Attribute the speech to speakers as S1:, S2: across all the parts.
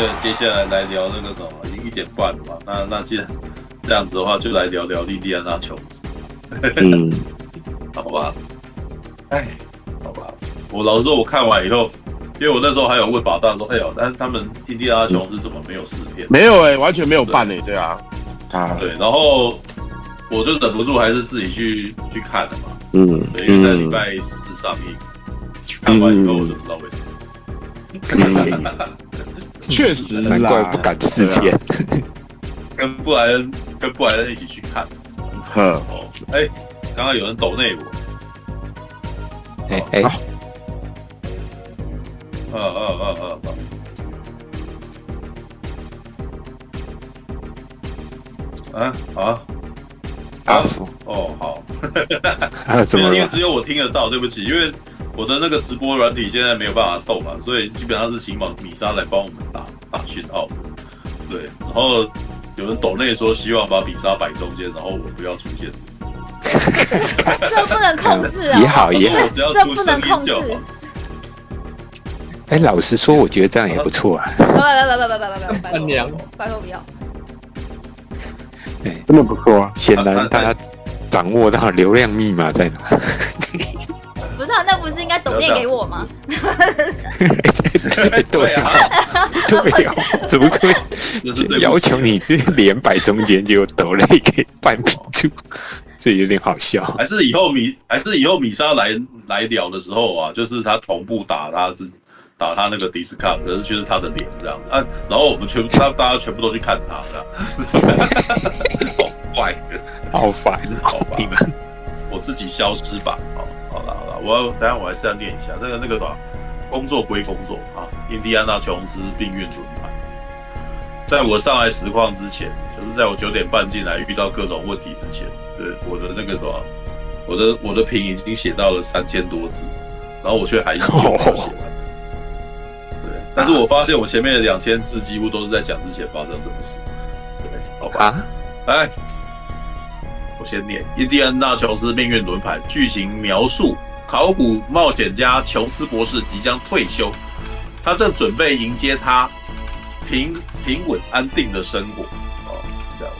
S1: 就接下来来聊那个什么，已经一点半了嘛。那那既然这样子的话，就来聊聊莉莉安娜琼斯。嗯，好吧。哎，好吧。我老实说，我看完以后，因为我那时候还有问宝大说：“哎呦，但是他们莉莉安娜琼斯怎么没有试片？”
S2: 没有哎、欸，完全没有办哎、欸，对啊。
S1: 啊，对，然后我就忍不住还是自己去去看了嘛。
S2: 嗯，
S1: 对，因为在礼拜四上映，看完以后我就知道为什么。
S2: 确实，
S3: 难怪不敢试片。
S1: 跟布莱恩跟布莱恩一起去看。
S2: 呵，
S1: 哦，哎，刚刚有人抖内我。
S3: 哎哎。
S1: 嗯嗯嗯嗯嗯。啊好啊，啊哦好，因为只有我听得到，对不起，因为我的那个直播软体现在没有办法动嘛，所以基本上是请米莎来帮我们打打讯号。对，然后有人抖内说希望把米莎摆中间，然后我不要出现。
S4: 这不能控制啊！
S3: 也好也好，
S4: 这不能控制。
S3: 哎，老实说，我觉得这样也不错啊。
S4: 拜拜拜拜拜拜拜拜！拜娘，拜托不要。
S2: 哎，真的不错啊！
S3: 显然大家掌握到流量密码在哪。
S4: 不是啊，那不是应该抖内给我吗？
S3: 对啊，对啊，怎么会要求你这脸摆中间就抖内给半屏住？这有点好笑。
S1: 还是以后米，还是以后米莎来来聊的时候啊，就是他同步打他自。打他那个迪斯卡，可是就是他的脸这样子啊，然后我们全部他大家全部都去看他，这样，好怪，
S3: 好烦，好吧，你们，
S1: 我自己消失吧，好，我要等下我还是要念一下那个那个什么，工作归工作啊，印第安纳琼斯命运轮盘，在我上来实况之前，就是在我九点半进来遇到各种问题之前，对我的那个什么，我的我的评已经写到了三千多字，然后我却还一句没有写完。对但是我发现我前面的两千字几乎都是在讲之前发生什么事，对，好吧，啊、来，我先念《印第安纳琼斯命运轮盘》剧情描述：考古冒险家琼斯博士即将退休，他正准备迎接他平平稳安定的生活。哦，这样，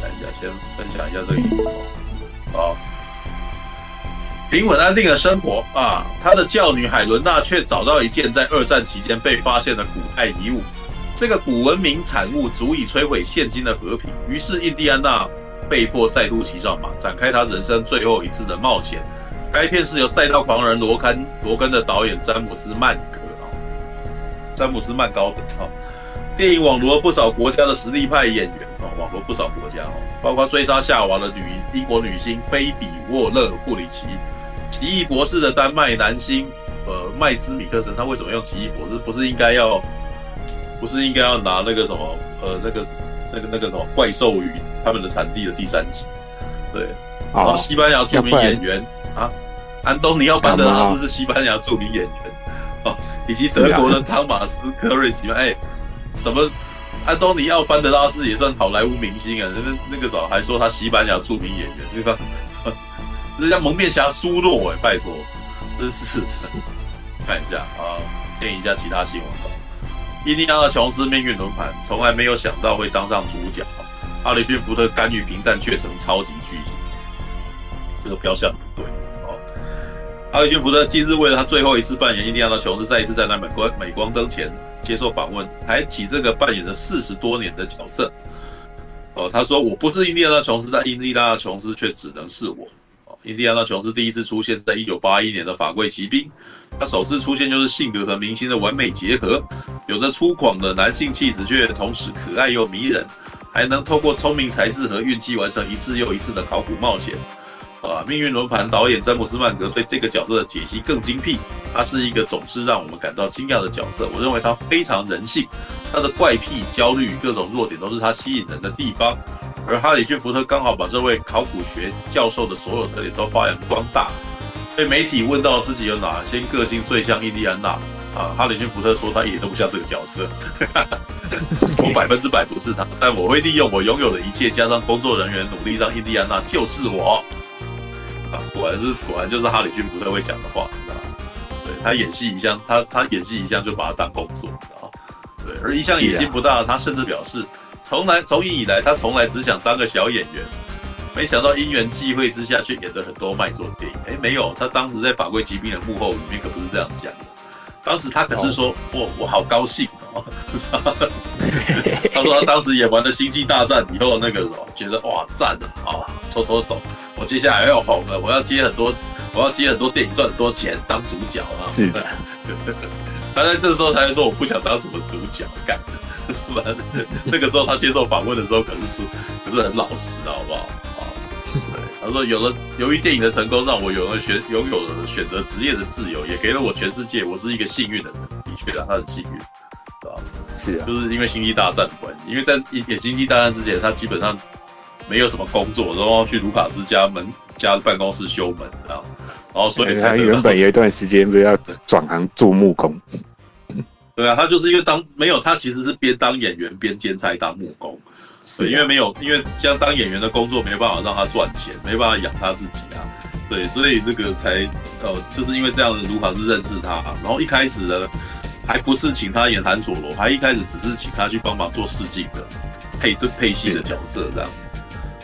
S1: 等一下，先分享一下这个影片，好。平稳安定的生活啊，他的教女海伦娜却找到一件在二战期间被发现的古代遗物。这个古文明产物足以摧毁现今的和平。于是，印第安纳被迫再度骑上马，展开他人生最后一次的冒险。该片是由赛道狂人罗根罗根的导演詹姆斯曼格啊，詹姆斯曼高德啊。电影网罗了不少国家的实力派演员啊，网罗不少国家哦，包括追杀夏娃的女英国女星菲比沃勒布里奇。奇异博士的丹麦男星，呃，麦兹米克森，他为什么用奇异博士？不是应该要，不是应该要拿那个什么，呃，那个那个那个什么怪兽与他们的产地的第三集？对，然后西班牙著名演员啊，安东尼奥班德拉斯是西班牙著名演员哦，以及德国的汤马斯科瑞奇，哎，什么安东尼奥班德拉斯也算好莱坞明星啊？那那个时候还说他西班牙著名演员，对吧？人家蒙面侠苏洛哎，拜托，真是 看一下啊，念一下其他新闻吧。印第安纳琼斯命运轮盘，从来没有想到会当上主角。阿里逊福特甘于平淡，却成超级巨星。这个标项不对哦。哈里逊福特近日为了他最后一次扮演印第安纳琼斯，再一次站在美光美光灯前接受访问，还起这个扮演了四十多年的角色。哦，他说：“我不是印第安纳琼斯，但印第安纳琼斯却只能是我。”印第安纳琼斯第一次出现是在一九八一年的《法贵骑兵》，他首次出现就是性格和明星的完美结合，有着粗犷的男性气质，却同时可爱又迷人，还能透过聪明才智和运气完成一次又一次的考古冒险。啊，命运轮盘导演詹姆斯曼格对这个角色的解析更精辟，他是一个总是让我们感到惊讶的角色。我认为他非常人性，他的怪癖、焦虑与各种弱点都是他吸引人的地方。而哈里逊福特刚好把这位考古学教授的所有特点都发扬光大。被媒体问到自己有哪些个性最像印第安纳啊，哈里逊福特说他一点都不像这个角色。我百分之百不是他，但我会利用我拥有的一切，加上工作人员努力，让印第安纳就是我。啊，果然是果然就是哈里逊不太会讲的话你知道吗。对，他演戏一向，他他演戏一向就把他当工作啊。对，而一向野心不大，他甚至表示，从来从影以来，他从来只想当个小演员，没想到因缘际会之下，却演了很多卖座电影。哎，没有，他当时在《法规疾病》的幕后里面可不是这样讲的，当时他可是说，我、哦、我好高兴 哦。他说他当时演完了《星际大战》以后，那个觉得哇赞啊，啊，搓搓手，我接下来要红了，我要接很多，我要接很多电影，赚很多钱，当主角啊。
S3: 是的。
S1: 他在这时候他就说我不想当什么主角，干。那个时候他接受访问的时候可是说，可是很老实的，好不好？他说有了，由于电影的成功，让我有了选拥有了选择职业的自由，也给了我全世界。我是一个幸运的人，的确啊，他很幸运，是吧？
S3: 是啊，
S1: 就是因为星际大战的关系，因为在演星际大战之前，他基本上没有什么工作，然后去卢卡斯家门家的办公室修门，啊。然后所以
S3: 他原本有一段时间不是要转行做木工，
S1: 对啊，他就是因为当没有他其实是边当演员边兼差当木工，是、啊、因为没有因为像当演员的工作没有办法让他赚钱，没办法养他自己啊，对，所以这个才呃就是因为这样子卢卡斯认识他，然后一开始呢还不是请他演韩索罗，还一开始只是请他去帮忙做试镜的配对配戏的角色这样，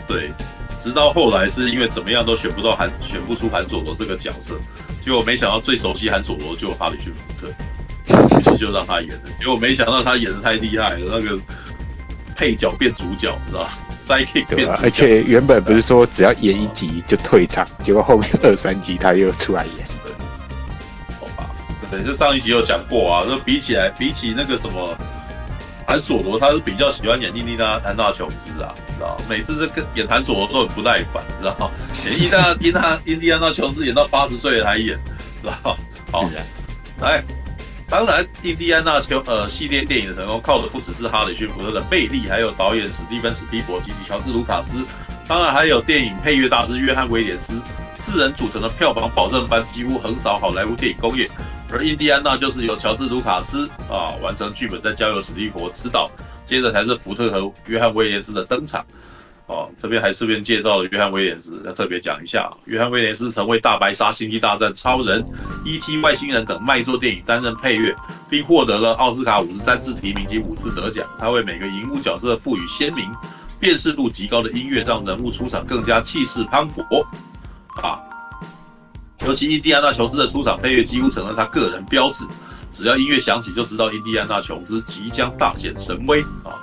S1: 对。直到后来是因为怎么样都选不到韩选不出韩索罗这个角色，结果没想到最熟悉韩索罗就哈里逊福特，于是就让他演了。结果没想到他演的太厉害了，那个配角变主角，知道吧？Sidekick 变主角，
S3: 而且原本不是说只要演一集就退场，结果后面二三集他又出来演。
S1: 对，就上一集有讲过啊，说比起来，比起那个什么。韩索罗他是比较喜欢演印第安纳琼斯啊，知道每次这个演韩索罗都很不耐烦，知道演印第安印第印第安纳琼斯演到八十岁了还演，知道好，来，当然印第安纳琼呃系列电影的成功靠的不只是哈里逊福特的魅力，还有导演史蒂芬史匹柏及乔治卢卡斯，当然还有电影配乐大师约翰威廉斯，四人组成的票房保证班几乎横扫好莱坞电影工业。而印第安纳就是由乔治·卢卡斯啊完成剧本，再交由史蒂佛指导，接着才是福特和约翰·威廉斯的登场。哦、啊，这边还顺便介绍了约翰·威廉斯，要特别讲一下，约翰·威廉斯曾为《大白鲨》《星际大战》《超人》、《E.T.》外星人等卖座电影担任配乐，并获得了奥斯卡五十三次提名及五次得奖。他为每个荧幕角色赋予鲜明、辨识度极高的音乐，让人物出场更加气势磅礴。啊。尤其印第安纳琼斯的出场配乐几乎成了他个人标志，只要音乐响起，就知道印第安纳琼斯即将大显神威啊！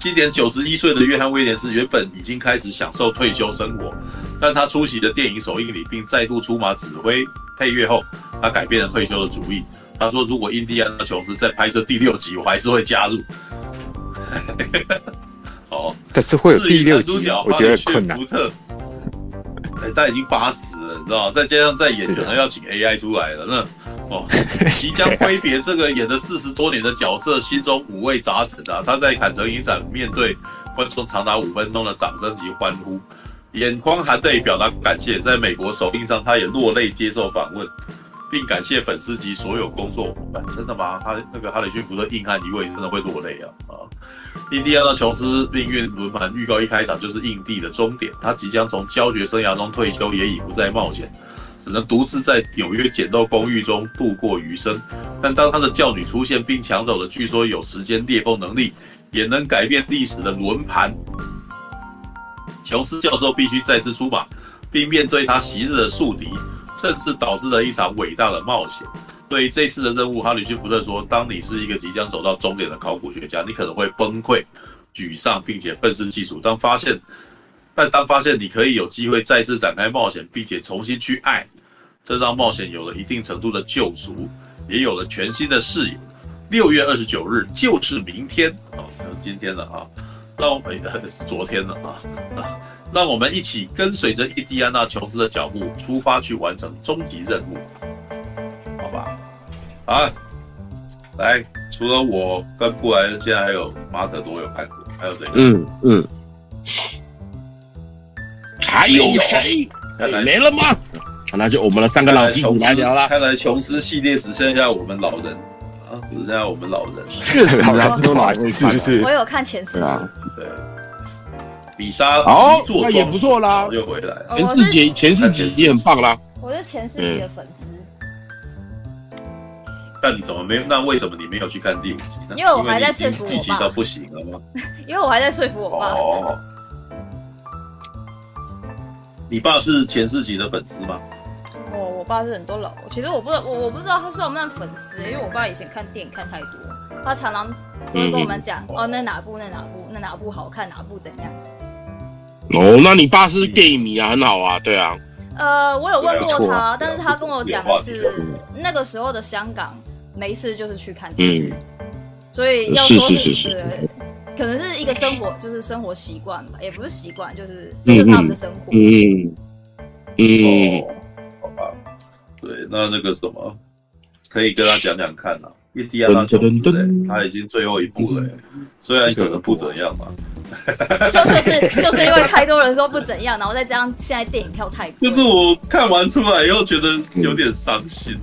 S1: 今年九十一岁的约翰威廉斯原本已经开始享受退休生活，但他出席的电影首映礼并再度出马指挥配乐后，他改变了退休的主意。他说：“如果印第安纳琼斯在拍这第六集，我还是会加入。”哦，
S3: 但是会有第六集，我觉得困难。
S1: 哎，他已经八十了，你知道吗？再加上再演，可能要请 AI 出来了。那哦，即将挥别这个演了四十多年的角色，心中五味杂陈啊！他在坎城影展面对观众长达五分钟的掌声及欢呼，眼眶含泪表达感谢。在美国首映上，他也落泪接受访问，并感谢粉丝及所有工作伙伴。真的吗？他那个哈里逊福特硬汉一位真的会落泪啊！啊！印第安纳琼斯命运轮盘预告一开场就是印第的终点，他即将从教学生涯中退休，也已不再冒险，只能独自在纽约简陋公寓中度过余生。但当他的教女出现并抢走了据说有时间裂缝能力，也能改变历史的轮盘，琼斯教授必须再次出马，并面对他昔日的宿敌，甚至导致了一场伟大的冒险。对于这次的任务，哈里逊福特说：“当你是一个即将走到终点的考古学家，你可能会崩溃、沮丧，并且愤世嫉俗。当发现，但当发现你可以有机会再次展开冒险，并且重新去爱，这让冒险有了一定程度的救赎，也有了全新的视野。六月二十九日就是明天啊，今天了啊，让我们是昨天了啊啊，让我们一起跟随着印第安纳琼斯的脚步出发去完成终极任务。”好吧啊，来，除了我跟布莱恩，现在还有马可多有看过，还有谁？
S2: 嗯嗯，还有谁？没了吗？那就我们的三个老弟来聊了。
S1: 看来琼斯系列只剩下我们老人啊，只剩下我们老人。
S2: 确实，好像都老人 是不是？
S4: 我有看前四集。
S1: 对，比沙
S2: 好，那也不错啦，
S1: 又回来。
S2: 前四集，前四集也很棒啦。
S4: 我是前四集的粉丝。
S1: 但你怎么没有？那为什么你没有去看第五集呢？
S4: 因为我还在说服我爸。
S1: 第几集都不行了吗？
S4: 因为我还在说服我爸。
S1: 哦。你爸是前四集的粉丝吗？
S4: 哦，我爸是很多老，其实我不知道，我我不知道他算不算粉丝，因为我爸以前看电影看太多，他常常都会跟我们讲、嗯、哦，那哪部那哪部那哪部好看，哪部怎样。
S2: 哦，那你爸是电影迷啊，很好啊，对啊。
S4: 呃，我有问过他，但是他跟我讲的是那个时候的香港没事就是去看电影，嗯、所以要说是是是可能是一个生活，就是生活习惯吧，也不是习惯，就是这就是他们的生活。
S2: 嗯嗯，嗯，
S1: 哦，好吧，对，那那个什么，可以跟他讲讲看啊。印第安纳琼斯，他已经最后一步了，虽然可能不怎样吧。
S4: 就 就是就是因为太多人说不怎样，然后再加上现在电影票太贵，
S1: 就是我看完出来以后觉得有点伤心，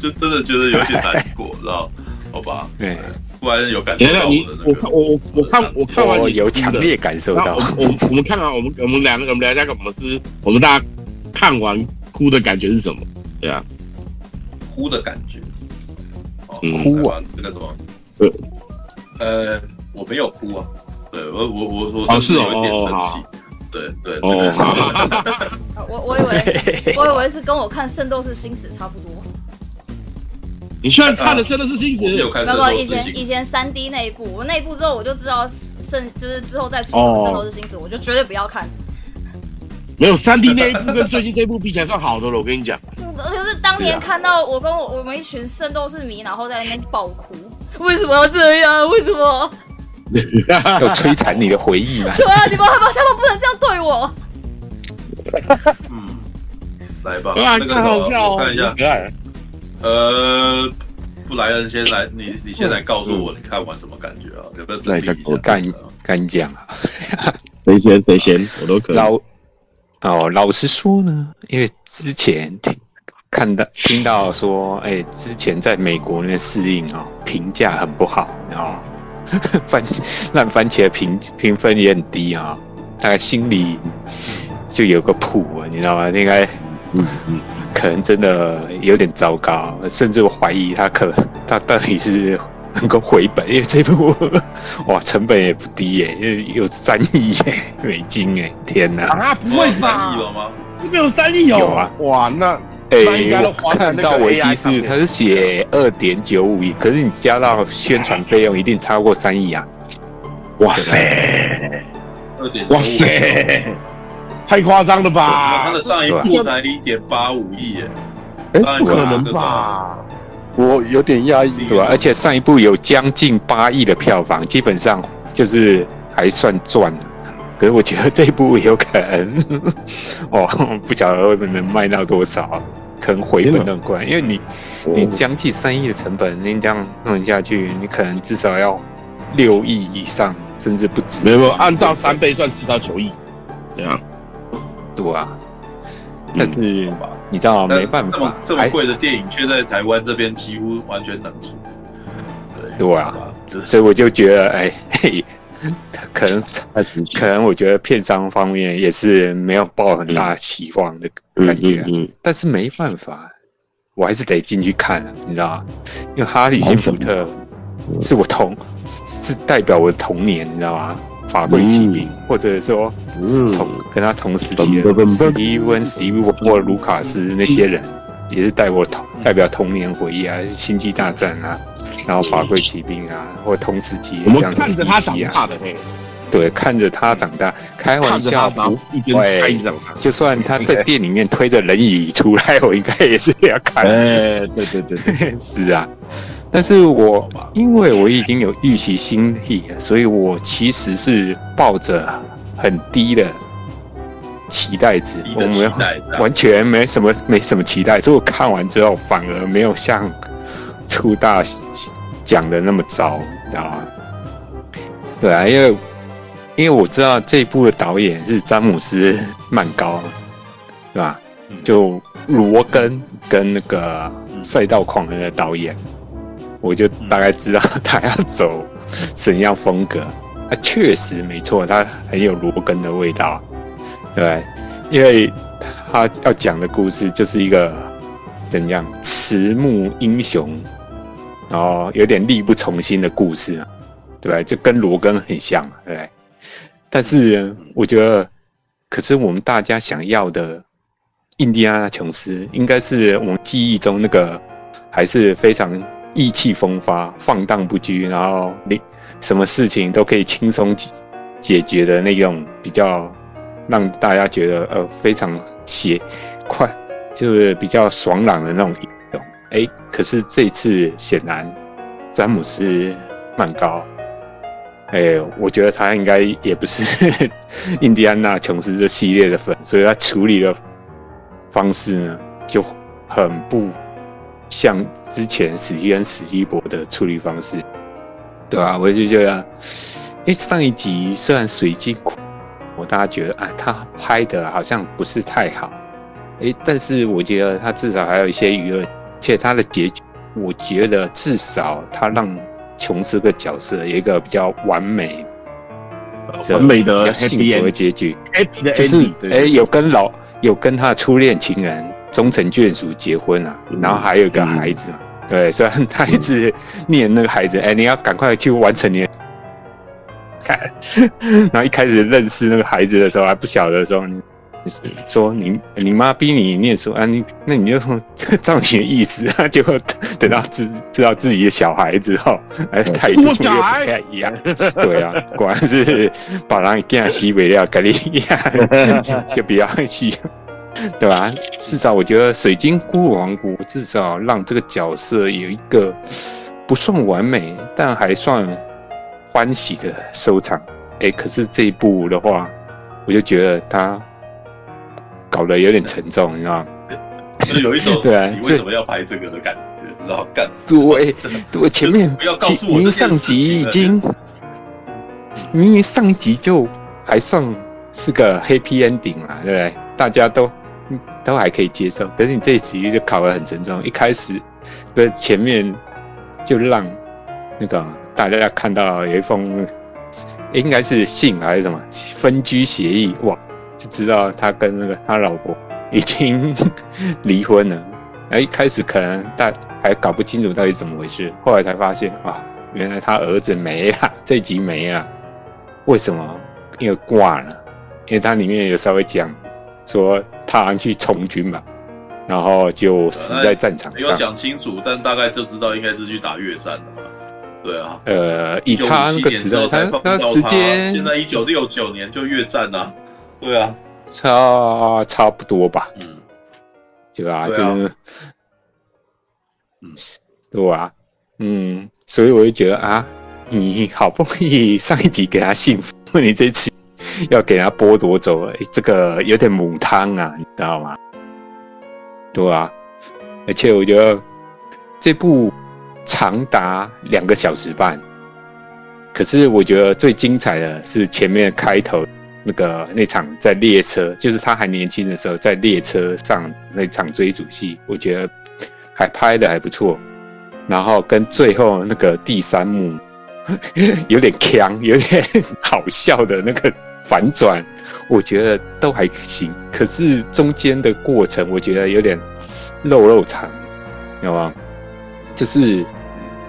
S1: 就真的觉得有点难过，知道？好吧，对，突然有感受到我的那个。
S2: 我我我看我看完
S3: 有强烈感受到。
S2: 我我们看完我们我们两个我们聊一下，我们是我们大家看完哭的感觉是什么？对啊，
S1: 哭的感觉。
S3: 哭啊！
S1: 那个什么？呃，我没有哭啊。对我，我，我，我是有一点生气。对对。
S4: 哦。我我以为 我以为是跟我看《圣斗士星矢》差不多。
S2: 你居然看了《圣斗士星矢》？
S1: 有看。
S4: 那个以前以前三 D 那一部，我那一部之后我就知道圣就是之后再出什么《圣斗士星矢》，我就绝对不要看。
S2: 没有三 D 那一部跟最近这一部比起来算好的了，我跟你讲。
S4: 就是当年看到我跟我我们一群圣斗士迷，然后在那边爆哭，为什么要这样？为什么？
S3: 要摧残你的回忆吗？
S4: 对啊，你们他们他们不能这样对我。
S1: 嗯，来吧，
S2: 那个好笑，
S1: 我看一下。呃，布莱恩先来，你你先来告诉我，你看完什么感觉啊？有没有整理一下？
S3: 我敢敢讲啊，
S2: 谁先谁先，我都可以。
S3: 老哦，老实说呢，因为之前听。看到听到说，哎、之前在美国那边试映啊，评价很不好啊，番烂番茄评评分也很低啊，大概心里就有个谱啊，你知道吗？应该，嗯嗯，可能真的有点糟糕，甚至我怀疑他可能他到底是能够回本，因为这部哇成本也不低耶，因为有三亿美金哎，天哪！
S2: 啊，不会三亿了吗？这边有三亿有啊，哇那。
S3: 哎、欸，我看到维基是，他是写二点九五亿，可是你加到宣传费用，一定超过三亿啊！
S2: 哇塞，二点哇塞，太夸张了吧？
S1: 他的上一部才一点八五亿耶，
S2: 哎、欸，不可能吧？
S5: 我有点压抑，
S3: 对吧？而且上一部有将近八亿的票房，基本上就是还算赚。可是我觉得这一部有可能，哦，不晓得会能卖到多少，可能回本很快，因为你你将近三亿的成本，你这样弄下去，你可能至少要六亿以上，甚至不止。
S2: 没有，按照三倍算，至少九亿。这样，
S3: 对啊。但是你知道吗？没办法，
S1: 这么这么贵的电影，却在台湾这边几乎完全能出。
S3: 对对啊，所以我就觉得，哎嘿。可能，可能我觉得片商方面也是没有抱很大期望的感觉，嗯嗯嗯、但是没办法，我还是得进去看，你知道吗？因为哈利·辛福特是我童，是代表我的童年，你知道吗？法柜奇兵，嗯、或者说同跟他同时期的史蒂芬史蒂夫或卢卡斯那些人，也是代我同代表童年回忆啊，星际大战啊。然后法柜骑兵啊，或同时期
S2: 我们看着他长大的，
S3: 对，看着他长大，开玩笑，对，就算他在店里面推着轮椅出来，我应该也是要看。
S2: 哎，对对对对，
S3: 是啊。但是我因为我已经有预期心理，所以我其实是抱着很低的期待值，完全没什么没什么期待，所以我看完之后反而没有像出大。讲的那么糟，你知道吗？对啊，因为因为我知道这一部的导演是詹姆斯曼高，对吧？就罗根跟那个赛道狂人的导演，我就大概知道 他要走怎样风格。啊，确实没错，他很有罗根的味道，对，因为他要讲的故事就是一个怎样迟暮英雄。然后有点力不从心的故事，对吧？就跟罗根很像，对？但是我觉得，可是我们大家想要的印第安纳琼斯，应该是我们记忆中那个还是非常意气风发、放荡不羁，然后你什么事情都可以轻松解解决的那种，比较让大家觉得呃非常写快，就是比较爽朗的那种。哎，可是这次显然詹姆斯曼高，哎，我觉得他应该也不是 印第安纳琼斯这系列的粉，所以他处理的方式呢就很不像之前史蒂恩史蒂博的处理方式，对吧？我就觉得，因为，上一集虽然水晶苦，我大家觉得啊，他拍的好像不是太好，诶，但是我觉得他至少还有一些娱乐。且他的结局，我觉得至少他让琼斯个角色有一个比较完美、
S2: 完美的
S3: 比较幸福的结局，
S2: 的
S3: 就是哎、欸，有跟老有跟他的初恋情人终成眷属结婚啊，然后还有一个孩子嘛，嗯、对，虽然他一直念那个孩子，哎、欸，你要赶快去完成你的，看，然后一开始认识那个孩子的时候还不晓得的时候。说你你妈逼你念书啊，你那你就照你的意思啊，就等到知知道自己的小孩之后，哎，态度又不太一样。对啊，果然是把人给西北料跟你一样，就就比较细，对吧？至少我觉得《水晶骷髅王国》至少让这个角色有一个不算完美，但还算欢喜的收场。哎，可是这一部的话，我就觉得他。搞得有点沉重，你知道吗？
S1: 就是有一种 对啊，你为什么要拍这个的感觉？你知道干？
S3: 对，我，前面
S1: 不要告诉我，
S3: 明上集已经，明明上集就还算是个 happy ending 嘛，对不对？大家都都还可以接受。可是你这一集就考得很沉重，一开始的前面就让那个大家看到有一封应该是信还是什么分居协议哇。就知道他跟那个他老婆已经 离婚了，哎，一开始可能大还搞不清楚到底怎么回事，后来才发现啊，原来他儿子没了，这集没了，为什么？因为挂了，因为他里面有稍微讲说他去从军嘛，然后就死在战场上。
S1: 没有讲清楚，但大概就知道应该是去打越战了嘛。对啊，
S3: 呃，以他那个时代，他那时间
S1: 现在一九六九年就越战了。对啊，
S3: 差差不多吧。嗯，对啊，就是，嗯，对啊，嗯，所以我就觉得啊，你好不容易上一集给他幸福，你这次 要给他剥夺走，这个有点母汤啊，你知道吗？对啊，而且我觉得这部长达两个小时半，可是我觉得最精彩的是前面开头。那个那场在列车，就是他还年轻的时候在列车上那场追逐戏，我觉得还拍的还不错。然后跟最后那个第三幕 有点锵、有点好笑的那个反转，我觉得都还行。可是中间的过程，我觉得有点肉肉长，有吗？就是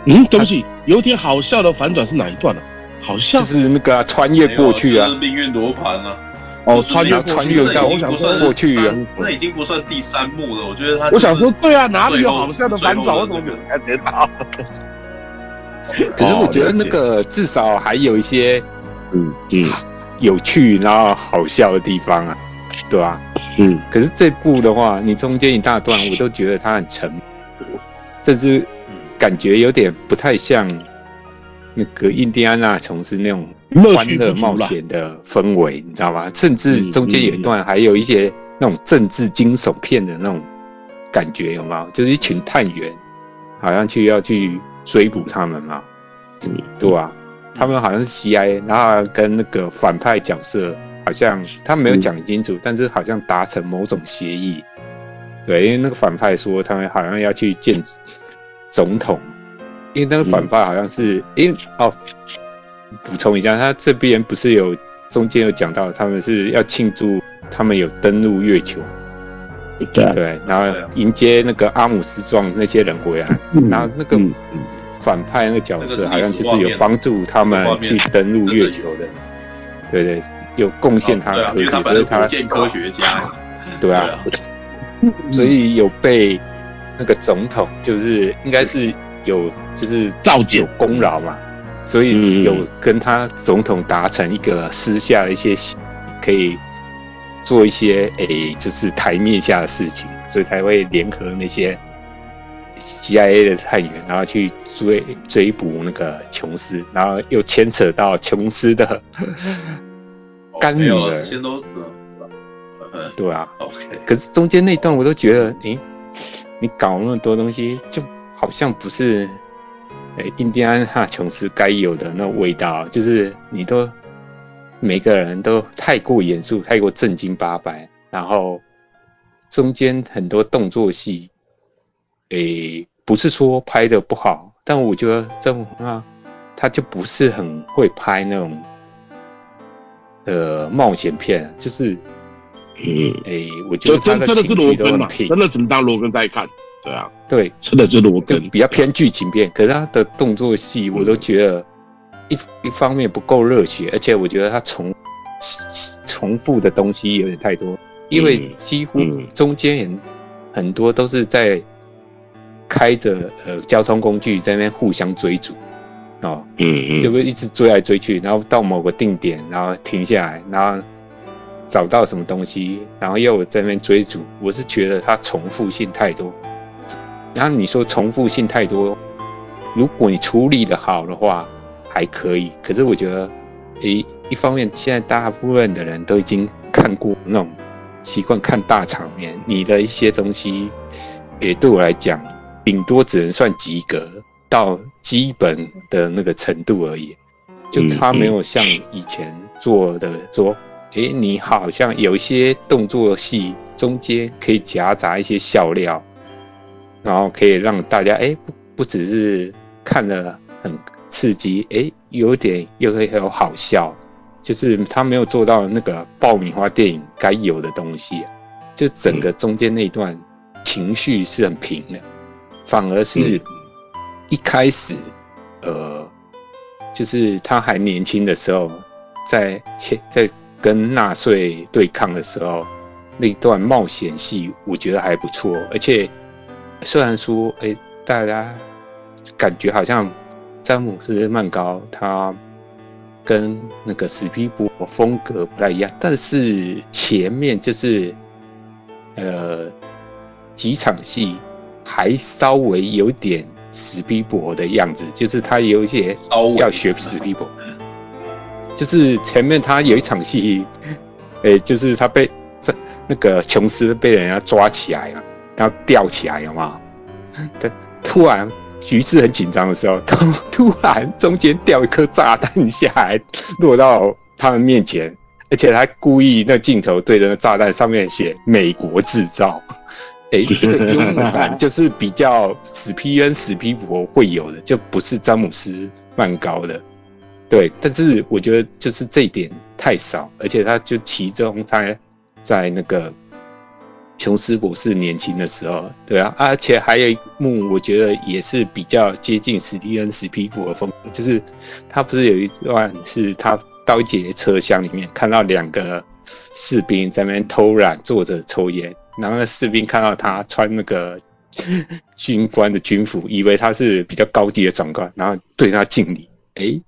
S2: 嗯，对不起，有点好笑的反转是哪一段呢、啊？好像
S3: 就是那个、啊、穿越过去啊，
S1: 就是、命运罗盘啊。
S2: 哦，穿越
S3: 穿越到我想说过去啊，
S1: 那已经不算第三幕了。我觉得他，
S2: 我想说，对啊，哪里有好笑的反转？我怎么没有感觉到？
S3: 可是我觉得那个至少还有一些嗯嗯有趣然后好笑的地方啊，对吧、啊？嗯。可是这部的话，你中间一大段我都觉得它很沉，甚至感觉有点不太像。那个印第安纳琼斯那种欢乐冒险的氛围，你知道吗？甚至中间有一段还有一些那种政治惊悚片的那种感觉，有吗有？就是一群探员，好像去要去追捕他们嘛，对吧？他们好像是 CIA，然后跟那个反派角色好像他没有讲清楚，但是好像达成某种协议。对，因为那个反派说他们好像要去见总统。因为那个反派好像是，因为哦，补充一下，他这边不是有中间有讲到，他们是要庆祝他们有登陆月球，对，对，然后迎接那个阿姆斯壮那些人回来，然后那个反派那个角色，好像就是有帮助他们去登陆月球的，对对，有贡献他科技，所以他
S1: 建科学家，
S3: 对啊，所以有被那个总统，就是应该是有就是造就功劳嘛，所以有跟他总统达成一个私下的一些可以做一些诶，就是台面下的事情，所以才会联合那些。CIA 的探员，然后去追追捕那个琼斯，然后又牵扯到琼斯的干女儿，对啊。OK，可是中间那段我都觉得，诶，你搞那么多东西，就好像不是诶，印第安纳琼斯该有的那味道，就是你都每个人都太过严肃，太过正经八百，然后中间很多动作戏。诶、欸，不是说拍的不好，但我觉得这种啊，他就不是很会拍那种呃冒险片，就是嗯，诶、欸，我觉得真的情绪都很平，
S2: 真的只能当罗根在看，对啊，
S3: 对，
S2: 真的是罗根，
S3: 比较偏剧情片，可是他的动作戏我都觉得一一方面不够热血，而且我觉得他重重复的东西有点太多，因为几乎中间很很多都是在。开着呃交通工具在那边互相追逐，哦，嗯嗯，就会一直追来追去，然后到某个定点，然后停下来，然后找到什么东西，然后又在那边追逐。我是觉得它重复性太多。然后你说重复性太多，如果你处理得好的话还可以。可是我觉得，诶，一方面现在大部分的人都已经看过那种习惯看大场面，你的一些东西也对我来讲。顶多只能算及格到基本的那个程度而已，就他没有像以前做的说，诶，你好像有一些动作戏中间可以夹杂一些笑料，然后可以让大家诶不不只是看了很刺激，诶，有点又会有好笑，就是他没有做到那个爆米花电影该有的东西，就整个中间那段情绪是很平的。反而是一开始，呃，就是他还年轻的时候，在前在跟纳粹对抗的时候，那段冒险戏我觉得还不错。而且虽然说，哎、欸，大家感觉好像詹姆斯曼高他跟那个史皮博风格不太一样，但是前面就是呃几场戏。还稍微有点史匹柏的样子，就是他有一些要学史匹柏，就是前面他有一场戏，诶、欸，就是他被这那个琼斯被人家抓起来了，然后吊起来了嘛，他 突然局势很紧张的时候，突 突然中间掉一颗炸弹下来，落到他们面前，而且他故意那镜头对着那炸弹上面写“美国制造”。哎、欸，这个幽默感就是比较史皮恩、史皮伯会有的，就不是詹姆斯曼高的。对，但是我觉得就是这一点太少，而且他就其中他在那个琼斯博士年轻的时候，对啊，而且还有一幕，我觉得也是比较接近史蒂恩、史皮伯的风格，就是他不是有一段是他到一节车厢里面看到两个士兵在那边偷懒坐着抽烟。然后那士兵看到他穿那个 军官的军服，以为他是比较高级的长官，然后对他敬礼。哎，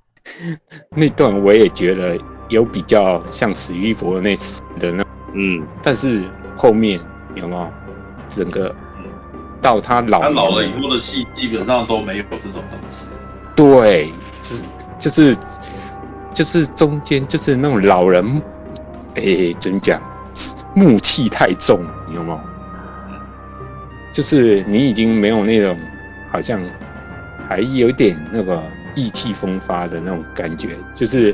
S3: 那段我也觉得有比较像史玉博那时的那，嗯，但是后面有没有整个到他老他
S1: 老了以后的戏，基本上都没有这种东西。
S3: 对，就是就是就是中间就是那种老人，哎，怎么讲？木气太重，你有没有？就是你已经没有那种，好像还有点那个意气风发的那种感觉。就是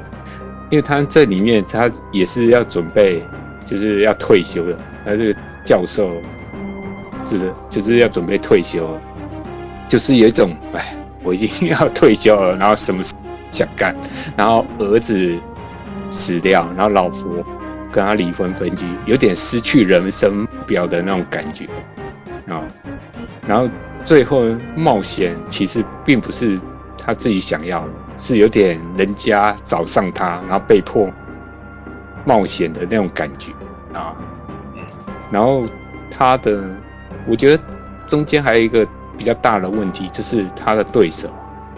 S3: 因为他这里面他也是要准备，就是要退休了。他这个教授是的，就是要准备退休，就是有一种哎，我已经要退休了，然后什么事想干，然后儿子死掉，然后老婆。跟他离婚分居，有点失去人生目标的那种感觉啊。然后最后冒险其实并不是他自己想要，是有点人家找上他，然后被迫冒险的那种感觉啊。然后他的，我觉得中间还有一个比较大的问题，就是他的对手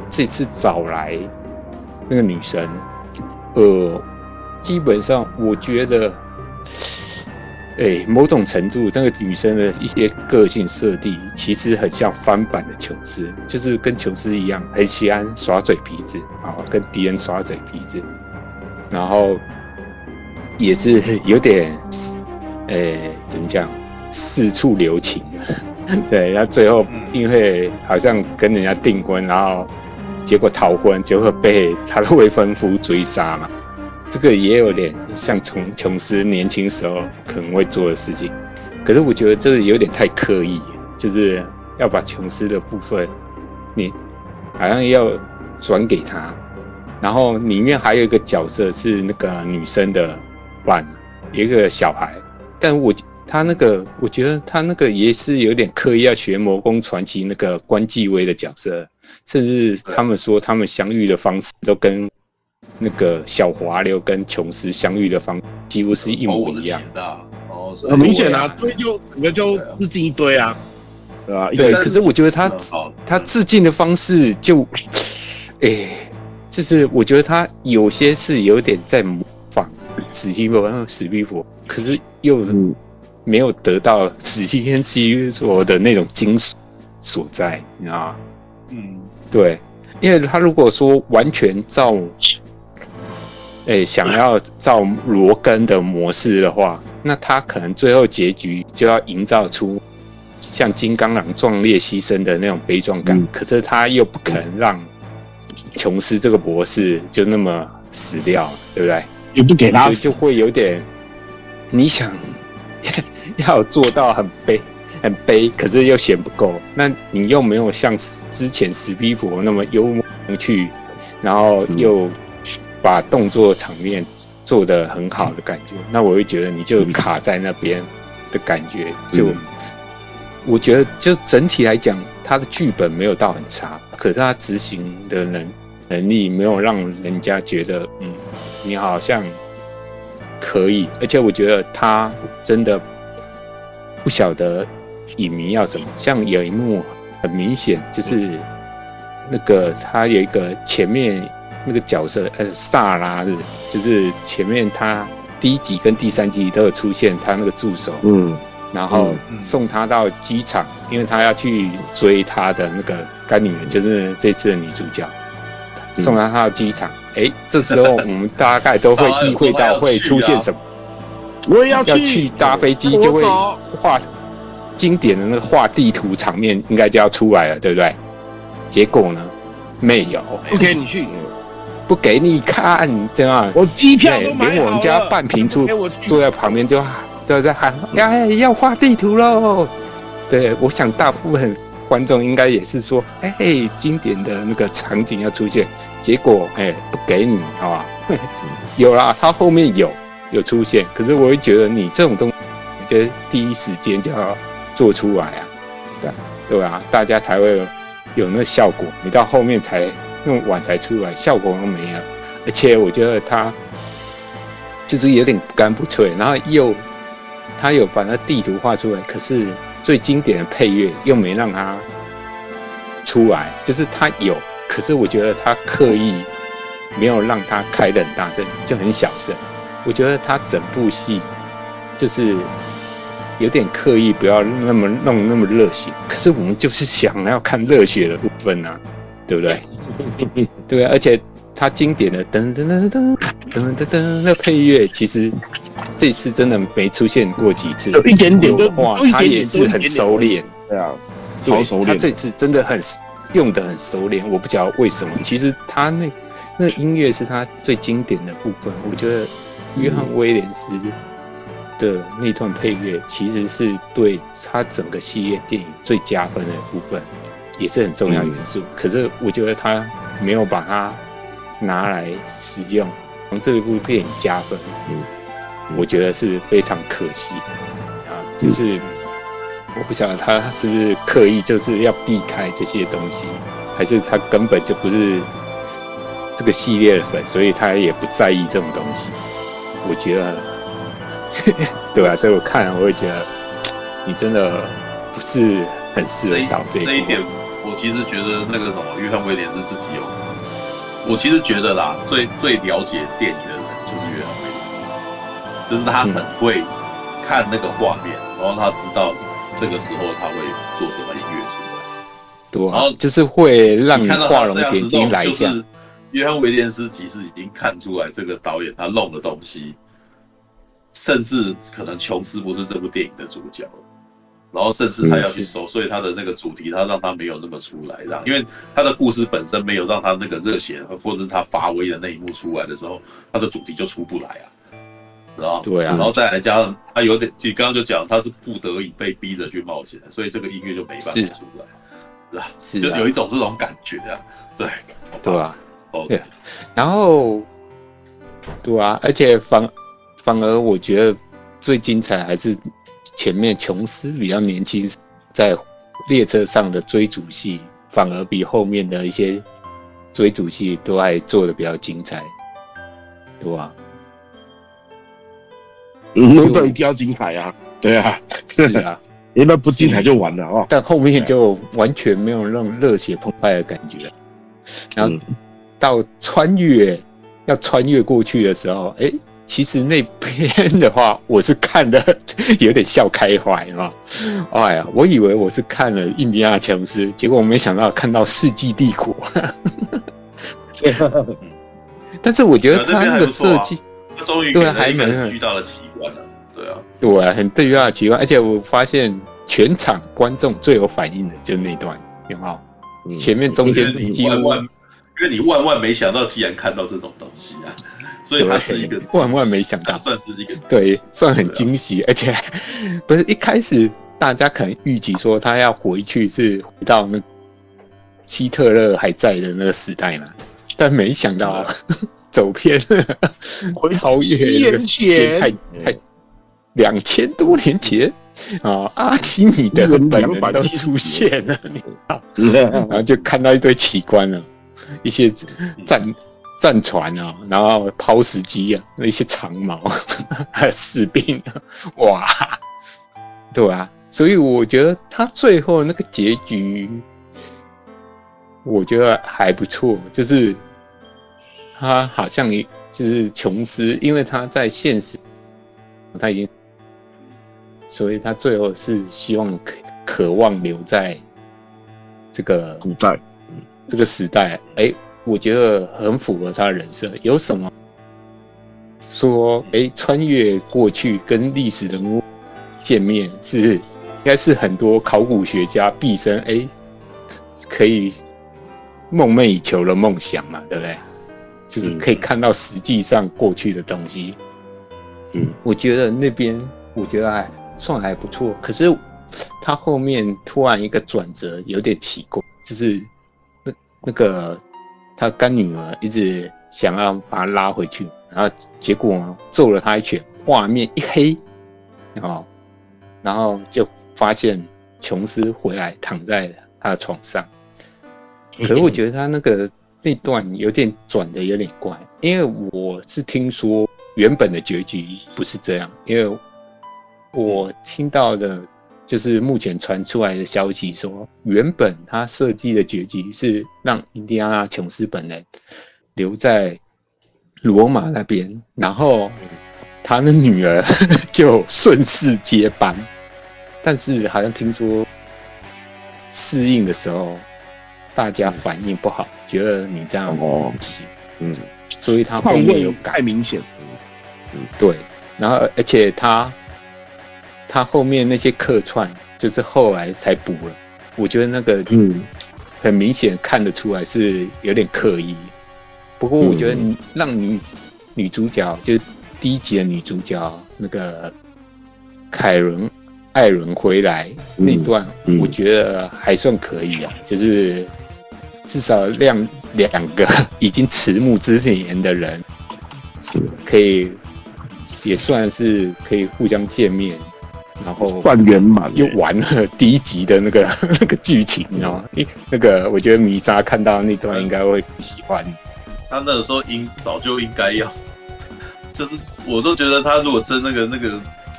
S3: 这次找来那个女生，呃，基本上我觉得。哎，某种程度，那个女生的一些个性设定，其实很像翻版的琼斯，就是跟琼斯一样，很喜欢耍嘴皮子啊，跟敌人耍嘴皮子，然后也是 有点，哎，怎么讲，四处留情的。对，他最后因为好像跟人家订婚，然后结果逃婚，结果被他的未婚夫追杀嘛。这个也有点像琼琼斯年轻时候可能会做的事情，可是我觉得这有点太刻意，就是要把琼斯的部分，你好像要转给他，然后里面还有一个角色是那个女生的伴，一个小孩，但我他那个我觉得他那个也是有点刻意要学《魔宫传奇》那个关继威的角色，甚至他们说他们相遇的方式都跟。那个小滑流跟琼斯相遇的方几乎是一模一样的，
S2: 哦，很明显啊，所以，就整个就致敬一堆啊，对吧？
S3: 对，可是我觉得他他致敬的方式就，哎，就是我觉得他有些是有点在模仿史蒂夫，然后史蒂夫，可是又没有得到史蒂夫西索的那种精髓所在，你知道吗？嗯，对，因为他如果说完全照。诶、欸，想要照罗根的模式的话，那他可能最后结局就要营造出像金刚狼壮烈牺牲的那种悲壮感，嗯。可是他又不可能让琼斯这个博士就那么死掉，对不对？
S2: 也不给他，
S3: 所以就会有点你想 要做到很悲很悲，可是又嫌不够。那你又没有像之前史皮佛那么幽默去，然后又。嗯把动作场面做得很好的感觉，那我会觉得你就卡在那边的感觉，就我觉得就整体来讲，他的剧本没有到很差，可是他执行的能能力没有让人家觉得，嗯，你好像可以，而且我觉得他真的不晓得影迷要什么，像有一幕很明显就是那个他有一个前面。那个角色呃，萨拉是，就是前面他第一集跟第三集都有出现，他那个助手，嗯，然后送他到机场，因为他要去追他的那个干女儿，就是这次的女主角，送他到机场。哎，这时候我们大概都会 意会到会出现什么，
S2: 我也要
S3: 要去搭飞机，就会画经典的那个画地图场面，应该就要出来了，对不对？结果呢，没有。
S2: OK，你去。
S3: 不给你看，这样
S2: 我机票都买了，
S3: 连我们家半瓶醋坐在旁边就就在喊，哎，要画地图喽！对，我想大部分观众应该也是说，哎，经典的那个场景要出现，结果哎不给你，好吧？有啦，他后面有有出现，可是我会觉得你这种东西，我觉得第一时间就要做出来啊，对对啊，大家才会有那个效果，你到后面才。那么晚才出来，效果都没有，而且我觉得他就是有点不干不脆，然后又他有把那地图画出来，可是最经典的配乐又没让他出来，就是他有，可是我觉得他刻意没有让他开得很大声，就很小声。我觉得他整部戏就是有点刻意，不要那么弄那么热血，可是我们就是想要看热血的部分啊，对不对？对啊，而且他经典的噔噔噔噔噔噔噔那配乐，其实这次真的没出现过几次。
S2: 有一点点的
S3: 话，他也是很熟练。
S2: 对啊，超熟练。
S3: 他这次真的很用的很熟练，我不晓得为什么。其实他那那音乐是他最经典的部分。我觉得约翰威廉斯的那段配乐，其实是对他整个系列电影最加分的部分。也是很重要元素，嗯，可是我觉得他没有把它拿来使用，从这一部电影加分，嗯，我觉得是非常可惜啊。就是我不晓得他是不是刻意就是要避开这些东西，还是他根本就不是这个系列的粉，所以他也不在意这种东西。我觉得，对啊，所以我看了我会觉得，你真的不是很适合导这一。
S1: 这一点，我其实觉得那个什么约翰威廉斯自己有，我其实觉得啦，最最了解电影的人就是约翰威廉斯，就是他很会看那个画面，然后他知道这个时候他会做什么音乐出来，
S3: 对，然后就是会让你画龙点睛来一下。
S1: 约翰威廉斯其实已经看出来这个导演他弄的东西，甚至可能琼斯不是这部电影的主角，然后甚至他要去收，所以他的那个主题他让他没有那么出来，这样。因为他的故事本身没有让他那个热血或者是他发威的那一幕出来的时候，他的主题就出不来啊，然后
S3: 对啊，
S1: 然后再来加上他有点，你刚刚就讲他是不得已被逼着去冒险，所以这个音乐就没办法出来，是。吧？是，就有一种这种感觉啊，对，
S3: 对啊。对，然后，对啊，而且反反而我觉得最精彩还是前面琼斯比较年轻，在列车上的追逐戏，反而比后面的一些追逐戏都还做得比较精彩，对吧？
S2: 嗯，那一定要精彩啊！对啊，是啊，因为不精彩就完了哦。
S3: 但后面就完全没有那种热血澎湃的感觉，然后。嗯到穿越要穿越过去的时候，哎、欸，其实那边的话，我是看的 有点笑开怀啊！哎呀，我以为我是看了印第安琼斯，结果我没想到看到世纪帝国。但是我觉得他那个设计，
S1: 终于对还蛮巨大的奇观了，对啊，
S3: 对啊，很巨大的奇观，而且我发现全场观众最有反应的就是那段，有没有？嗯、前面中间几乎。
S1: 因为你万万没想到，竟然看到这种东西啊，所以它是一个
S3: 万万没想到，
S1: 算是一个
S3: 对，算很惊喜，而且不是一开始大家可能预计说他要回去是回到那希特勒还在的那个时代嘛，但没想到 走偏了，超越那个时间太太两千多年前啊，阿基米德的本人都出现了，你知道，然后就看到一堆奇观了。一些战战船啊，然后抛石机啊，那些长矛，还有士兵，哇，对啊，所以我觉得他最后那个结局，我觉得还不错，就是他好像就是琼斯，因为他在现实他已经，所以他最后是希望渴渴望留在这个
S2: 古代。
S3: 这个时代，哎，我觉得很符合他的人设。有什么说，哎，穿越过去跟历史人物见面，是应该是很多考古学家毕生哎可以梦寐以求的梦想嘛，对不对？就是可以看到实际上过去的东西。嗯，我觉得那边我觉得还算还不错。可是他后面突然一个转折有点奇怪，就是。那个他干女儿一直想要把他拉回去，然后结果揍了他一拳，画面一黑，哦，然后就发现琼斯回来躺在他的床上。可是我觉得他那个那段有点转的有点怪，因为我是听说原本的结局不是这样，因为我听到的。就是目前传出来的消息说，原本他设计的结局是让印第安纳琼斯本人留在罗马那边，然后他的女儿 就顺势接班。但是好像听说适应的时候，大家反应不好，觉得你这样不行，嗯，所以他后面有改，
S2: 太明显，
S3: 嗯，对，然后而且他。他后面那些客串，就是后来才补了。我觉得那个，嗯，很明显看得出来是有点刻意。不过我觉得让女女主角，就第一集的女主角那个凯伦艾伦回来那段，我觉得还算可以啊。就是至少让两个已经迟暮之年的人，可以也算是可以互相见面。然后
S2: 半圆满，
S3: 又完了第一集的那个 那个剧情你知道吗，那个我觉得米莎看到那段应该会喜欢。
S1: 他那个时候应早就应该要，就是我都觉得他如果真那个那个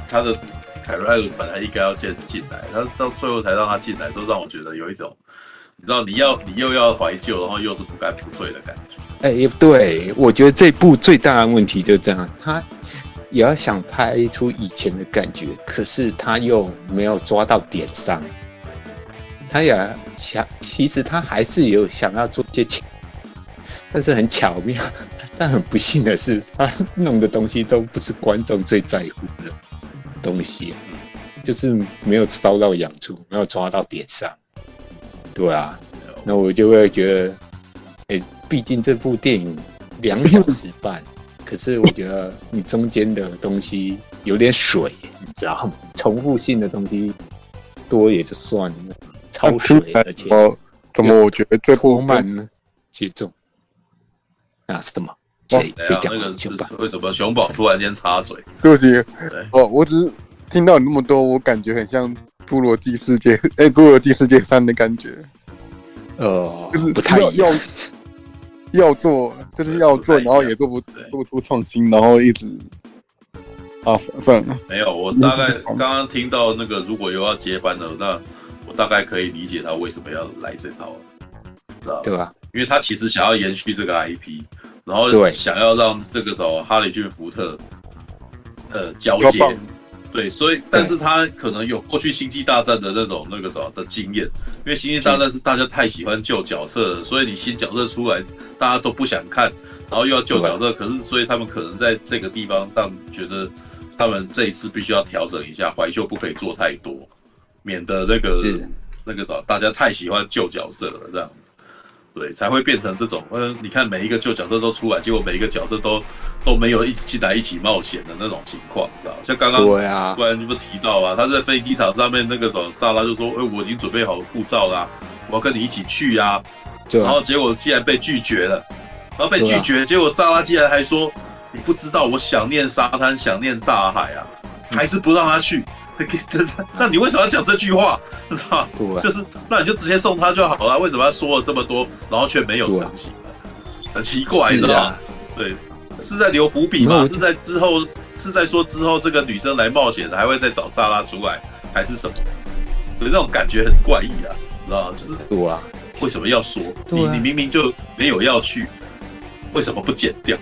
S1: 他的凯瑞艾伦本来应该要进进来，他到最后才让他进来，都让我觉得有一种，你知道你要你又要怀旧，然后又是不干不脆的感觉。
S3: 哎、欸，对，我觉得这部最大的问题就这样，他。也要想拍出以前的感觉，可是他又没有抓到点上。他也想，其实他还是有想要做些巧，但是很巧妙。但很不幸的是，他弄的东西都不是观众最在乎的东西，就是没有烧到痒处，没有抓到点上。对啊，那我就会觉得，哎、毕竟这部电影两小时半。可是我觉得你中间的东西有点水，你知道吗？重复性的东西多也就算了，超水，而且
S5: 怎么我觉得这部
S3: 慢呢？节奏啊？什么？谁谁讲？
S1: 熊宝？为什么熊宝突然间插嘴？
S5: 对不起，哦，我只是听到你那么多，我感觉很像《侏罗纪世界》哎，《侏罗纪世界三》的感觉，
S3: 呃，
S5: 就是
S3: 不太一样。
S5: 要做就是要做，然后也做不做不出创新，然后一直啊算了。
S1: 没有，我大概刚刚听到那个，如果有要接班的，那我大概可以理解他为什么要来这套，知道
S3: 对吧？
S1: 因为他其实想要延续这个 IP，然后想要让这个时候哈里逊福特呃交接。对，所以，但是他可能有过去星际大战的那种那个什么的经验，因为星际大战是大家太喜欢旧角色了，所以你新角色出来，大家都不想看，然后又要旧角色，可是所以他们可能在这个地方上觉得，他们这一次必须要调整一下，怀旧不可以做太多，免得那个那个啥，大家太喜欢旧角色了这样子。对，才会变成这种。嗯，你看每一个旧角色都出来，结果每一个角色都都没有一起来一起冒险的那种情况，知道？像刚刚对啊，不然你不提到啊，他在飞机场上面那个时候，莎拉就说：“哎、欸，我已经准备好护照啦、啊，我要跟你一起去呀、啊。”然后结果竟然被拒绝了，然后被拒绝，结果莎拉竟然还说：“你不知道我想念沙滩，想念大海啊，还是不让他去。”那你为什么要讲这句话？知道吗？就是，那你就直接送他就好了。为什么要说了这么多，然后却没有成型？很奇怪，你知道吗？对，是在留伏笔吗？是在之后，是在说之后这个女生来冒险，还会再找莎拉出来，还是什么？对，那种感觉很怪异啊，知道吗？就是，哇，为什么要说？你你明明就没有要去，为什么不剪掉？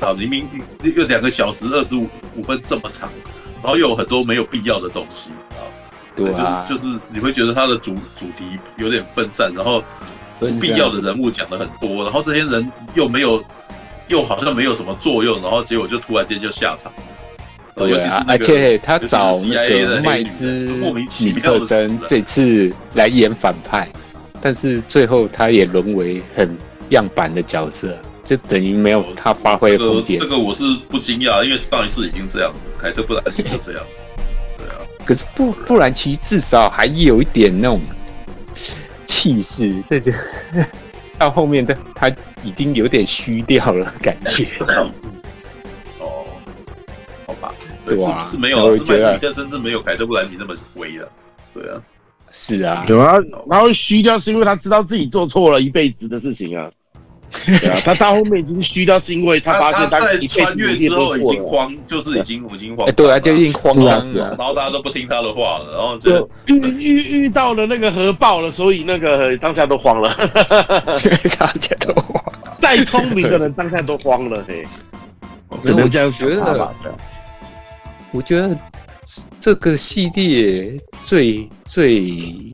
S1: 啊，明明又两个小时二十五五分这么长。然后又有很多没有必要的东西啊，对啊，就是就是你会觉得他的主主题有点分散，然后不必要的人物讲的很多，然后这些人又没有，又好像没有什么作用，然后结果就突然间就下场。
S3: 对啊，而且他找那个麦兹莫名其妙这次来演反派，但是最后他也沦为很样板的角色。就等于没有他发挥的空间。这个我是不惊讶，因为上一次已经这样子，凯特·布兰奇就这样子。对啊，可是布布兰奇至少还有一点那种气势，这就 到后面的他已经有点虚掉了感觉。哦，好吧，对啊，是没有，我觉得甚至没有凯特·布兰奇那么威了。对啊，是啊，
S2: 有啊，然后虚掉是因为他知道自己做错了一辈子的事情啊。对啊，他到后面已经虚掉，是因为他发现他，他在穿越之后已经慌，就是已经已经慌。对啊，就已经慌张了，然后大家都不听他的话了，然后就遇遇遇到了那个核爆了，所以那个当下都慌了，大家都慌。再聪明的人当下都慌了，嘿。我这样觉得，我觉得这个系列最最。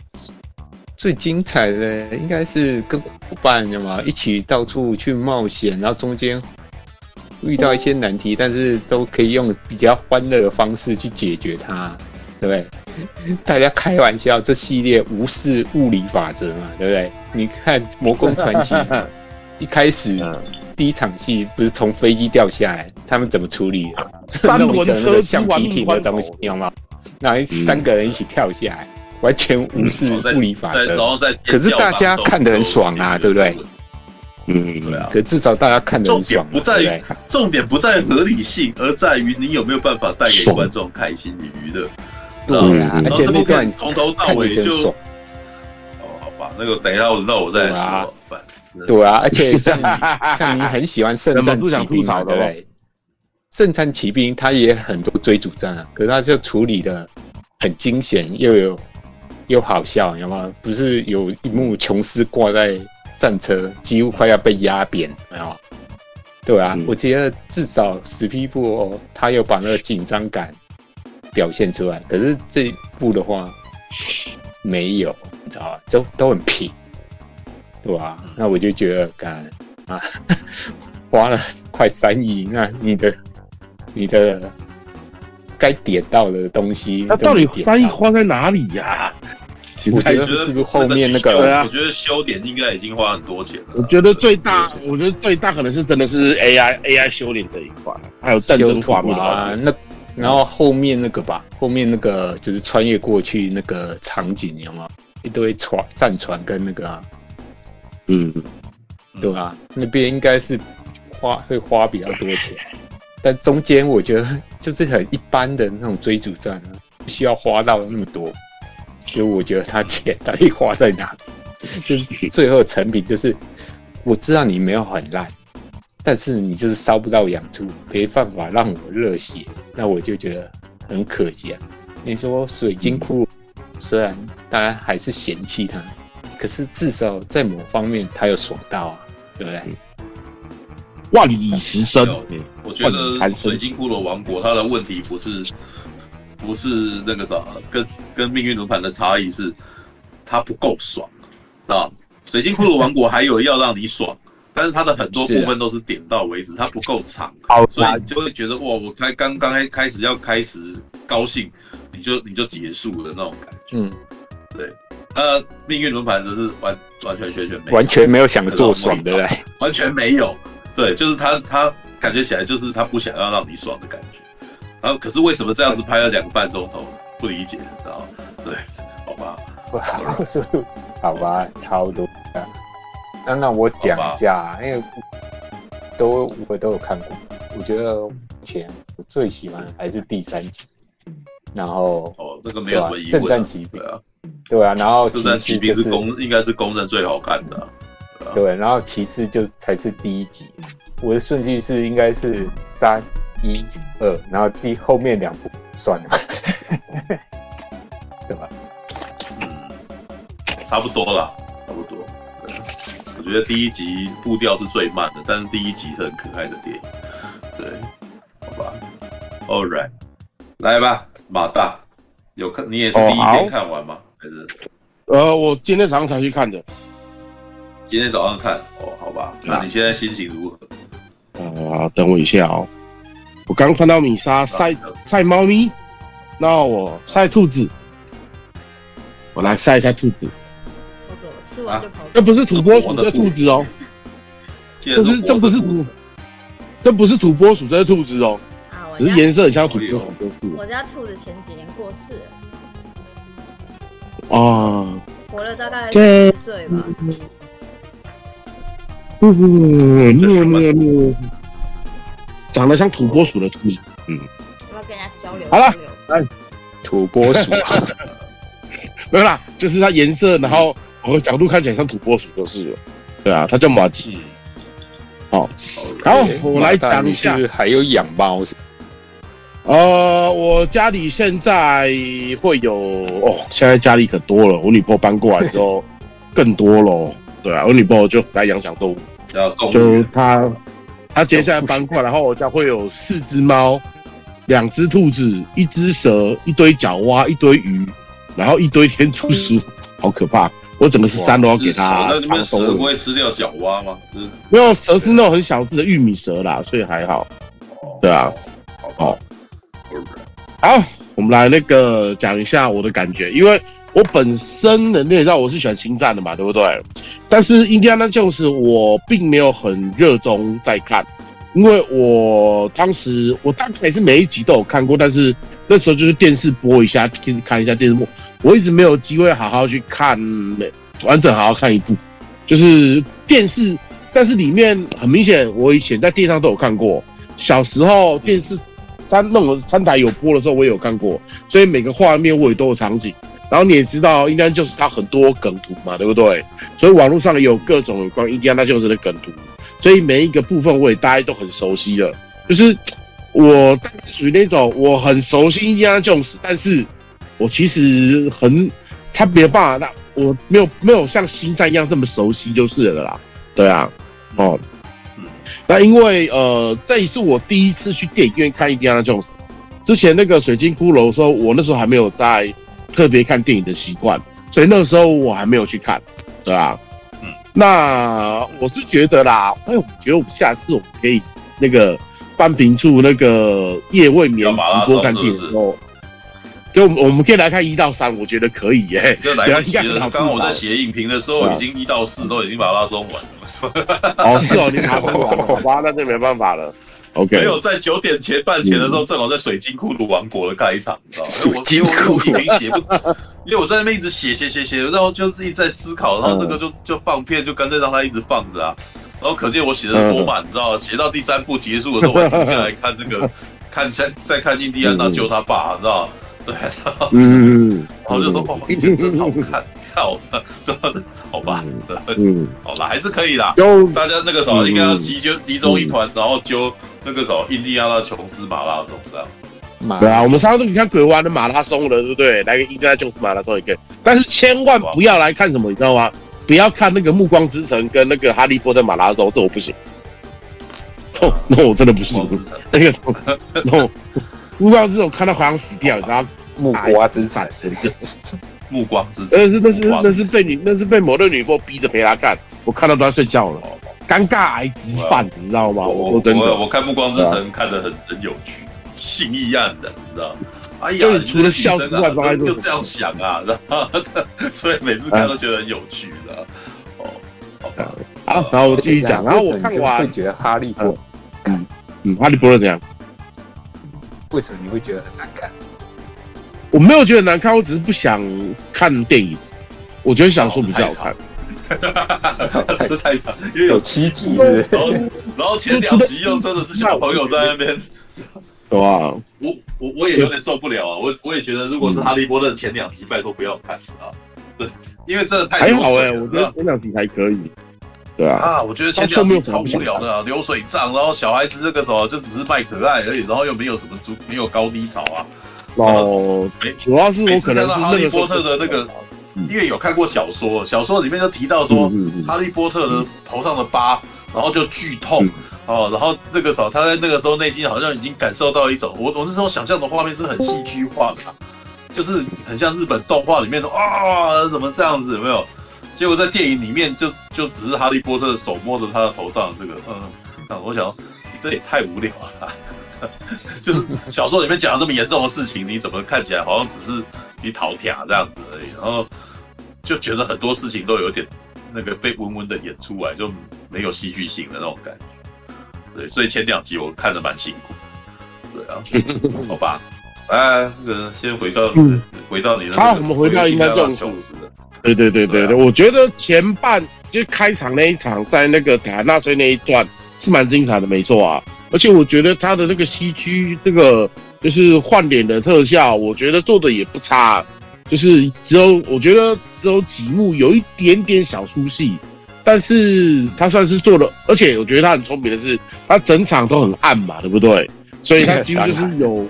S2: 最精彩的应该是跟伙伴，知道吗？一起到处去冒险，然后中间遇到一些难题，但是都可以用比较欢乐的方式去解决它，对不对？大家开玩笑，这系列无视物理法则嘛，对不对？你看《魔宫传奇》一开始 第一场戏不是从飞机掉下来，他们怎么处理？弄一个那个橡皮艇的东西，有吗？然后三个人一起跳下来。完全无视物理法则，可是大家看得很爽啊，对不对？嗯，对啊。可至少大家看得很爽。重点不在重点不在合理性，而在于你有没有办法带给观众开心与娱乐。
S3: 对啊，而且那段
S1: 从头到尾就哦，好吧，那个等一下我那我再说。
S3: 对啊，而且像像你很喜欢圣战骑兵嘛，对不对？圣战骑兵他也很多追逐战啊，可是他就处理的很惊险，又有又好笑，你知道吗？不是有一幕琼斯挂在战车，几乎快要被压扁，没有？对啊，嗯、我觉得至少史匹柏他有把那个紧张感表现出来，可是这一部的话没有，你知道吧？都都很平。对吧？那我就觉得，干啊，花了快三亿，那你的你的该点到的东西，
S2: 那到底翻译花在哪里呀？
S3: 我觉得是不是后面那个？
S1: 我觉得修点应该已经花很多钱了。
S2: 我觉得最大，我觉得最大可能是真的是 AI AI 修点这一块，还有战争画面
S3: 啊。那然后后面那个吧，后面那个就是穿越过去那个场景，有没有一堆船、战船跟那个。
S2: 嗯，
S3: 对吧、啊？那边应该是花会花比较多钱，但中间我觉得就是很一般的那种追逐战，不需要花到那么多，所以我觉得他钱到底花在哪？就是最后成品就是，我知道你没有很烂，但是你就是烧不到养猪，没办法让我热血，那我就觉得很可惜啊。你说水晶骷髅，虽然大家还是嫌弃他。可是至少在某方面他有爽到啊，对不对？
S2: 万里石生，
S1: 我觉得水晶骷髅王国它的问题不是不是那个啥，跟跟命运轮盘的差异是它不够爽。啊。水晶骷髅王国还有要让你爽，但是它的很多部分都是点到为止，它不够长，所以你就会觉得哇，我开刚刚开开始要开始高兴，你就你就结束了那种感觉，嗯，对。呃，命运轮盘则是完完全全全没，
S3: 完全没有想做爽的嘞，
S1: 完全没有，对，就是他他感觉起来就是他不想要让你爽的感觉，然后可是为什么这样子拍了两个半钟头，不理解，知道对，好吧，
S3: 好吧，超多，那那我讲一下，因为都我都有看过，我觉得目前我最喜欢还是第三集，然后
S1: 哦，那个没有什么疑问，
S3: 正战骑兵啊。对啊，然后其次就是
S1: 公应该是公认最好看的，
S3: 啊、对，然后其次就才是第一集，我的顺序是应该是三一二，然后第后面两部算了，对吧？
S1: 嗯，差不多了，差不多。我觉得第一集步调是最慢的，但是第一集是很可爱的电影，对，好吧？All right，来吧，马大，有看你也是第一天看完吗？哦还是，
S2: 呃，我今天早上才去看的。
S1: 今天早上看哦，好吧。那你现在心情如何？
S2: 呃，等我一下哦。我刚看到米莎晒晒猫咪，那我晒兔子。我来晒一下兔子。
S4: 我走了，吃完就跑。
S2: 这不是土拨鼠，这兔子哦。这是这不是土，这不是土拨鼠，这是兔子哦。只是颜色很像土拨鼠。
S4: 我家兔子前几年过世了。
S2: 哦，
S4: 活了大概十岁吧。
S2: 嗯，那那那，长得像土拨鼠的兔子。嗯，
S4: 我要跟人家交流。
S2: 好了，来，
S3: 土拨鼠。
S2: 没有啦，就是它颜色，然后我角度看起来像土拨鼠就是了。对啊，它叫马吉。好，好，我来讲一下，
S3: 还有养猫
S2: 呃，我家里现在会有哦，现在家里可多了。我女朋友搬过来之后，更多了。对啊，我女朋友就来养小动物，就她，她接下来搬过来，然后我家会有四只猫，两只兔子，一只蛇，一堆角蛙，一堆鱼，然后一堆天竺鼠，好可怕！我整个是三都要给她。
S1: 那你们蛇不会吃掉角蛙吗？
S2: 没有，蛇是那种很小只的玉米蛇啦，所以还好。对啊，好。好，我们来那个讲一下我的感觉，因为我本身的你也知道我是喜欢星战的嘛，对不对？但是印第安纳琼斯我并没有很热衷在看，因为我当时我大概是每一集都有看过，但是那时候就是电视播一下，看一下电视播，我一直没有机会好好去看完整好好看一部，就是电视，但是里面很明显，我以前在电视上都有看过，小时候电视。三那种三台有播的时候，我也有看过，所以每个画面我也都有场景。然后你也知道，印第安就是他很多梗图嘛，对不对？所以网络上有各种有关印第安纳琼斯的梗图，所以每一个部分我也大家都很熟悉了。就是我大概属于那种我很熟悉印第安纳琼斯，但是我其实很他没有办法，那我没有没有像星战一样这么熟悉就是了啦。对啊，哦，嗯那因为呃，这也是我第一次去电影院看印第安纳琼斯，之前那个水晶骷髅的时候，我那时候还没有在。特别看电影的习惯，所以那个时候我还没有去看，对吧？嗯，那我是觉得啦，哎，我觉得我们下次我们可以那个半屏处那个夜未眠直播看电影的时候，就我们我们可以来看一到三，我觉得可以耶、欸。
S1: 就来不及了。刚刚我在写影评的时候，已经一到四都已经马拉松完了。
S2: 哦，是哦，你马拉松完了，好吧，那就没办法了。OK，
S1: 没有在九点前半前的时候，正好在水晶骷髅王国的开场，你知道吗？
S3: 水晶骷髅，
S1: 我影评写不，因为我在那边一直写写写写，然后就自己在思考，然后这个就就放片，就干脆让它一直放着啊。然后可见我写的多满，你知道吗？写到第三部结束的时候，我还停下来看那个，看再再看印第安纳救他爸，你知道吗？对，然后然后就说哦，真好看，好 的，好吧，嗯，好了，还是可以啦。大家那个时候应该要集就集中一团，然后就。那个时候，印第安纳琼斯马拉松这样，
S2: 对啊，我们上次你看鬼湾的马拉松了，对不对？来个印第安纳琼斯马拉松也可以，但是千万不要来看什么，你知道吗？不要看那个暮光之城跟那个哈利波特马拉松，这我不行。哦，那我真的不行。那个，那暮光之城看到好像死掉，然后
S3: 暮光之城，
S1: 暮光之城，
S2: 那是那是那是被你那是被某个女播逼着陪他看，我看到都要睡觉了。尴尬癌直犯，你知道吗？我我真的，
S1: 我看《暮光之城》看得很很有趣，信义案的，你知道？哎呀，
S2: 除了笑之外，
S1: 就这样想啊，然后所以每次看都觉得很有趣的。哦，好吧，
S2: 好，然后我继续讲，然后我看完
S3: 会觉得哈利波，
S2: 嗯嗯，哈利波特怎样？
S3: 为什么你会觉得很难看？
S2: 我没有觉得难看，我只是不想看电影。我觉得小说比较好看。
S1: 哈是太长，因为
S3: 有七集，
S1: 然后然后前两集又真的是小朋友在那边，
S2: 对啊，
S1: 我我我也有点受不了啊，我我也觉得如果是哈利波特前两集，拜托不要看啊，对，因为真的太
S2: 还好哎，我觉得前两集还可以，对啊，
S1: 啊，我觉得前两集超无聊的，流水账，然后小孩子这个时候就只是卖可爱而已，然后又没有什么主，没有高低潮啊，
S2: 哦，主要是我可能是
S1: 哈利波特的那个。因为有看过小说，小说里面就提到说，哈利波特的头上的疤，然后就剧痛哦，然后那个时候他在那个时候内心好像已经感受到一种，我我那时候想象的画面是很戏剧化的，就是很像日本动画里面的啊，怎么这样子有没有？结果在电影里面就就只是哈利波特的手摸着他的头上的这个，嗯，那我想你这也太无聊了，就是小说里面讲的这么严重的事情，你怎么看起来好像只是？你讨挑这样子而已，然后就觉得很多事情都有点那个被温温的演出来，就没有戏剧性的那种感觉。对，所以前两集我看的蛮辛苦。对啊，好吧，哎，那个先回到、嗯、回到你的。
S2: 好，我们回到应该正式。对对对对对，我觉得前半就开场那一场，在那个塔纳粹那一段是蛮精彩的，没错啊。而且我觉得他的那个 CG 这个。就是换脸的特效，我觉得做的也不差，就是只有我觉得只有几幕有一点点小出戏，但是他算是做了，而且我觉得他很聪明的是，他整场都很暗嘛，对不对？所以他几乎就是 有，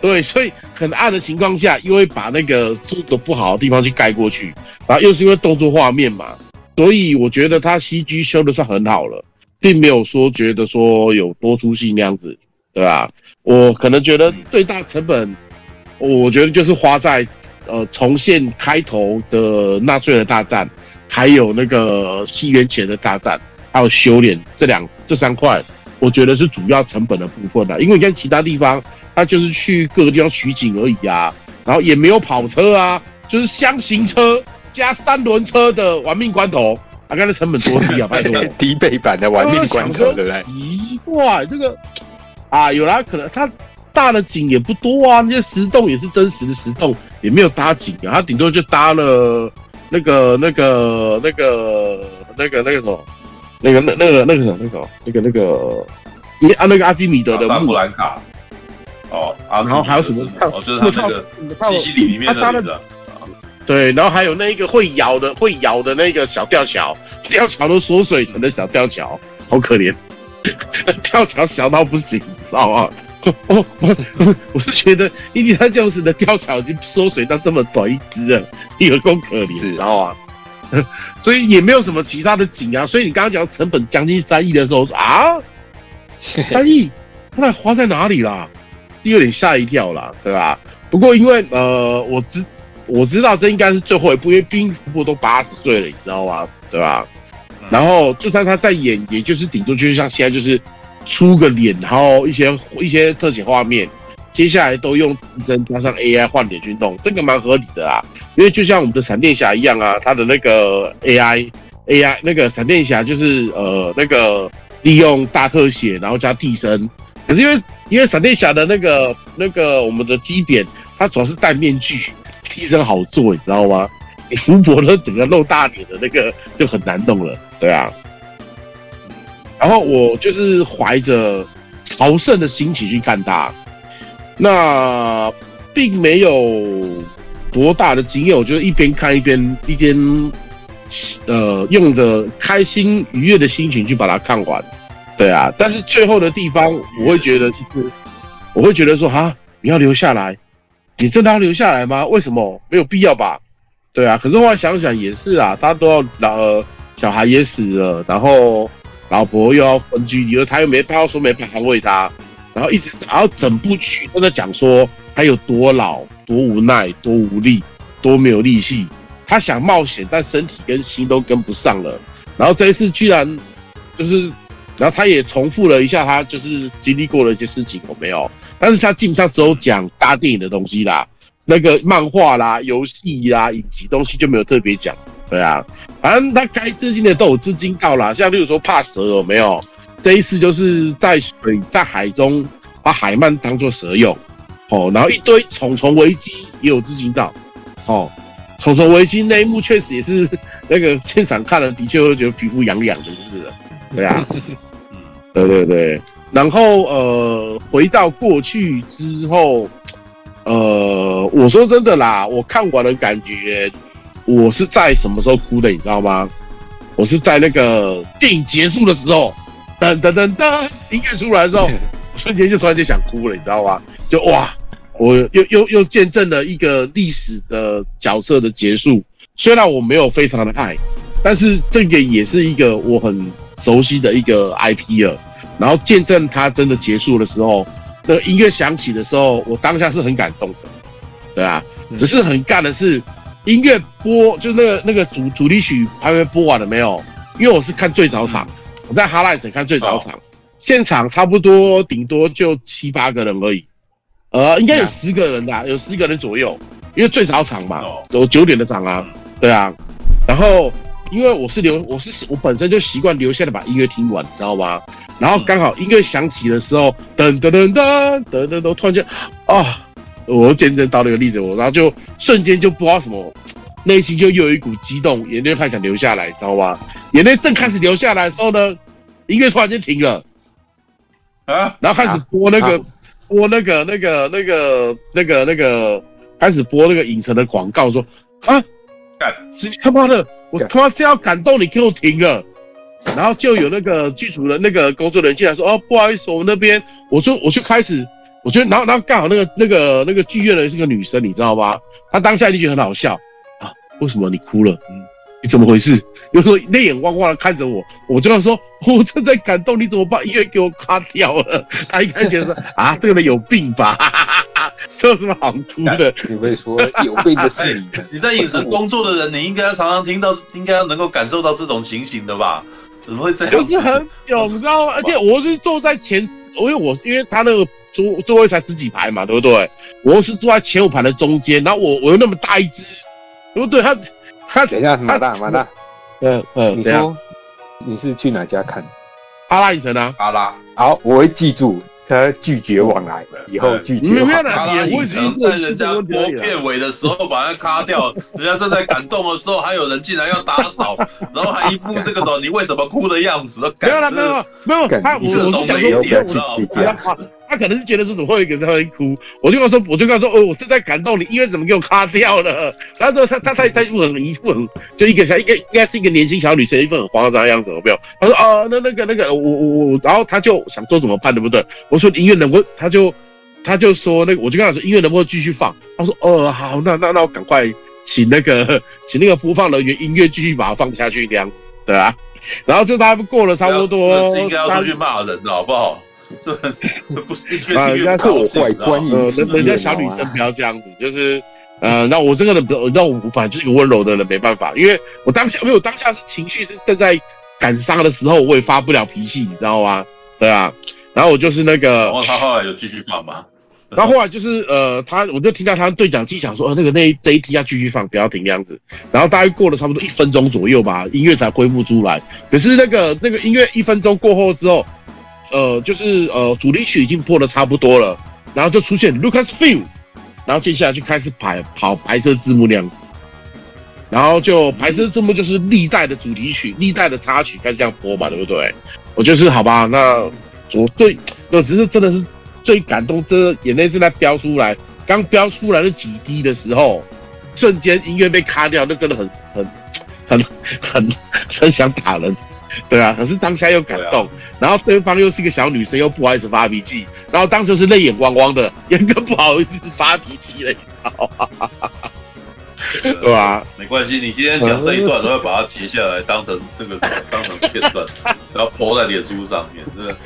S2: 对，所以很暗的情况下，又会把那个做的不好的地方去盖过去，然后又是因为动作画面嘛，所以我觉得他 CG 修的算很好了，并没有说觉得说有多出戏那样子。对吧？我可能觉得最大成本，我觉得就是花在呃重现开头的纳粹的大战，还有那个西元前的大战，还有修炼这两这三块，我觉得是主要成本的部分了。因为你看其他地方，他就是去各个地方取景而已啊，然后也没有跑车啊，就是箱型车加三轮车的玩命关头，啊，刚才成本多低啊！拜托，
S3: 低配版的玩命关头，对不对？
S2: 奇怪，这个。啊，有啦，可能他搭的景也不多啊，那些石洞也是真实的石洞，也没有搭景啊，他顶多就搭了那个、那个、那个、那个、那个什么，那个、那、那个、那个什么，那个、那个、那个，你啊，那个阿基米德的
S1: 萨布兰卡，哦，
S2: 然后还有什么？
S1: 哦，就是那个西西里里面的那个。
S2: 对，然后还有那一个会咬的会咬的那个小吊桥，吊桥都缩水成的小吊桥，好可怜，吊桥小到不行，知道吗？我是觉得印第安教室的吊桥已经缩水到这么短一只了，有够可怜，知道吗？所以也没有什么其他的景啊。所以你刚刚讲成本将近三亿的时候，啊，三亿，那花在哪里啦？就有点吓一跳啦，对吧？不过因为呃，我知。我知道这应该是最后一部，因为滨崎步都八十岁了，你知道吗？对吧？然后就算他在演，也就是顶多就是像现在就是出个脸，然后一些一些特写画面，接下来都用替身加上 AI 换脸去弄，这个蛮合理的啊。因为就像我们的闪电侠一样啊，他的那个 AI AI 那个闪电侠就是呃那个利用大特写，然后加替身。可是因为因为闪电侠的那个那个我们的基点，他主要是戴面具。替身好做，你知道吗？你福伯的整个露大脸的那个就很难弄了，对啊。然后我就是怀着朝圣的心情去看它，那并没有多大的经验，我就一边看一边一边呃用着开心愉悦的心情去把它看完，对啊。但是最后的地方，我会觉得就是我会觉得说哈，你要留下来。你真的要留下来吗？为什么？没有必要吧？对啊，可是后来想想也是啊，他都要老、呃，小孩也死了，然后老婆又要分居，以后他又没他要说没办法安慰他，然后一直然后整部剧都在讲说他有多老、多无奈、多无力、多没有力气，他想冒险，但身体跟心都跟不上了。然后这一次居然就是，然后他也重复了一下他就是经历过的一些事情，有没有？但是他基本上只有讲大电影的东西啦，那个漫画啦、游戏啦、影集东西就没有特别讲。对啊，反正他该资金的都有资金到啦，像例如说怕蛇有没有？这一次就是在水在海中把海鳗当做蛇用，哦，然后一堆虫虫危机也有资金到，哦，虫虫危机那一幕确实也是 那个现场看了的确会觉得皮肤痒痒的，就是了，对啊，对对对。然后呃，回到过去之后，呃，我说真的啦，我看完的感觉，我是在什么时候哭的，你知道吗？我是在那个电影结束的时候，噔噔噔噔，音乐出来的时候，瞬间就突然间想哭了，你知道吗？就哇，我又又又见证了一个历史的角色的结束。虽然我没有非常的爱，但是这个也是一个我很熟悉的一个 IP 了。然后见证它真的结束的时候，那个音乐响起的时候，我当下是很感动的，对啊，只是很干的是，音乐播就那个那个主主题曲还没播完了没有？因为我是看最早场，我在哈赖城看最早场，现场差不多顶多就七八个人而已，呃，应该有十个人的，有十个人左右，因为最早场嘛，有九点的场啊，对啊，然后。因为我是留，我是我本身就习惯留下来把音乐听完，你知道吗？然后刚好音乐响起的时候，噔噔噔噔噔噔噔，突然间，啊，我见证到那个例子，我然后就瞬间就不知道什么，内心就又有一股激动，眼泪开始流下来，知道吗？眼泪正开始流下来的时候呢，音乐突然间停了，啊，然后开始播那个，啊、播那个那个那个那个那个，开始播那个影城的广告，说啊。干！他妈的！我他妈是要感动你，给我停了。然后就有那个剧组的那个工作人员进来说：“哦，不好意思，我们那边……我就我就开始，我觉得，然后然后刚好那个那个那个剧院的人是个女生，你知道吗？她当下就觉得很好笑啊！为什么你哭了？嗯，你怎么回事？又说泪眼汪汪的看着我，我就要说，我正在感动，你怎么把音乐给我卡掉了？她一开始说：啊，这个人有病吧？” 这有什么好哭的？
S3: 你会说有病的是你。
S1: 你在影城工作的人，你应该要常常听到，应该要能够感受到这种情形的吧？怎么会这样？
S2: 就是很久，你知道吗？而且我是坐在前，因为我因为他那个座座位才十几排嘛，对不对？我是坐在前五排的中间，然后我我又那么大一只，对不对？他他
S3: 等一下，马大马大，
S2: 嗯嗯，
S3: 你说你是去哪家看？
S2: 阿拉影城啊，
S1: 阿拉。
S3: 好，我会记住。他拒绝往来了，以后拒绝往来。
S1: 哈拉影城在人家播片尾的时候把它卡掉，人家正在感动的时候，还有人进来要打扫，然后还一副那个时候你为什么哭的样子。
S2: 没有了，没有，没有。他我我是讲说，他可能是觉得说怎么会有一个人在哭，我就跟他说，我就跟他说，哦，我正在感动你，音乐怎么给我卡掉了？然后说他他他他一副很一副很就一个小一个应该是一个年轻小女生，一副很慌张的样子，有没有？他说哦，那那个那个我我我，然后他就想说怎么办，对不对？我说音乐能不，他就他就说那个，我就跟他说音乐能不能继续放？他说哦好，那那那我赶快请那个请那个播放人员音乐继续把它放下去这样子，对啊。然后就他们过了差不多，
S1: 应该要出去骂人的好不好？这不是啊，
S3: 人家是我外观，
S2: 呃，人人家小女生不要这样子，就是，呃，那我这个人，让我反正就是一个温柔的人，没办法，因为我当下，因为我当下是情绪是正在感伤的时候，我也发不了脾气，你知道吗？对啊，然后我就是那个，然
S1: 后他后来有继续放吗？
S2: 然后后来就是呃，他我就听到他对讲机讲说，呃，那个那这一题要继续放，不要停这样子。然后大概过了差不多一分钟左右吧，音乐才恢复出来。可是那个那个音乐一分钟过后之后。呃，就是呃，主题曲已经播的差不多了，然后就出现 Lucasfilm，然后接下来就开始排跑白色字幕那样，然后就白色字幕就是历代的主题曲、历代的插曲开始这样播嘛，对不对？我就是好吧，那我最那只是真的是最感动，这眼泪正在飙出来，刚飙出来的几滴的时候，瞬间音乐被卡掉，那真的很很很很 很想打人。对啊，可是当下又感动，啊、然后对方又是一个小女生，又不好意思发脾气，然后当时是泪眼汪汪的，也更不好意思发脾气了，你知道吗？对啊？
S1: 没关系，你今天讲这一段，都要把它截下来，当成那个当成片段，然后 po 在脸书上面，真的。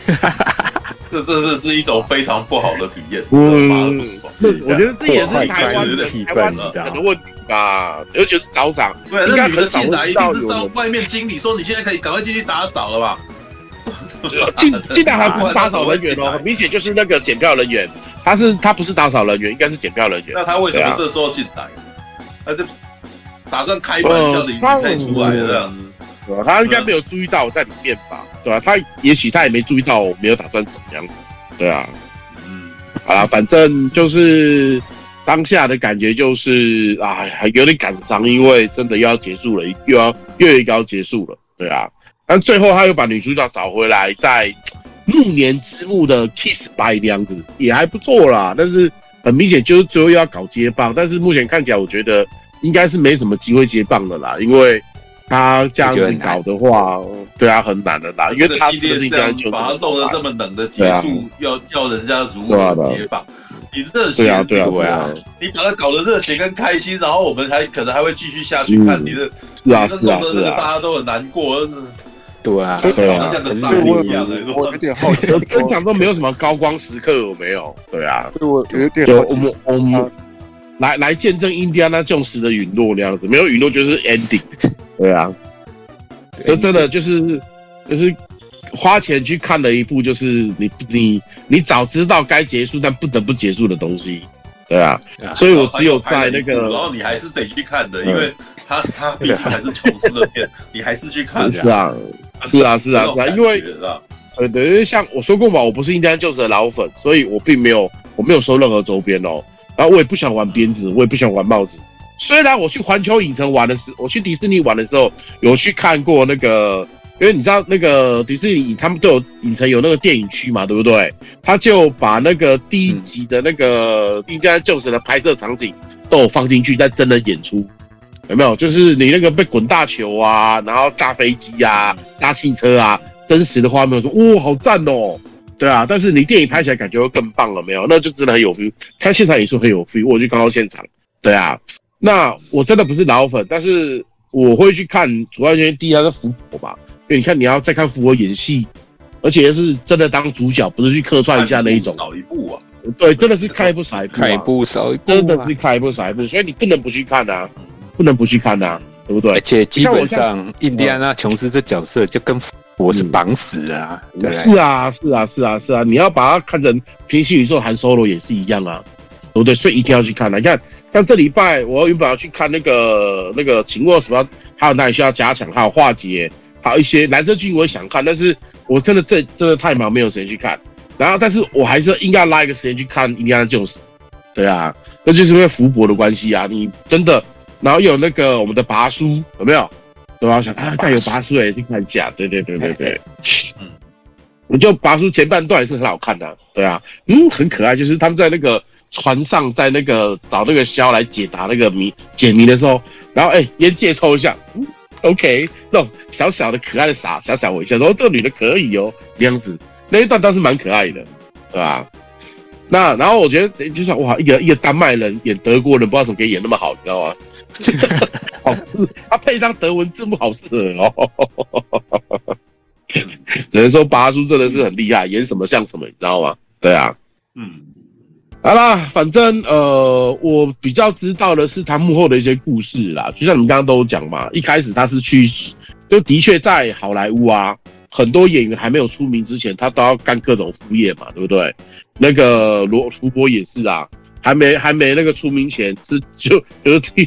S1: 这这这是一种非常不好的体验，
S2: 嗯，是，我觉得这也是台湾的台湾的很多问题吧，尤其是早长，
S1: 对，那女的进来一定是招外面经理说，你现在可以赶快进去打扫了吧？
S2: 进 进来还不是打扫人员哦，很明显就是那个检票人员，他是他不是打扫人员，应该是检票人员。
S1: 那他为什么这时候进来？他就打算开门叫你可以出来这样子。
S2: 对吧？他应该没有注意到我在里面吧？对吧？他也许他也没注意到我没有打算怎么样子。对啊，嗯，好了，反正就是当下的感觉就是啊，还有点感伤，因为真的又要结束了，又要又一个要结束了。对啊，但最后他又把女主角找回来，在暮年之墓的 kiss by 这样子也还不错啦。但是很明显就是最后又要搞接棒，但是目前看起来我觉得应该是没什么机会接棒的啦，因为。他这样子搞的话，对啊，很难的啦，因为他系列这样
S1: 把他弄得这么冷的结束，要要人家如何解绑？你热血，对啊，对啊，你把它搞得热血跟开心，然后我们还可能还会继续下去看你的，
S2: 是啊，是啊，
S1: 是啊，大家都很难过，
S3: 对啊，
S1: 对啊，像个丧一样的，
S5: 我有点好奇，我
S2: 正常都没有什么高光时刻，有没有？对啊，
S5: 我有点好奇，
S2: 我们来来见证印第安纳琼斯的陨落那样子，没有陨落就是 ending。对啊，就真的就是就是花钱去看了一部，就是你你你早知道该结束但不得不结束的东西，对啊，所以我只有在那个，
S1: 然后你还是得去看的，因为他他毕竟还是琼斯的片，你还是去看。
S2: 是啊，是啊，是啊，是啊，因为呃，对，因为像我说过嘛，我不是印第安琼斯的老粉，所以我并没有我没有收任何周边哦，然后我也不想玩鞭子，我也不想玩帽子。虽然我去环球影城玩的时，我去迪士尼玩的时候，有去看过那个，因为你知道那个迪士尼他们都有影城有那个电影区嘛，对不对？他就把那个第一集的那个《印第安琼斯》的拍摄场景都有放进去，在真人演出，有没有？就是你那个被滚大球啊，然后炸飞机啊，炸汽车啊，真实的画面，说哇，好赞哦，对啊。但是你电影拍起来感觉会更棒了，没有？那就真的很有 feel，看现场演出很有 feel。我就刚到现场，对啊。那我真的不是老粉，但是我会去看，主要原因第一他是福伯吧，因为你看你要再看福伯演戏，而且是真的当主角，不是去客串一下那一种。
S1: 少一部啊！
S2: 对，真的是看一部少一部，
S3: 看一部少一部，
S2: 真的是看一部少一部，所以你不能不去看啊，不能不去看啊，对不对？
S3: 而且基本上，印第安纳琼斯这角色就跟福伯是绑死啊，对，
S2: 是啊，是啊，是啊，是啊，你要把它看成平行宇宙韩 Solo 也是一样啊，对不对？所以一定要去看啊，你看。像这礼拜，我原本要去看那个那个情况什么，还有哪里需要加强，还有化解，还有一些蓝色剧我也想看，但是我真的这真的太忙，没有时间去看。然后，但是我还是应该拉一个时间去看《印第安纳琼斯》。对啊，那就是因为福伯的关系啊。你真的，然后有那个我们的拔叔有没有？对吧？我想啊，但有拔叔也去看一下。对对对对对，嗯。你就拔叔前半段也是很好看的，对啊，嗯，很可爱，就是他们在那个船上，在那个找那个肖来解答那个谜解谜的时候，然后哎，烟戒抽一下，嗯，OK，那种小小的可爱的傻小小微笑，说这个女的可以哦，这样子，那一段倒是蛮可爱的，对吧？那然后我觉得就像哇，一个一个丹麦人演德国人，不知道怎么可以演那么好，你知道吗？好色，他配上德文字幕好色哦。只能说八叔真的是很厉害，演什么像什么，你知道吗？对啊，嗯，好啦，反正呃，我比较知道的是他幕后的一些故事啦，就像你们刚刚都讲嘛，一开始他是去，就的确在好莱坞啊，很多演员还没有出名之前，他都要干各种副业嘛，对不对？那个罗福伯也是啊。还没还没那个出名前是就 就去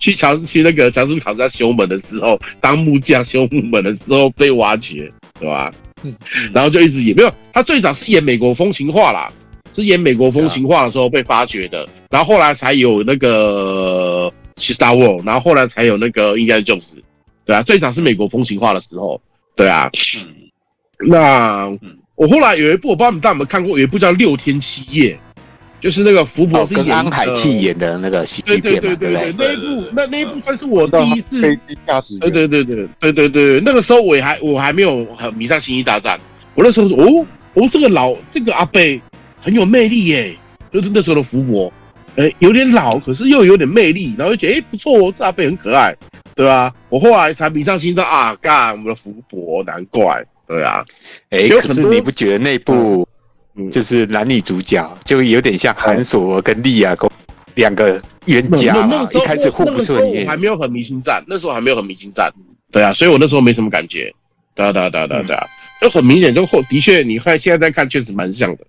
S2: 去乔去那个乔治卡斯他修门的时候当木匠修木门的时候被挖掘，对吧？嗯，然后就一直演没有，他最早是演美国风情画啦，是演美国风情画的时候被发掘的，然后后来才有那个 Star Wars，然后后来才有那个印第安琼斯，对啊，最早是美国风情画的时候，对啊，嗯，那我后来有一部我不知道你们大有没有看过，有一部叫《六天七夜》。就是那个福伯是演、
S3: 哦、跟安海契演的那个喜剧片嘛，对对对对，对，那一部那那一部算是我第一次飞机驾驶，对对对对对对对，那个时候我还我还没有很迷上星际大战，我那时候说哦哦这个老这个阿伯很有魅力耶，就是那时候的福伯，哎有点老，可是又有点魅力，然后就觉得哎不错哦，这阿贝很可爱，对吧？我后来才迷上星际啊，干我们的福伯，难怪，对啊，哎可是你不觉得那部？就是男女主角就有点像韩索跟莉亚公两个冤家嘛，一开始互不顺眼。
S2: 我还没有很迷星战，那时候还没有很迷星战，对啊，所以我那时候没什么感觉。对啊对啊对啊对啊对啊，就很明显，就后的确，你看现在在看，确实蛮像的。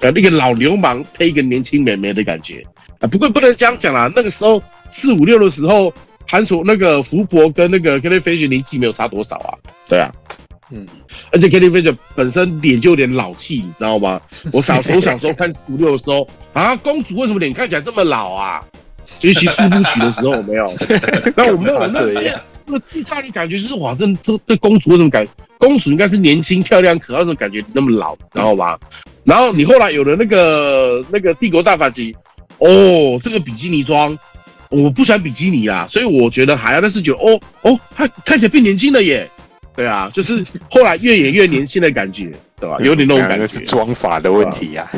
S2: 呃，那个老流氓配一个年轻美眉的感觉啊。不过不能这样讲啦，那个时候四五六的时候，韩索那个福伯跟那个 Kelly Fisher 年纪没有差多少啊。对啊。嗯，而且 Kelly Fisher 本身脸就有点老气，你知道吗？我小时候小时候看四五六的时候啊，公主为什么脸看起来这么老啊？尤其四部曲的时候我没有，那我没有那那个最差的感觉就是哇，这这这公主为什么感公主应该是年轻漂亮可爱那种感觉那么老，知道吧？然后你后来有了那个那个帝国大反击，哦，这个比基尼装，我不喜欢比基尼啦，所以我觉得还要，但是觉得哦哦，她看起来变年轻了耶。对啊，就是后来越演越年轻的感觉，对吧？有点那种感觉。
S3: 是妆法的问题呀。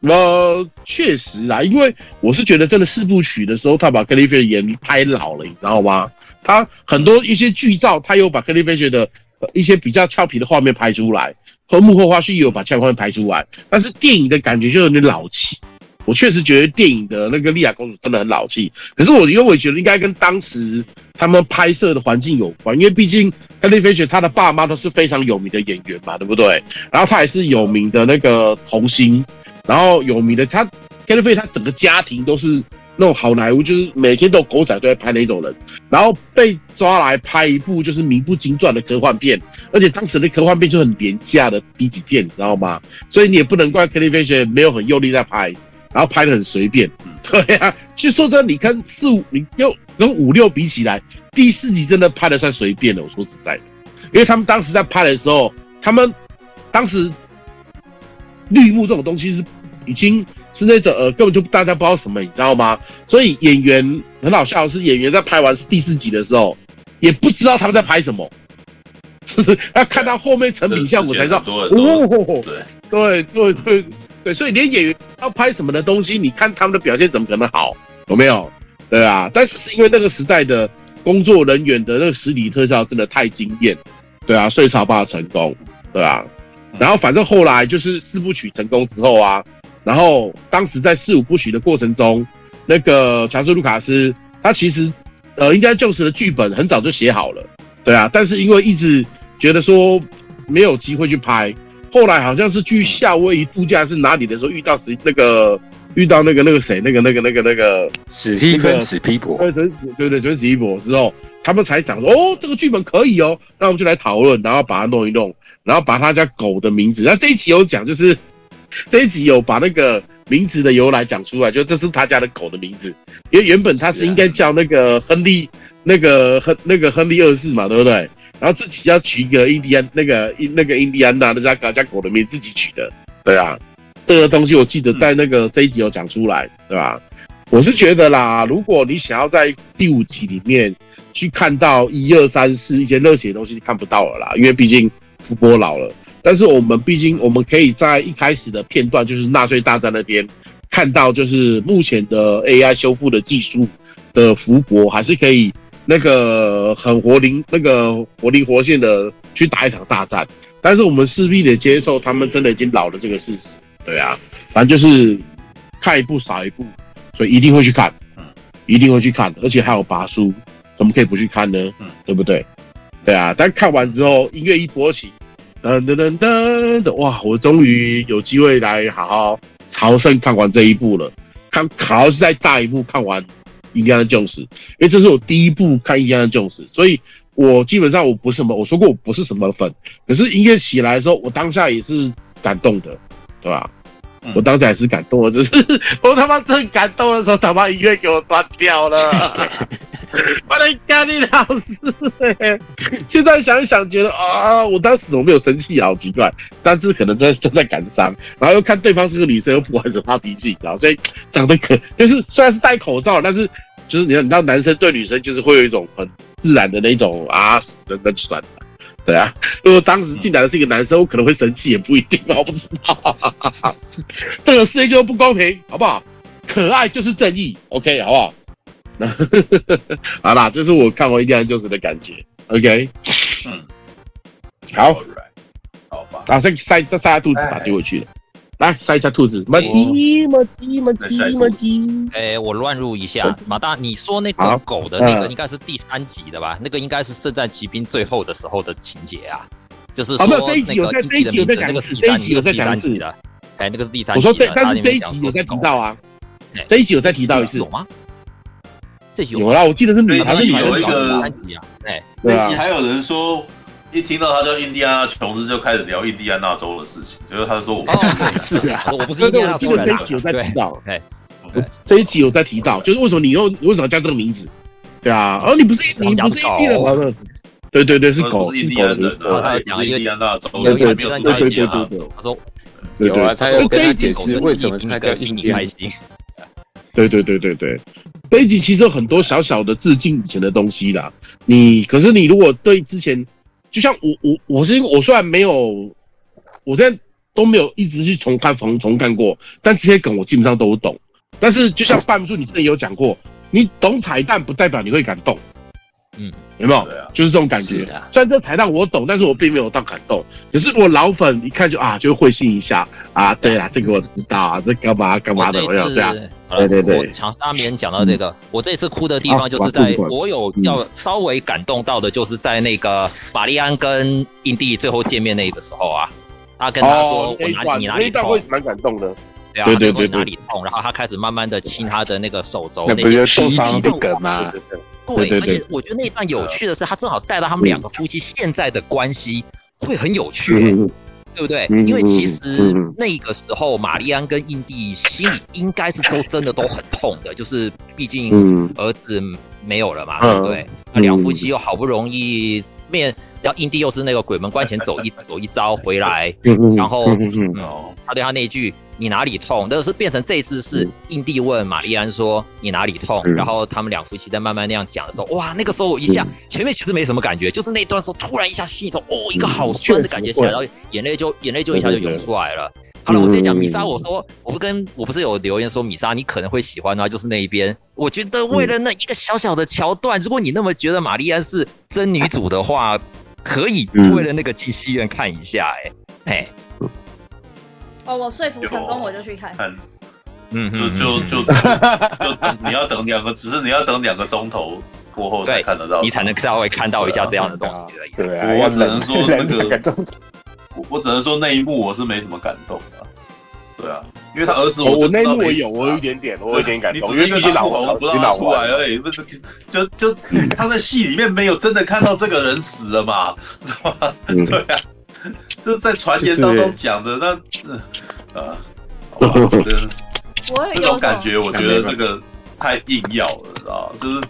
S2: 呃，确实啊，因为我是觉得真的四部曲的时候，他把格里菲的演拍老了，你知道吗？他很多一些剧照，他有把 Carrie Fisher 的一些比较俏皮的画面拍出来，和幕后花絮也有把俏皮画面拍出来，但是电影的感觉就有点老气。我确实觉得电影的那个莉亚公主真的很老气，可是我因为我觉得应该跟当时他们拍摄的环境有关，因为毕竟 Carrie Fisher 她的爸妈都是非常有名的演员嘛，对不对？然后他也是有名的那个童星，然后有名的他 kliffin 他整个家庭都是那种好莱坞，就是每天都狗仔都在拍那种人，然后被抓来拍一部就是名不经传的科幻片，而且当时的科幻片就很廉价的 B 级片，你知道吗？所以你也不能怪 Carrie Fisher 没有很用力在拍。然后拍的很随便，对啊，其实说真的，你跟四五，你又跟五六比起来，第四集真的拍的算随便的。我说实在的，因为他们当时在拍的时候，他们当时绿幕这种东西是已经是那种呃，根本就大家不知道什么，你知道吗？所以演员很好笑的是，演员在拍完第四集的时候，也不知道他们在拍什么，就 是要看到后面成品效果才知道。哦，对对对对。对，所以连演员要拍什么的东西，你看他们的表现怎么可能好？有没有？对啊，但是是因为那个时代的工作人员的那个实体特效真的太惊艳，对啊，所以才把它成功，对啊。然后反正后来就是四部曲成功之后啊，然后当时在四五部曲的过程中，那个乔治卢卡斯他其实呃应该就是的剧本很早就写好了，对啊，但是因为一直觉得说没有机会去拍。后来好像是去夏威夷度假是哪里的时候遇到史那个遇到那个那个谁那个那个那个那个
S3: 史蒂芬史皮博
S2: 对对对对史皮博之后，他们才讲说哦这个剧本可以哦，那我们就来讨论，然后把它弄一弄，然后把他家狗的名字，那这一期有讲就是这一集有把那个名字的由来讲出来，就这是他家的狗的名字，因为原本他是应该叫那个亨利那个亨那个亨利二世嘛，对不对？然后自己要取一个印第安那个印那个印第安纳那家家狗的名字，自己取的，对啊，这个东西我记得在那个这一集有讲出来，对吧？我是觉得啦，如果你想要在第五集里面去看到一二三四一些热血的东西，看不到了啦，因为毕竟福伯老了。但是我们毕竟我们可以在一开始的片段，就是纳粹大战那边看到，就是目前的 AI 修复的技术的福伯还是可以那个很活灵那个活灵活现的去打一场大战。但是我们势必得接受他们真的已经老了这个事实。对啊，反正就是看一部少一部，所以一定会去看，嗯，一定会去看，而且还有拔书，怎么可以不去看呢？嗯，对不对？对啊，但看完之后音乐一播起。噔噔噔噔的哇！我终于有机会来好好朝圣看完这一部了，看好是在大荧幕看完《印第安琼斯》，因为这是我第一部看《印第安琼斯》，所以我基本上我不是什么，我说过我不是什么粉，可是音乐起来的时候，我当下也是感动的，对吧？嗯、我当时还是感动的，只是 我他妈真感动的时候，他妈音乐给我断掉了。我的咖喱老师，现在想一想，觉得啊，我当时怎么没有生气啊？好奇怪。但是可能真正在感伤，然后又看对方是个女生，又不还着发脾气，你知道？所以长得可 就是虽然是戴口罩，但是就是你知道，你知道男生对女生就是会有一种很自然的那种啊，人的酸。对啊，如果当时进来的是一个男生，我可能会生气，也不一定啊，我不知道。这个世界就是不公平，好不好？可爱就是正义，OK，好不好？好啦，这是我看完《印第安就是》的感觉。OK，嗯，好，好吧。啊，再塞再塞下肚子，把丢回去了。来塞一下兔子，马吉马吉马吉马吉。
S6: 哎，我乱入一下，马大，你说那个狗的那个应该是第三集的吧？那个应该是《圣战奇兵》最后的时候的情节啊，就是说那个印第的名字，那个是第三集，第三集的。哎，那个是第三集。
S2: 我说对，但是这一集有在提到啊，这一集有在提到一次，
S6: 有吗？
S2: 这有啦，我记得是女，
S1: 还是有一个，哎，那集还有人说，一听到他叫印第安纳琼斯，就开始聊印第安纳州的事情，就是他说我
S6: 是啊，我不是印第安纳州人。
S2: 这一集有在提到，哎，这一集有在提到，就是为什么你又为什么叫这个名字？对啊，哦，你不是你不是印第安人，对对对，是狗，
S1: 印第安人，他讲印第安纳州，对对对对对对，
S3: 他说有啊，他有跟他解释为什么他叫印第安。
S2: 对对对对对，这一集其实有很多小小的致敬以前的东西啦。你可是你如果对之前，就像我我我是因为我虽然没有，我现在都没有一直去重看重重看过，但这些梗我基本上都懂。但是就像半叔你之前有讲过，你懂彩蛋不代表你会感动。嗯，有没有？就是这种感觉。虽然这彩蛋我懂，但是我并没有到感动。可是我老粉一看就啊，就会心一下啊。对啊，这个我知道啊，这干嘛干嘛的，我要这样。对对对。我
S6: 常阿绵讲到这个，我这次哭的地方就是在我有要稍微感动到的，就是在那个玛丽安跟印第最后见面那个时候啊，他跟他说我哪里你哪里痛，
S2: 蛮感动的。
S6: 对啊，对对对，哪里痛，然后他开始慢慢的亲他的那个手肘，那
S3: 不是第一集的梗吗？
S6: 对，而且我觉得那一段有趣的是，他正好带到他们两个夫妻现在的关系会很有趣，对不对？因为其实那个时候，玛丽安跟印第心里应该是都真的都很痛的，就是毕竟儿子没有了嘛，对不对？那两夫妻又好不容易面，然后印第又是那个鬼门关前走一 走一遭回来，然后他对他那一句。你哪里痛？但是变成这一次是印第问玛丽安说你哪里痛，然后他们两夫妻在慢慢那样讲的时候，哇，那个时候我一下前面其实没什么感觉，就是那段时候突然一下心里头哦一个好酸的感觉起来，然后眼泪就眼泪就一下就涌出来了。好了，我直接讲米莎，我说我不跟我不是有留言说米莎你可能会喜欢的话，就是那一边。我觉得为了那一个小小的桥段，如果你那么觉得玛丽安是真女主的话，可以为了那个进戏院看一下，哎。哎。
S4: 哦，我说服成功，我就去看。
S1: 嗯，就就就就你要等两个，只是你要等两个钟头过后才看得到，
S6: 你才能稍微看到一下这样的东西而已。
S1: 对啊，我只能说那个，我我只能说那一幕我是没什么感动的。对啊，因为他儿子，
S2: 我那一幕我有，我有一点点，我有点感动，
S1: 因为一些老红不让他出来而已，不是就就他在戏里面没有真的看到这个人死了嘛，知道吗？对啊。这是在传言当中讲的，那呃，好吧，我这种感觉，我觉得那个太硬要了，知道？就是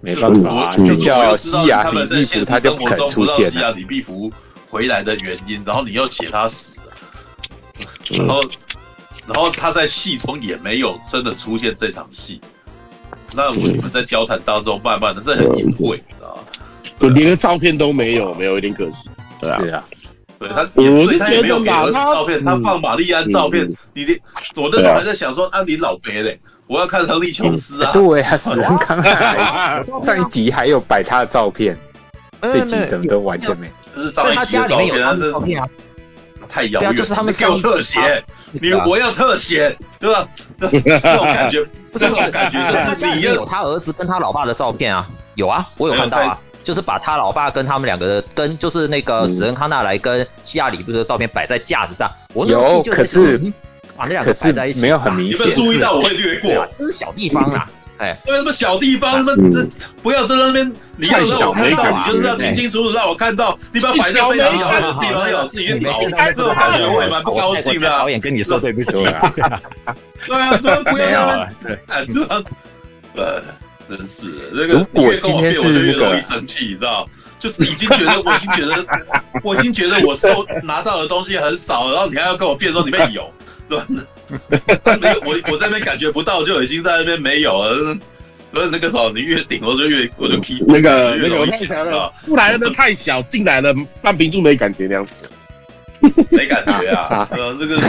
S3: 没办法，就叫西雅李碧芙，他就不肯出现。
S1: 西雅李碧芙回来的原因，然后你又写他死了，然后然后他在戏中也没有真的出现这场戏。那我们在交谈当中，慢慢的，这很隐晦，你知道吗？
S2: 就连个照片都没有，没有，有点可惜。对啊，
S3: 是啊，
S1: 对他也，我是觉得把他照片，他放玛丽安照片，你的，我那时候还在想说，啊，你老别嘞，我要看亨利琼斯啊。
S3: 对啊，史恩康纳上一集还有摆他的照片，这集怎么都完全没。
S1: 这是上一集的照片啊，这照片啊。太遥远，
S6: 就是他们
S1: 给我特写，你我要特写，对吧？那种感觉，这种感觉就是你
S6: 有他儿子跟他老爸的照片啊，有啊，我有看到啊，就是把他老爸跟他们两个的跟就是那个史恩康纳莱跟西亚里布的照片摆在架子上，我
S3: 有，可是
S6: 把那两个摆在一起，
S3: 没有很明显，
S1: 你们注意到我会略过，
S6: 这是小地方啊。哎，
S1: 为什么小地方？那么不要在那边，你要让我看到，你就是要清清楚楚让我看到。你把摆在非常遥远的地方，要自己去找。这种感觉我也蛮不高兴的。
S6: 导演跟你说对不起啊。
S1: 对啊，不要不要那边 哎，这样，呃，真是那个。
S3: 如果今天是那个，
S1: 容易生气，你知道？就是已经觉得，我已经觉得，我已经觉得我收拿到的东西很少，然后你还要跟我辩说里面有，对吧？没有，我我在那边感觉不到，就已经在那边没有了。那那个时候你越顶，我就越我就 keep
S2: 那个那个太小了，出来的太小，进来了半瓶柱没感觉那样子，
S1: 没感觉啊。呃，这
S2: 个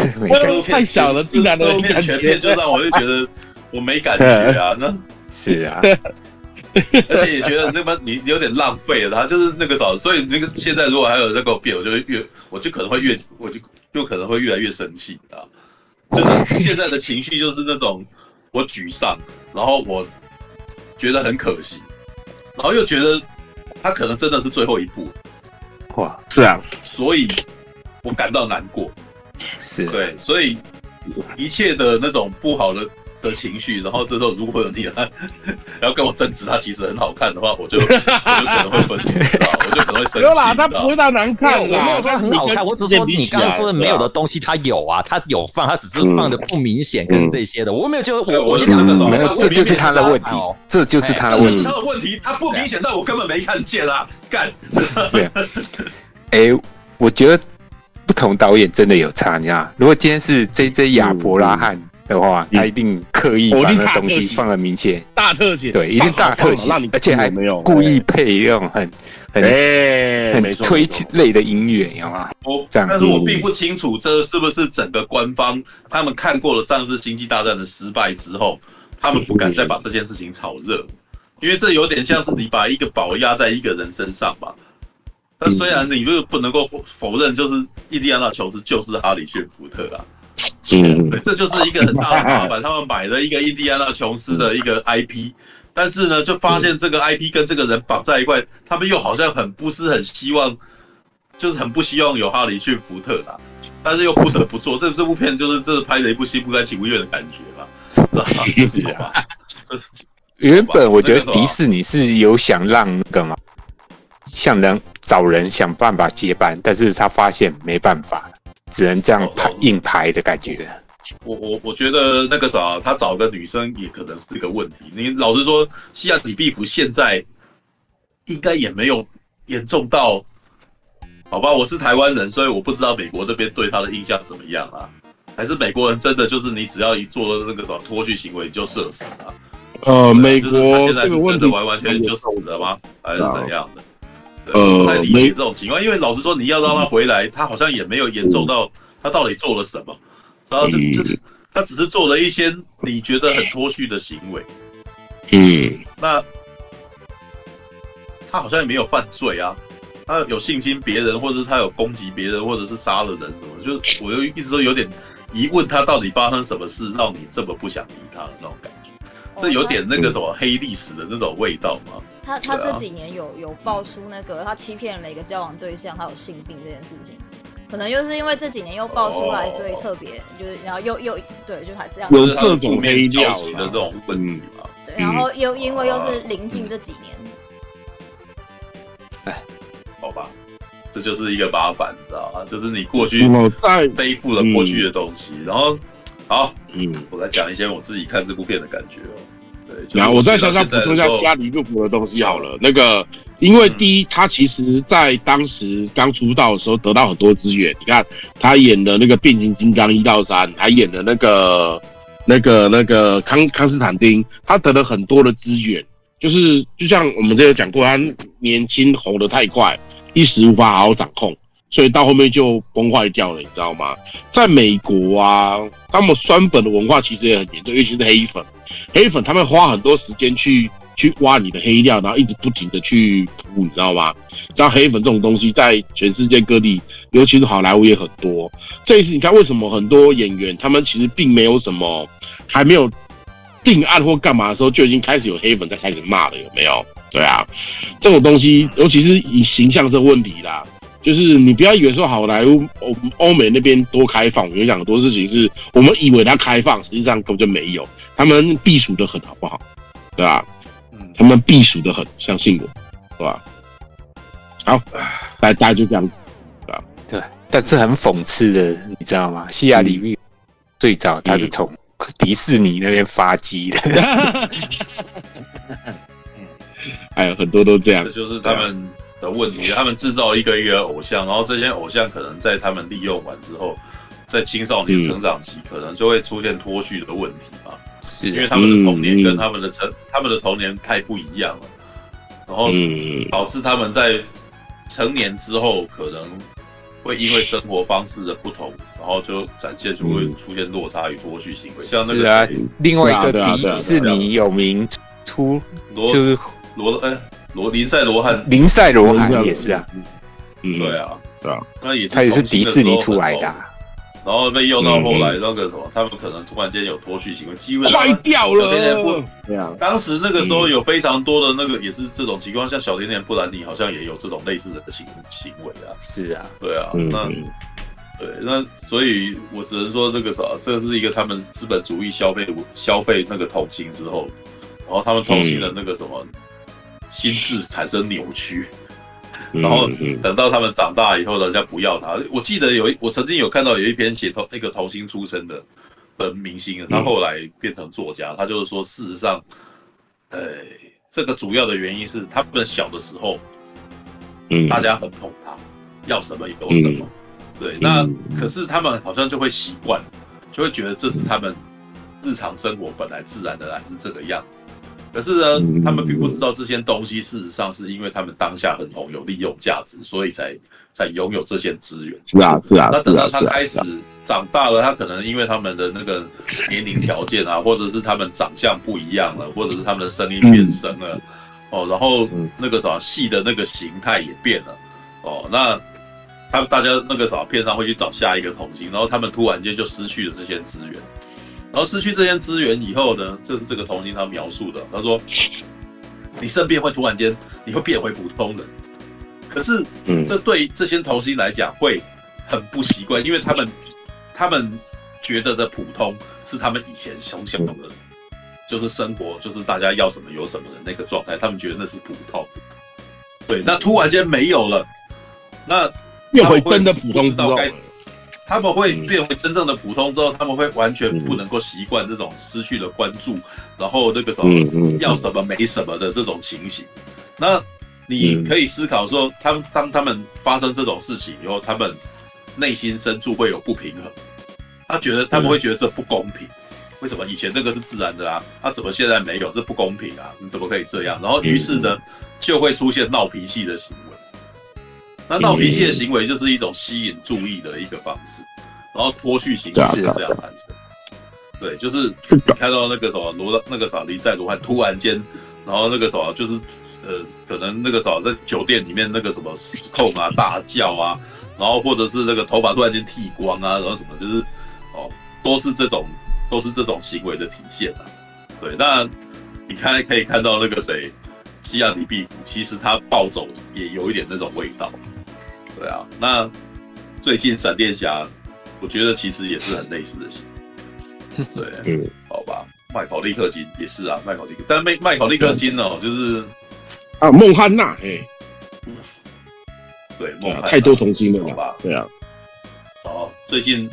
S2: 太小了，进来的
S1: 面全片就让我就觉得我没感觉啊。那
S3: 是啊，
S1: 而且也觉得那么你有点浪费了，他就是那个时候，所以那个现在如果还有那个变，我就会越我就可能会越我就就可能会越来越生气啊。就是现在的情绪就是那种，我沮丧，然后我觉得很可惜，然后又觉得他可能真的是最后一步，
S2: 哇，是啊，
S1: 所以我感到难过，
S3: 是
S1: 对，所以一切的那种不好的。的情绪，然后这时候如果有你来，然后跟我争执，他其实很好看的话，我就 我就可能会分，我就可能会生气。有啦，
S2: 他不会到难看，
S6: 我没有说很好看，我只是说你刚刚说的没有的东西，他有啊，他有放，他只是放的不明显跟这些的，我没有就我我先讲的时候，
S3: 没有，这就是他的问题，这就是他的问题，
S1: 他的问题，他不明显，但我根本没看见啊，干。
S3: 对，哎，我觉得不同导演真的有差，你看，如果今天是 JJ 亚伯拉罕。的话，他一定刻意把那东西放在明显，
S2: 大特写，
S3: 对，一定大特写，而且还没有。故意配那种很很很催泪的音乐，有吗？
S1: 这样，但是我并不清楚这是不是整个官方他们看过了上次星际大战的失败之后，他们不敢再把这件事情炒热，因为这有点像是你把一个宝压在一个人身上吧。但虽然你不不能够否认，就是印第安纳琼斯就是哈里逊福特啊。嗯，对，这就是一个很大的麻烦。他们买了一个印第安纳琼斯的一个 IP，但是呢，就发现这个 IP 跟这个人绑在一块，他们又好像很不是很希望，就是很不希望有哈里逊福特啦，但是又不得不做。这这部片就是这是拍的一部心不甘情不愿的感觉吧？是啊，
S3: 原本我觉得迪士尼是有想让那个嘛，想人找人想办法接班，但是他发现没办法。只能这样排硬排的感觉。
S1: 我我我觉得那个啥，他找个女生也可能是个问题。你老实说，西亚李碧芙现在应该也没有严重到，好吧？我是台湾人，所以我不知道美国那边对他的印象怎么样啊？还是美国人真的就是你只要一做那个什么脱序行为就社死啊？
S2: 呃，美国
S1: 现在是真的完完全全就死了吗？还是怎样的？呃，不太理解这种情况，因为老实说，你要让他回来，他好像也没有严重到他到底做了什么，然后就就是他只是做了一些你觉得很脱序的行为，
S2: 嗯，
S1: 那他好像也没有犯罪啊，他有性侵别人，或者是他有攻击别人，或者是杀了人什么，就我又一直都有点疑问，他到底发生什么事让你这么不想理他的那种感觉，这有点那个什么黑历史的那种味道吗？
S4: 他他这几年有有爆出那个他欺骗了一个交往对象，他有性病这件事情，可能就是因为这几年又爆出来，所以特别就是然后又又对，就还这样，
S2: 有各种黑料
S1: 的这种问题嘛。
S4: 对，然后又因为又是临近这几年，
S1: 哎，好吧，这就是一个麻烦，你知道吗？就是你过去背负了过去的东西，然后好，嗯，我来讲一些我自己看这部片的感觉哦。
S2: 对然后我再稍稍补充一下希拉里·路普的东西好了。那个，因为第一，他其实在当时刚出道的时候得到很多资源。你看，他演的那个《变形金刚》一到三，还演的那个、那个、那个康康斯坦丁，他得了很多的资源。就是就像我们之前讲过，他年轻红得太快，一时无法好好掌控。所以到后面就崩坏掉了，你知道吗？在美国啊，他们酸粉的文化其实也很严重，尤其是黑粉。黑粉他们花很多时间去去挖你的黑料，然后一直不停的去铺，你知道吗？知道黑粉这种东西在全世界各地，尤其是好莱坞也很多。这一次你看，为什么很多演员他们其实并没有什么，还没有定案或干嘛的时候，就已经开始有黑粉在开始骂了，有没有？对啊，这种东西，尤其是以形象这问题啦。就是你不要以为说好莱坞欧欧美那边多开放，我跟你讲很多事情是我们以为它开放，实际上根本就没有，他们避暑的很，好不好？对吧？嗯，他们避暑的很，相信我，对吧？好，大大家就这样子，对吧？
S3: 对，但是很讽刺的，你知道吗？西雅里绿最早他是从迪士尼那边发迹的，
S2: 嗯，还有很多都这样，
S1: 就是他们。的问题，他们制造一个一个偶像，然后这些偶像可能在他们利用完之后，在青少年成长期可能就会出现脱序的问题嘛？是，因为他们的童年跟他们的成，他们的童年太不一样了，然后导致他们在成年之后可能会因为生活方式的不同，然后就展现出会出现落差与脱序行为。像那个
S3: 啊，另外一个迪士尼有名出就是
S1: 罗哎。罗林赛罗汉，
S3: 林赛罗汉也是啊，
S1: 嗯，对啊，
S2: 对啊，
S1: 那也是
S3: 他也是迪士尼出来的，
S1: 然后被用到后来那个什么，他们可能突然间有脱序行为，机会
S2: 坏掉了。
S1: 小甜甜布，对啊，当时那个时候有非常多的那个也是这种情况，像小甜甜布兰妮好像也有这种类似的行行为啊，
S3: 是啊，
S1: 对啊，那对那所以我只能说这个啥，这是一个他们资本主义消费消费那个童星之后，然后他们童星的那个什么。心智产生扭曲，然后等到他们长大以后，人家不要他。我记得有一，我曾经有看到有一篇写同那个童星出身的的明星，他后来变成作家，他就是说，事实上，呃，这个主要的原因是他们小的时候，嗯。大家很捧他，要什么有什么，对，那可是他们好像就会习惯，就会觉得这是他们日常生活本来自然的来是这个样子。可是呢，他们并不知道这些东西，事实上是因为他们当下很红，有利用价值，所以才才拥有这些资源。
S2: 是啊，是啊。
S1: 那等到他开始长大了，他可能因为他们的那个年龄条件啊，或者是他们长相不一样了，或者是他们的声音变声了，哦，然后那个啥戏的那个形态也变了，哦，那他们大家那个啥片商会去找下一个童星，然后他们突然间就失去了这些资源。然后失去这些资源以后呢，这是这个童星他描述的。他说：“你身边会突然间你会变回普通人，可是，这对这些童星来讲会很不习惯，因为他们他们觉得的普通是他们以前想象的，就是生活就是大家要什么有什么的那个状态，他们觉得那是普通。对，那突然间没有了，那
S2: 又会真的普通之后。”
S1: 他们会变为真正的普通之后，他们会完全不能够习惯这种失去了关注，然后那个什么要什么没什么的这种情形。那你可以思考说，他们当他们发生这种事情以后，他们内心深处会有不平衡。他觉得他们会觉得这不公平，为什么以前那个是自然的啊？他怎么现在没有？这不公平啊！你怎么可以这样？然后于是呢，就会出现闹脾气的行为。那闹脾气的行为就是一种吸引注意的一个方式，然后脱序形式这样产生。对，就是你看到那个什么罗那个啥林赛罗汉突然间，然后那个什么就是呃，可能那个啥在酒店里面那个什么失控啊、大叫啊，然后或者是那个头发突然间剃光啊，然后什么就是哦，都是这种都是这种行为的体现啊。对，那你看可以看到那个谁希拉里毕福，其实他暴走也有一点那种味道。对啊，那最近闪电侠，我觉得其实也是很类似的戏。对，嗯，好吧，麦考利克金也是啊，麦考利克，但麦麦考利克金哦，就是
S2: 啊，孟汉娜，哎，
S1: 对，孟汉
S2: 太多童星了，好吧，对啊，
S1: 哦，最近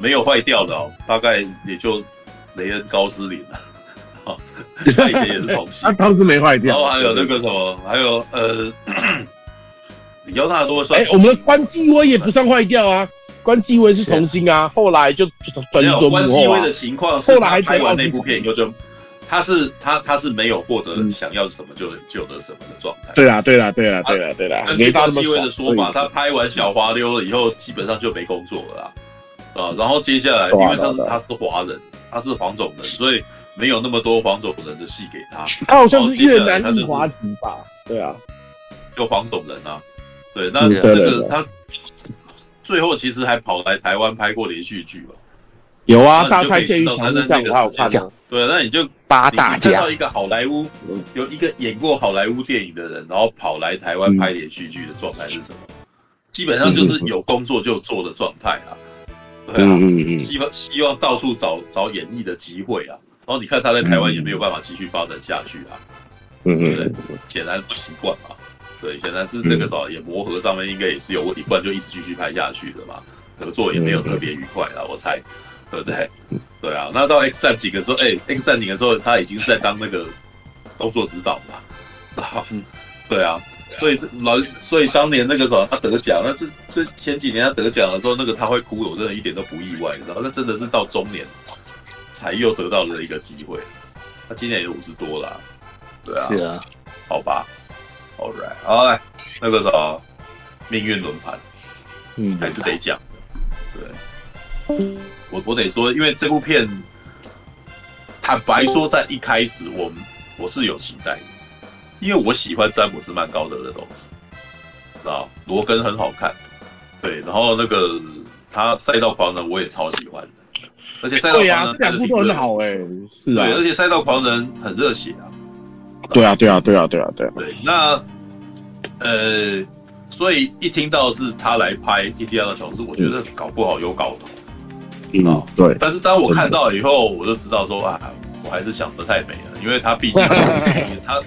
S1: 没有坏掉的哦，大概也就雷恩高斯林了，他以前也是同性，
S2: 他当时没坏掉。
S1: 然后还有那个什么，还有呃，李奥纳多算。
S2: 哎，我们的关继威也不算坏掉啊，关继威是童星啊，后来就转做幕后。
S1: 关继威的情况是，后来拍完那部片以后就，他是他他是没有获得想要什么就就得什么的状态。
S2: 对啦对啦对啦对啦对啦。
S1: 根据关继威的说法，他拍完小滑溜了以后，基本上就没工作了啦。啊，然后接下来，因为他是他是华人，他是黄种人，所以没有那么多黄种人的戏给他。
S2: 他好像是越南裔华籍吧？对啊，
S1: 就黄种人啊。对，那那个他最后其实还跑来台湾拍过连续剧吧？
S2: 有啊，大开剑玉强这样子，我看
S1: 对，那你就
S3: 八大家
S1: 看到一个好莱坞有一个演过好莱坞电影的人，然后跑来台湾拍连续剧的状态是什么？基本上就是有工作就做的状态啊。对啊，希望希望到处找找演艺的机会啊，然后你看他在台湾也没有办法继续发展下去啊，嗯嗯对？显然不习惯嘛，对，显然是那个时候也磨合上面应该也是有问题，不然就一直继续拍下去的嘛，合作也没有特别愉快啦，我猜，对不对？对啊，那到 X 战警的时候，哎，X 战警的时候他已经是在当那个动作指导嘛，啊，对啊。所以这老，所以当年那个时候他得奖，那这这前几年他得奖的时候，那个他会哭，我真的一点都不意外，你知道？那真的是到中年才又得到了一个机会。他今年也五十多了，对啊，
S3: 是啊，
S1: 好吧，All right，好来，那个时候命运轮盘，嗯，还是得讲的，对，我我得说，因为这部片坦白说，在一开始我们我是有期待的。因为我喜欢詹姆斯曼高德的东西，知道罗根很好看，对，然后那个他赛道狂人我也超喜欢的，而且赛道狂人
S2: 两部都很好哎，是啊，
S1: 对，而且赛道狂人很热血啊，
S2: 对啊，对啊，对啊，对啊，对啊，
S1: 对，那呃，所以一听到是他来拍印第安纳琼斯，我觉得搞不好有搞头，
S2: 嗯，对，
S1: 但是当我看到以后，我就知道说啊，我还是想得太美了，因为他毕竟 他。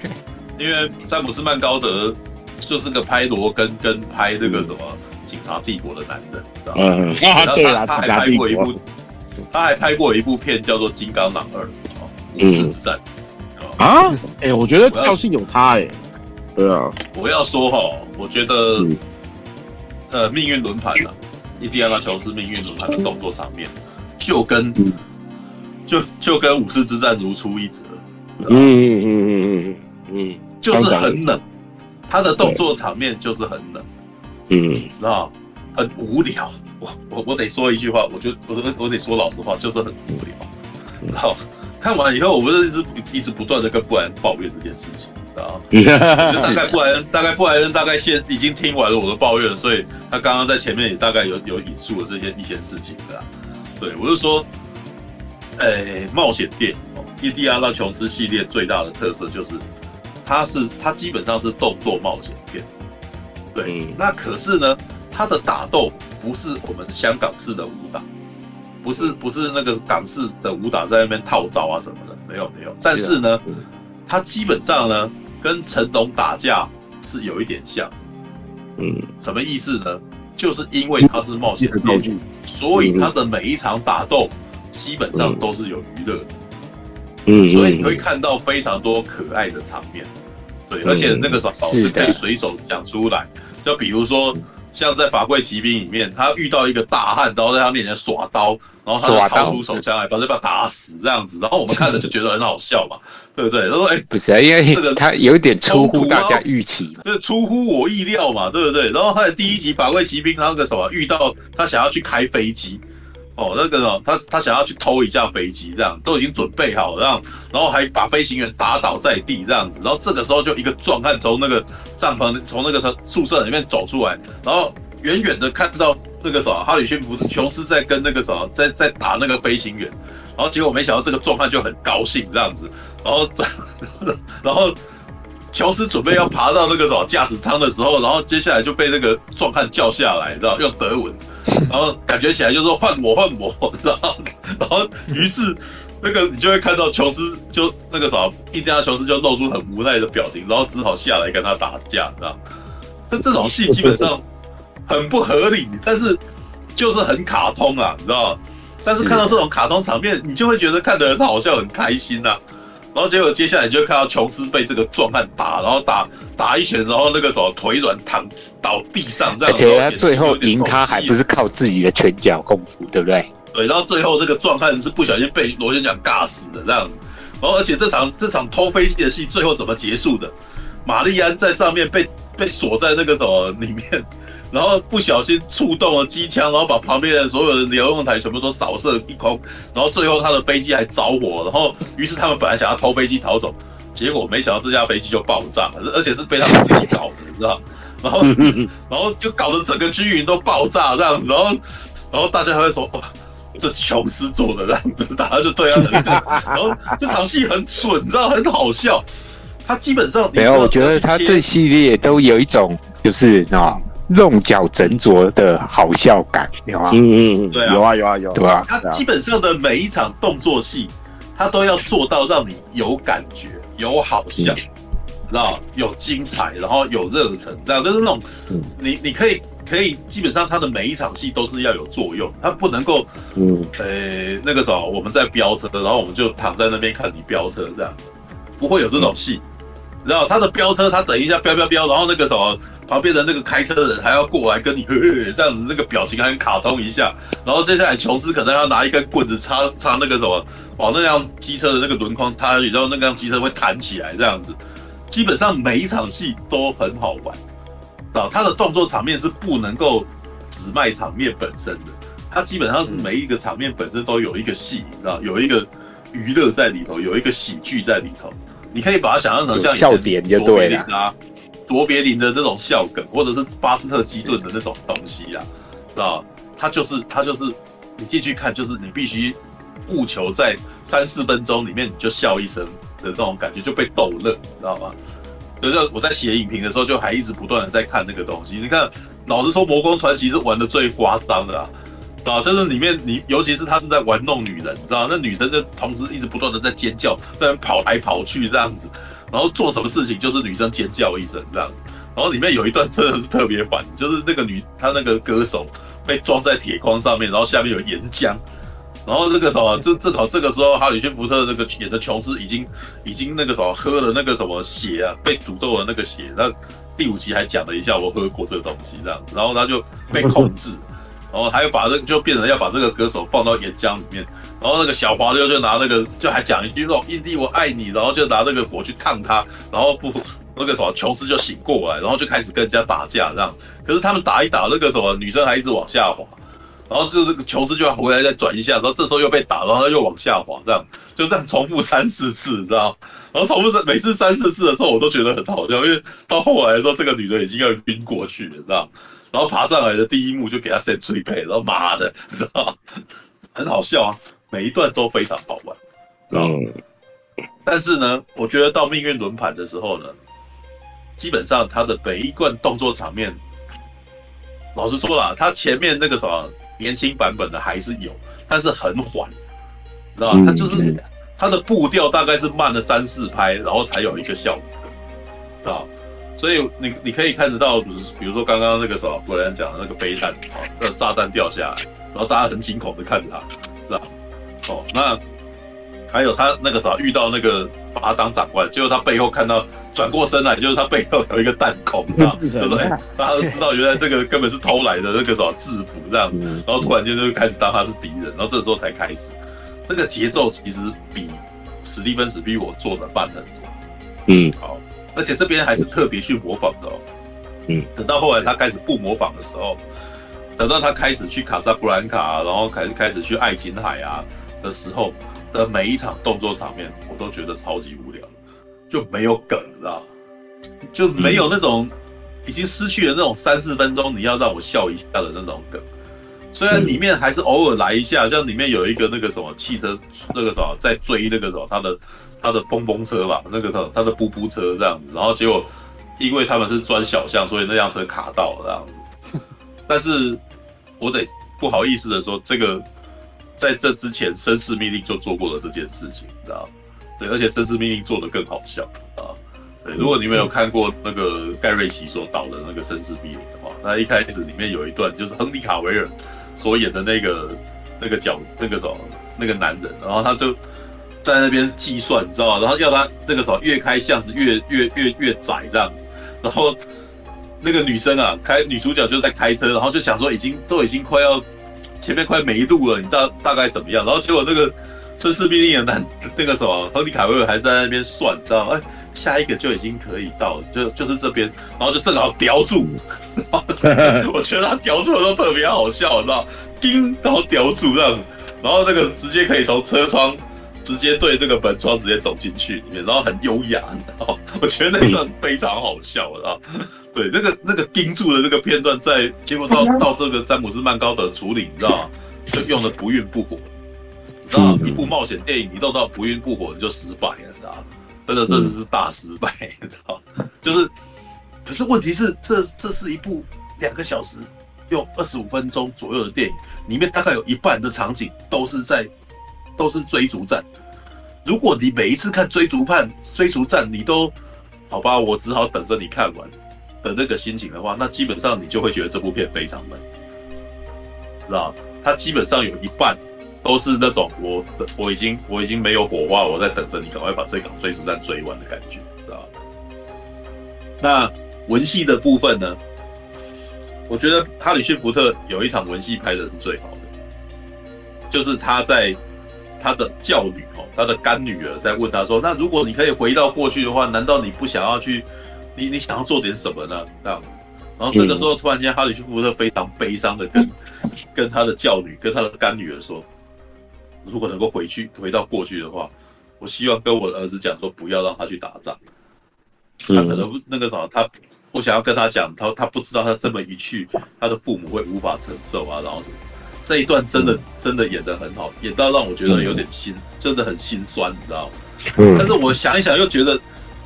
S1: 因为詹姆斯曼高德就是个拍罗根跟拍那个什么警察帝国的男人，知道吗？嗯，他他还拍过一部，他还拍过一部片叫做《金刚狼二》哦，五次之战。
S2: 啊？哎，我觉得调性有差哎。对啊，
S1: 我要说哈，我觉得呃，命运轮盘啊，印第安拉乔斯命运轮盘的动作场面，就跟就就跟武士之战如出一辙。
S2: 嗯嗯嗯嗯嗯嗯。
S1: 就是很冷，他的动作场面就是很冷，
S2: 嗯，
S1: 知道很无聊。我我我得说一句话，我就我我得说老实话，就是很无聊。然后看完以后，我不是一直一直不断的跟布莱恩抱怨这件事情，知道吗？就大概布莱恩大概布莱恩大概先已经听完了我的抱怨，所以他刚刚在前面也大概有有引述了这些一些事情的。对，我就说，哎、欸，冒险电影哦，印第安纳琼斯系列最大的特色就是。它是它基本上是动作冒险片，对，嗯、那可是呢，它的打斗不是我们香港式的武打，不是不是那个港式的武打在那边套招啊什么的，没有没有。但是呢，他基本上呢跟成龙打架是有一点像，嗯，什么意思呢？就是因为他是冒险片，所以他的每一场打斗基本上都是有娱乐的。嗯，所以你会看到非常多可爱的场面，对，而且那个时候可以随手讲出来，就比如说像在《法柜奇兵》里面，他遇到一个大汉，然后在他面前耍刀，然后他就掏出手枪来，把这把打死这样子，然后我们看着就觉得很好笑嘛，对不对？他说：“哎，
S3: 不是啊，因为这个他有点出乎大家预期，
S1: 就是出乎我意料嘛，对不对？”然后他的第一集《法柜奇兵》，他那个什么遇到他想要去开飞机。哦，那个哦，他他想要去偷一架飞机，这样都已经准备好了，这样，然后还把飞行员打倒在地，这样子，然后这个时候就一个壮汉从那个帐篷，从那个他宿舍里面走出来，然后远远的看到那个什么哈里逊福琼斯在跟那个什么在在打那个飞行员，然后结果没想到这个壮汉就很高兴这样子，然后 然后琼斯准备要爬到那个什么驾驶舱的时候，然后接下来就被那个壮汉叫下来，知道用德文。然后感觉起来就是说换我换我，然后然后于是那个你就会看到琼斯就那个啥，印第安琼斯就露出很无奈的表情，然后只好下来跟他打架，知道？这这种戏基本上很不合理，但是就是很卡通啊，你知道？但是看到这种卡通场面，你就会觉得看得很好笑，很开心呐、啊，然后结果接下来就看到琼斯被这个壮汉打，然后打打一拳，然后那个什么腿软躺倒地上这样。
S3: 而且他最后赢他还不是靠自己的拳脚功夫，对不对？
S1: 对，然后最后这个壮汉是不小心被螺旋桨尬死的这样子。然后而且这场这场偷飞机的戏最后怎么结束的？玛丽安在上面被被锁在那个什么里面。然后不小心触动了机枪，然后把旁边的所有的遥控台全部都扫射一空，然后最后他的飞机还着火，然后于是他们本来想要偷飞机逃走，结果没想到这架飞机就爆炸了，而且是被他们自己搞的，你知道？然后然后就搞得整个军营都爆炸这样子，然后然后大家还会说哇，这是琼斯做的这样子，大家就对他很，然后这场戏很蠢，你知道很好笑，他基本上
S3: 没有，我觉得他这系列都有一种就是啊。弄巧成拙的好笑感，有啊？
S2: 嗯嗯，对啊，有啊有啊有，
S3: 对吧？
S1: 他基本上的每一场动作戏，他都要做到让你有感觉、有好笑，知道？有精彩，然后有热忱，这样就是那种，你你可以可以，基本上他的每一场戏都是要有作用，他不能够，嗯，呃，那个时候我们在飙车，然后我们就躺在那边看你飙车这样子，不会有这种戏，然后他的飙车，他等一下飙飙飙，然后那个什么。旁边的那个开车的人还要过来跟你呵呵这样子，那个表情还很卡通一下。然后接下来琼斯可能要拿一根棍子插插那个什么，往那辆机车的那个轮框插下去，然后那辆机车会弹起来这样子。基本上每一场戏都很好玩，啊，他的动作场面是不能够只卖场面本身的，他基本上是每一个场面本身都有一个戏，你知道，有一个娱乐在里头，有一个喜剧在里头。你可以把它想象成像
S3: 笑点就对了。
S1: 卓别林的这种笑梗，或者是巴斯特基顿的那种东西啊，知道？他就是他就是，你进去看，就是你必须务求在三四分钟里面你就笑一声的那种感觉，就被逗乐，知道吗？就是我在写影评的时候，就还一直不断的在看那个东西。你看，老实说，《魔宫传奇》是玩的最夸张的啊，啊？就是里面你，尤其是他是在玩弄女人，你知道？那女生就同时一直不断的在尖叫，在那跑来跑去这样子。然后做什么事情就是女生尖叫一声这样，然后里面有一段真的是特别烦，就是那个女她那个歌手被装在铁框上面，然后下面有岩浆，然后这个什么就正好这个时候哈里逊福特那个演的琼斯已经已经那个什么喝了那个什么血啊，被诅咒的那个血，那第五集还讲了一下我喝过这个东西这样，然后他就被控制。然后还有把这个就变成要把这个歌手放到岩浆里面，然后那个小华六就拿那个就还讲一句说印第我爱你，然后就拿那个火去烫他，然后不那个什么琼斯就醒过来，然后就开始跟人家打架这样。可是他们打一打，那个什么女生还一直往下滑，然后就是琼斯就要回来再转一下，然后这时候又被打，然后又往下滑，这样就这样重复三四次，你知道？然后重复三每次三四次的时候，我都觉得很好笑，因为到后来的时候，这个女的已经要晕过去了，你知道？然后爬上来的第一幕就给他 set 脆配，然后妈的，你知道？很好笑啊，每一段都非常好玩。嗯，但是呢，我觉得到命运轮盘的时候呢，基本上他的每一段动作场面，老实说啦，他前面那个什么年轻版本的还是有，但是很缓，知道吧？他就是他的步调大概是慢了三四拍，然后才有一个效果，啊。所以你你可以看得到，比如比如说刚刚那个什么布莱恩讲的那个飞弹啊，这个炸弹掉下来，然后大家很惊恐的看着他，是吧？哦，那还有他那个啥遇到那个把他当长官，结果他背后看到转过身来，就是他背后有一个弹孔啊，就说哎，大家都知道原来这个根本是偷来的那个什么制服这样，然后突然间就开始当他是敌人，然后这时候才开始，那个节奏其实比史蒂芬史比我做的慢很多，
S2: 嗯，
S1: 好。而且这边还是特别去模仿的哦，
S2: 嗯，
S1: 等到后来他开始不模仿的时候，等到他开始去卡萨布兰卡，然后开始开始去爱琴海啊的时候的每一场动作场面，我都觉得超级无聊，就没有梗，知道？就没有那种已经失去了那种三四分钟你要让我笑一下的那种梗。虽然里面还是偶尔来一下，像里面有一个那个什么汽车，那个什么在追那个什么他的。他的蹦蹦车吧，那个他他的噗噗车这样子，然后结果因为他们是钻小巷，所以那辆车卡到了这样子。但是我得不好意思的说，这个在这之前《绅士命令》就做过了这件事情，你知道？对，而且《绅士命令》做的更好笑啊。对，如果你没有看过那个盖瑞奇所导的那个《绅士命令》的话，那一开始里面有一段就是亨利卡维尔所演的那个那个角那个什么那个男人，然后他就。在那边计算，你知道吗？然后要他那个时候越开巷子越越越越窄这样子，然后那个女生啊，开女主角就在开车，然后就想说已经都已经快要前面快没路了，你大大概怎么样？然后结果那个绅士命令的男那个什么亨利凯维尔还在那边算，你知道吗？哎，下一个就已经可以到，就就是这边，然后就正好叼住，我觉得他叼住的时候特别好笑，你知道，叮，然后叼住这样。然后那个直接可以从车窗直接对这个门窗直接走进去里面，然后很优雅，你知道？我觉得那段非常好笑，知道？对，那个那个盯住的这个片段，在结果到到这个詹姆斯曼高德处理，你知道吗？就用的不孕不火，你知道？一部冒险电影你弄到不孕不火，你就失败了，你知道？真的真的是大失败，你知道？就是，可是问题是，这这是一部两个小时。用二十五分钟左右的电影，里面大概有一半的场景都是在，都是追逐战。如果你每一次看追逐判追逐战，你都好吧，我只好等着你看完的那个心情的话，那基本上你就会觉得这部片非常闷，知道？它基本上有一半都是那种我我已经我已经没有火花，我在等着你赶快把这场追逐战追完的感觉，知道？那文戏的部分呢？我觉得哈里逊福特有一场文戏拍的是最好的，就是他在他的教女哦，他的干女儿在问他说：“那如果你可以回到过去的话，难道你不想要去？你你想要做点什么呢？”这样，然后这个时候突然间哈里逊福特非常悲伤的跟跟他的教女跟他的干女儿说：“如果能够回去回到过去的话，我希望跟我的儿子讲说，不要让他去打仗。他可能那个什么他。”我想要跟他讲，他他不知道他这么一去，他的父母会无法承受啊，然后什么这一段真的真的演得很好，演到让我觉得有点心，真的很心酸，你知道吗？但是我想一想又觉得，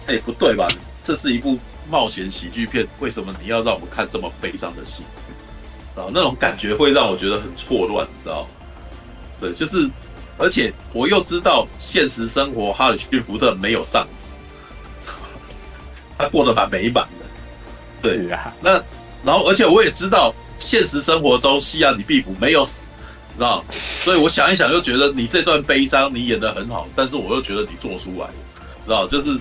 S1: 哎，不对吧？这是一部冒险喜剧片，为什么你要让我们看这么悲伤的戏？啊，那种感觉会让我觉得很错乱，你知道吗？对，就是，而且我又知道现实生活哈里逊福特没有上司，他过得蛮美满的。对啊，那然后而且我也知道，现实生活中西亚李毕福没有死，你知道？所以我想一想，又觉得你这段悲伤你演得很好，但是我又觉得你做出来了，知道？就是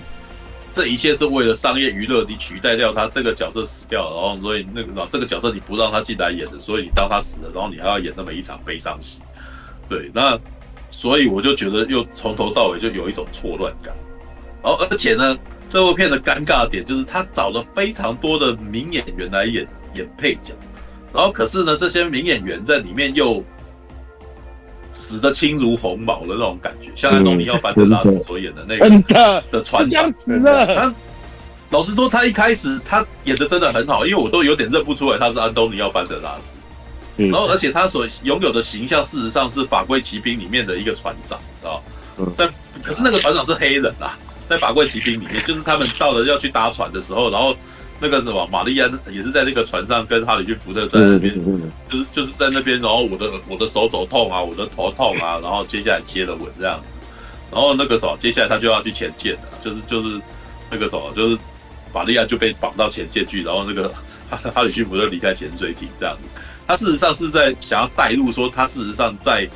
S1: 这一切是为了商业娱乐，你取代掉他这个角色死掉，然后所以那个这个角色你不让他进来演的，所以你当他死了，然后你还要演那么一场悲伤戏，对，那所以我就觉得又从头到尾就有一种错乱感，然后而且呢。这部片的尴尬点就是他找了非常多的名演员来演演配角，然后可是呢，这些名演员在里面又死得轻如鸿毛的那种感觉，像安东尼奥班德拉斯所演的那个的船长。他老实说，他一开始他演的真的很好，因为我都有点认不出来他是安东尼奥班德拉斯。然后而且他所拥有的形象，事实上是法规骑兵里面的一个船长啊，在可是那个船长是黑人啊。在法规骑兵里面，就是他们到了要去搭船的时候，然后那个什么玛丽安也是在那个船上跟哈里逊福特在那边，就是就是在那边，然后我的我的手肘痛啊，我的头痛啊，然后接下来接了吻这样子，然后那个时候接下来他就要去前舰了，就是就是那个时候就是玛丽安就被绑到前舰去，然后那个哈哈里逊福特离开潜水艇这样子，他事实上是在想要带入说他事实上在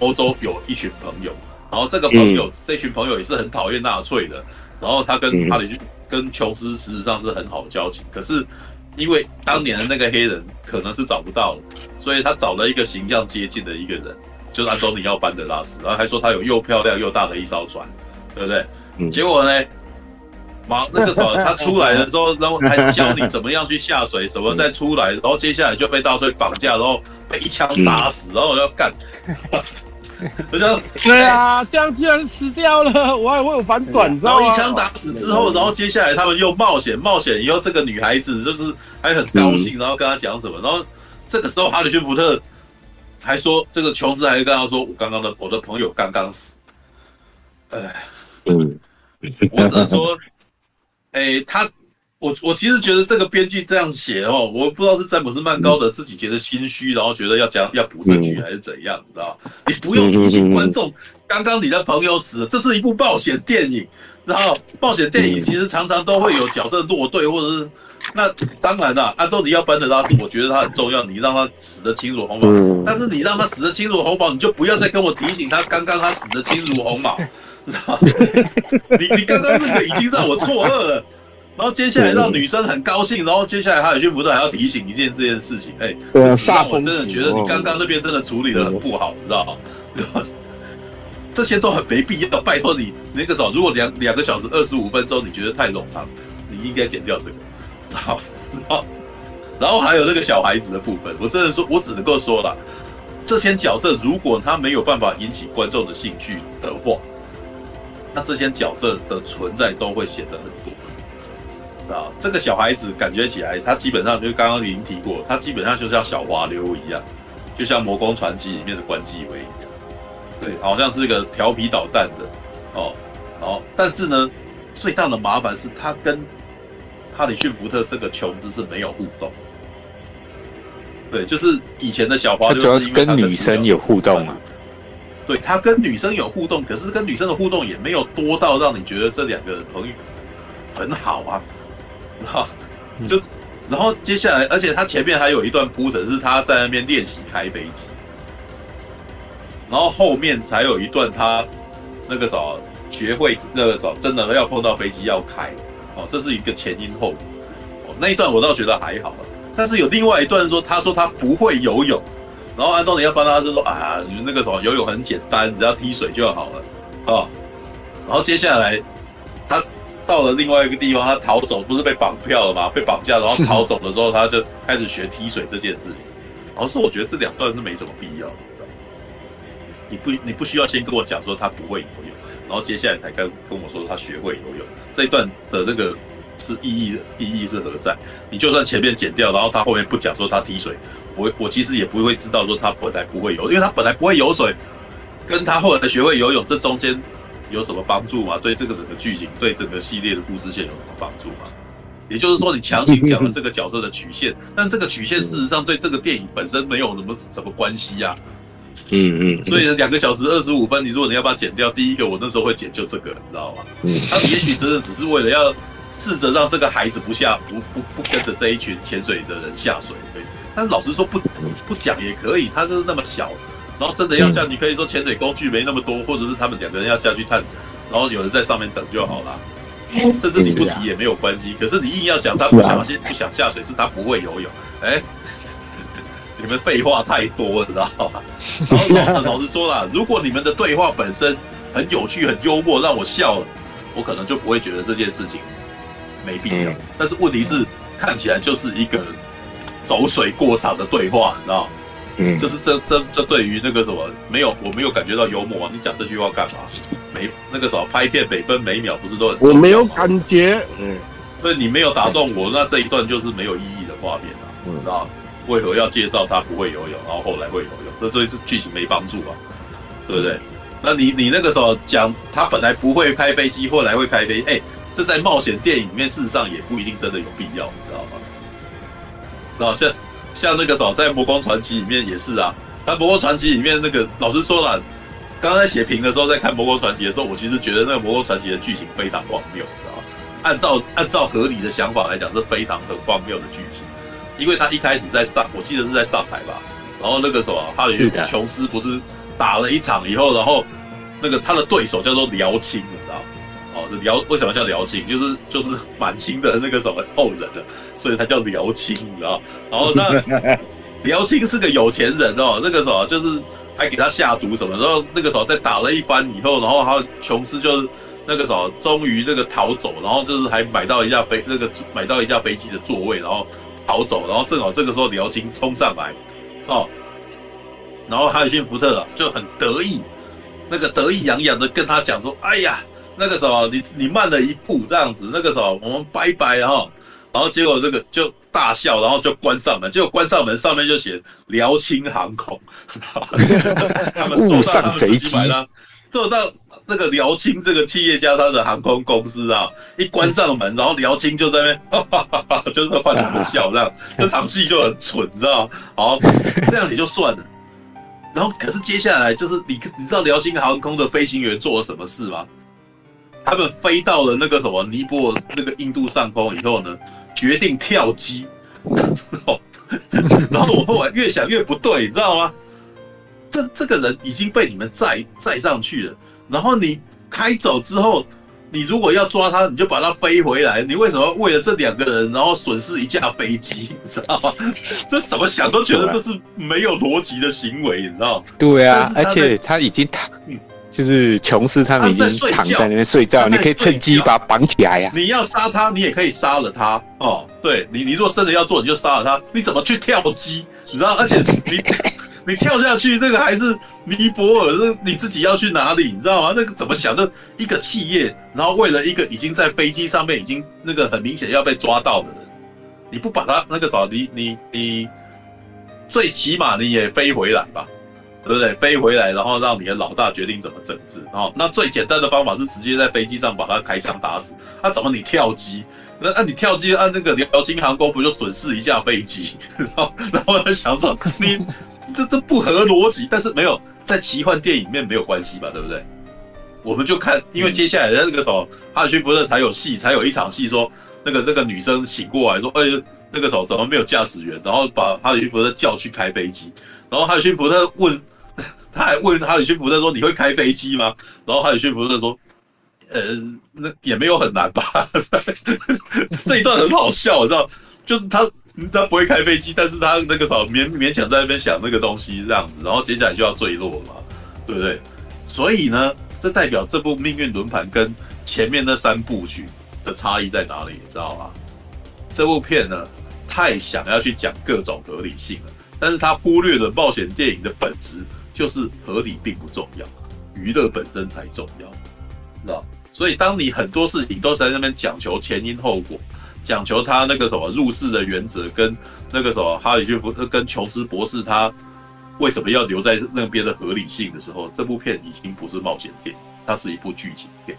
S1: 欧洲有一群朋友。然后这个朋友，嗯、这群朋友也是很讨厌纳粹的。然后他跟哈里跟琼斯实际上是很好的交情。可是因为当年的那个黑人可能是找不到了，所以他找了一个形象接近的一个人，就是安东尼奥班德拉斯。然后还说他有又漂亮又大的一艘船，对不对？嗯、结果呢，马那个时候他出来的时候，然后还教你怎么样去下水，什么再出来，然后接下来就被大帅绑架，然后被一枪打死，然后我要干。我就
S2: 对啊，这样居然死掉了，我还会有反转，你知道吗？
S1: 然后一枪打死之后，然后接下来他们又冒险，冒险以后这个女孩子就是还很高兴，然后跟他讲什么，然后这个时候哈里逊福特还说，这个琼斯还跟他说，我刚刚的我的朋友刚刚死，哎，嗯，我只能说，哎，他。我我其实觉得这个编剧这样写哦，我不知道是詹姆斯曼高德自己觉得心虚，然后觉得要讲要补这句还是怎样，你知道？你不用提醒观众，刚刚你的朋友死了，这是一部冒险电影，然后冒险电影其实常常都会有角色落队，或者是那当然啦，安东尼要班德拉斯，我觉得他很重要，你让他死的轻如鸿毛，但是你让他死的轻如鸿毛，你就不要再跟我提醒他刚刚他死的轻如鸿毛，你知道？你你刚刚那个已经让我错愕了。然后接下来让女生很高兴，然后接下来哈里逊福特还要提醒一件这件事情，哎，让我真的觉得你刚刚那边真的处理的很不好，你知道吗？这些都很没必要。拜托你那个时候，如果两两个小时二十五分钟你觉得太冗长，你应该剪掉这个，好，然后 然后还有那个小孩子的部分，我真的说，我只能够说了，这些角色如果他没有办法引起观众的兴趣的话，那这些角色的存在都会显得很多。啊，这个小孩子感觉起来，他基本上就是刚刚已经提过，他基本上就像小滑溜一样，就像《魔宫传奇》里面的关继威一样，对，好像是一个调皮捣蛋的哦，哦，但是呢，最大的麻烦是他跟哈里逊福特这个琼斯是没有互动，对，就是以前的小华溜，
S3: 主要是跟女生有互动啊，
S1: 对，他跟女生有互动，可是跟女生的互动也没有多到让你觉得这两个朋友很好啊。哈，就，然后接下来，而且他前面还有一段铺陈，是他在那边练习开飞机，然后后面才有一段他那个啥学会那个啥真的要碰到飞机要开，哦，这是一个前因后果，哦，那一段我倒觉得还好，但是有另外一段说，他说他不会游泳，然后安东尼要帮他就说啊，你们那个什么游泳很简单，只要踢水就好了，啊、哦，然后接下来他。到了另外一个地方，他逃走不是被绑票了吗？被绑架，然后逃走的时候，他就开始学踢水这件事情。老实说，我觉得这两段是没什么必要的。你不，你不需要先跟我讲说他不会游泳，然后接下来才跟跟我说他学会游泳。这一段的那个是意义的意义是何在？你就算前面剪掉，然后他后面不讲说他踢水，我我其实也不会知道说他本来不会游，因为他本来不会游水，跟他后来学会游泳这中间。有什么帮助吗？对这个整个剧情，对整个系列的故事线有什么帮助吗？也就是说，你强行讲了这个角色的曲线，但这个曲线事实上对这个电影本身没有什么什么关系呀。嗯嗯。所以两个小时二十五分，你如果你要把它剪掉，第一个我那时候会剪就这个，你知道吗？嗯。他也许真的只是为了要试着让这个孩子不下不不不跟着这一群潜水的人下水，对。但是老实说不不讲也可以，他就是那么小。然后真的要下你可以说潜水工具没那么多，或者是他们两个人要下去探，然后有人在上面等就好了，甚至你不提也没有关系。可是你硬要讲他不想先不想下水，是他不会游泳。哎，你们废话太多了，知道吗？然后老实说啦，如果你们的对话本身很有趣、很幽默，让我笑了，我可能就不会觉得这件事情没必要。但是问题是，看起来就是一个走水过场的对话，你知道吗？嗯，就是这这这对于那个什么没有，我没有感觉到幽默啊！你讲这句话干嘛？每那个什么拍片每分每秒不是都很？
S2: 我没有感觉，嗯，
S1: 所以你没有打动我，那这一段就是没有意义的画面啊！嗯，知道为何要介绍他不会游泳，然后后来会游泳？这对是剧情没帮助啊，对不对？那你你那个时候讲他本来不会开飞机，后来会开飞机，哎，这在冒险电影里面事实上也不一定真的有必要，你知道吗？然后像。像那个什么在《魔光传奇》里面也是啊，他《魔光传奇》里面那个老实说了，刚刚在写评的时候，在看《魔光传奇》的时候，我其实觉得那个《魔光传奇》的剧情非常荒谬，你知道吗？按照按照合理的想法来讲，是非常很荒谬的剧情，因为他一开始在上，我记得是在上海吧，然后那个什么，哈里逊琼斯不是打了一场以后，然后那个他的对手叫做辽清。哦，辽为什么叫辽清？就是就是满清的那个什么后人的，所以他叫辽清，你知道？然后那 辽清是个有钱人哦，那个时候就是还给他下毒什么，然后那个时候在打了一番以后，然后他琼斯就是那个什么终于那个逃走，然后就是还买到一架飞那个买到一架飞机的座位，然后逃走，然后正好这个时候辽清冲上来哦，然后哈里逊福特啊就很得意，那个得意洋洋的跟他讲说：“哎呀。”那个什么你你慢了一步这样子，那个什么我们拜拜，然后然后结果这个就大笑，然后就关上门，结果关上门上面就写辽清航空，他们坐上他们自己买了，坐到那个辽清这个企业家他的航空公司啊，一关上门，然后辽清就在那边哈哈哈哈，就是换他们笑这样，这场戏就很蠢，你知道吗？好，这样也就算了，然后可是接下来就是你你知道辽清航空的飞行员做了什么事吗？他们飞到了那个什么尼泊尔那个印度上空以后呢，决定跳机。然后 我后来越想越不对，你知道吗？这这个人已经被你们载载上去了，然后你开走之后，你如果要抓他，你就把他飞回来。你为什么为了这两个人，然后损失一架飞机？你知道吗？这怎么想都觉得这是没有逻辑的行为，你知道吗？
S3: 对啊，而且他已经躺，就是琼斯他们已经躺在那边睡觉，你可以趁机把他绑起来呀、啊。
S1: 你要杀他，你也可以杀了他哦。对你，你如果真的要做，你就杀了他。你怎么去跳机？你知道？而且你。你跳下去，那个还是尼泊尔，那你自己要去哪里？你知道吗？那个怎么想那？一个企业，然后为了一个已经在飞机上面已经那个很明显要被抓到的人，你不把他那个啥，你你你，最起码你也飞回来吧，对不对？飞回来，然后让你的老大决定怎么整治。哦，那最简单的方法是直接在飞机上把他开枪打死。那怎么你跳机？那按你跳机，按那个辽金航空不就损失一架飞机？然后然后他想说你。这这不合逻辑，但是没有在奇幻电影里面没有关系吧，对不对？我们就看，因为接下来的那个什么，哈里逊福特才有戏，才有一场戏，说那个那个女生醒过来，说，哎、那个时候怎么没有驾驶员？然后把哈里逊福特叫去开飞机，然后哈里逊福特问，他还问哈里逊福特说，你会开飞机吗？然后哈里逊福特说，呃，那也没有很难吧？这一段很好笑，我知道，就是他。他不会开飞机，但是他那个啥勉勉强在那边想那个东西这样子，然后接下来就要坠落嘛，对不对？所以呢，这代表这部命运轮盘跟前面那三部曲的差异在哪里？你知道吗？这部片呢，太想要去讲各种合理性了，但是他忽略了冒险电影的本质，就是合理并不重要，娱乐本身才重要，知道？所以当你很多事情都在那边讲求前因后果。讲求他那个什么入世的原则，跟那个什么哈里逊福特跟琼斯博士他为什么要留在那边的合理性的时候，这部片已经不是冒险片，它是一部剧情片。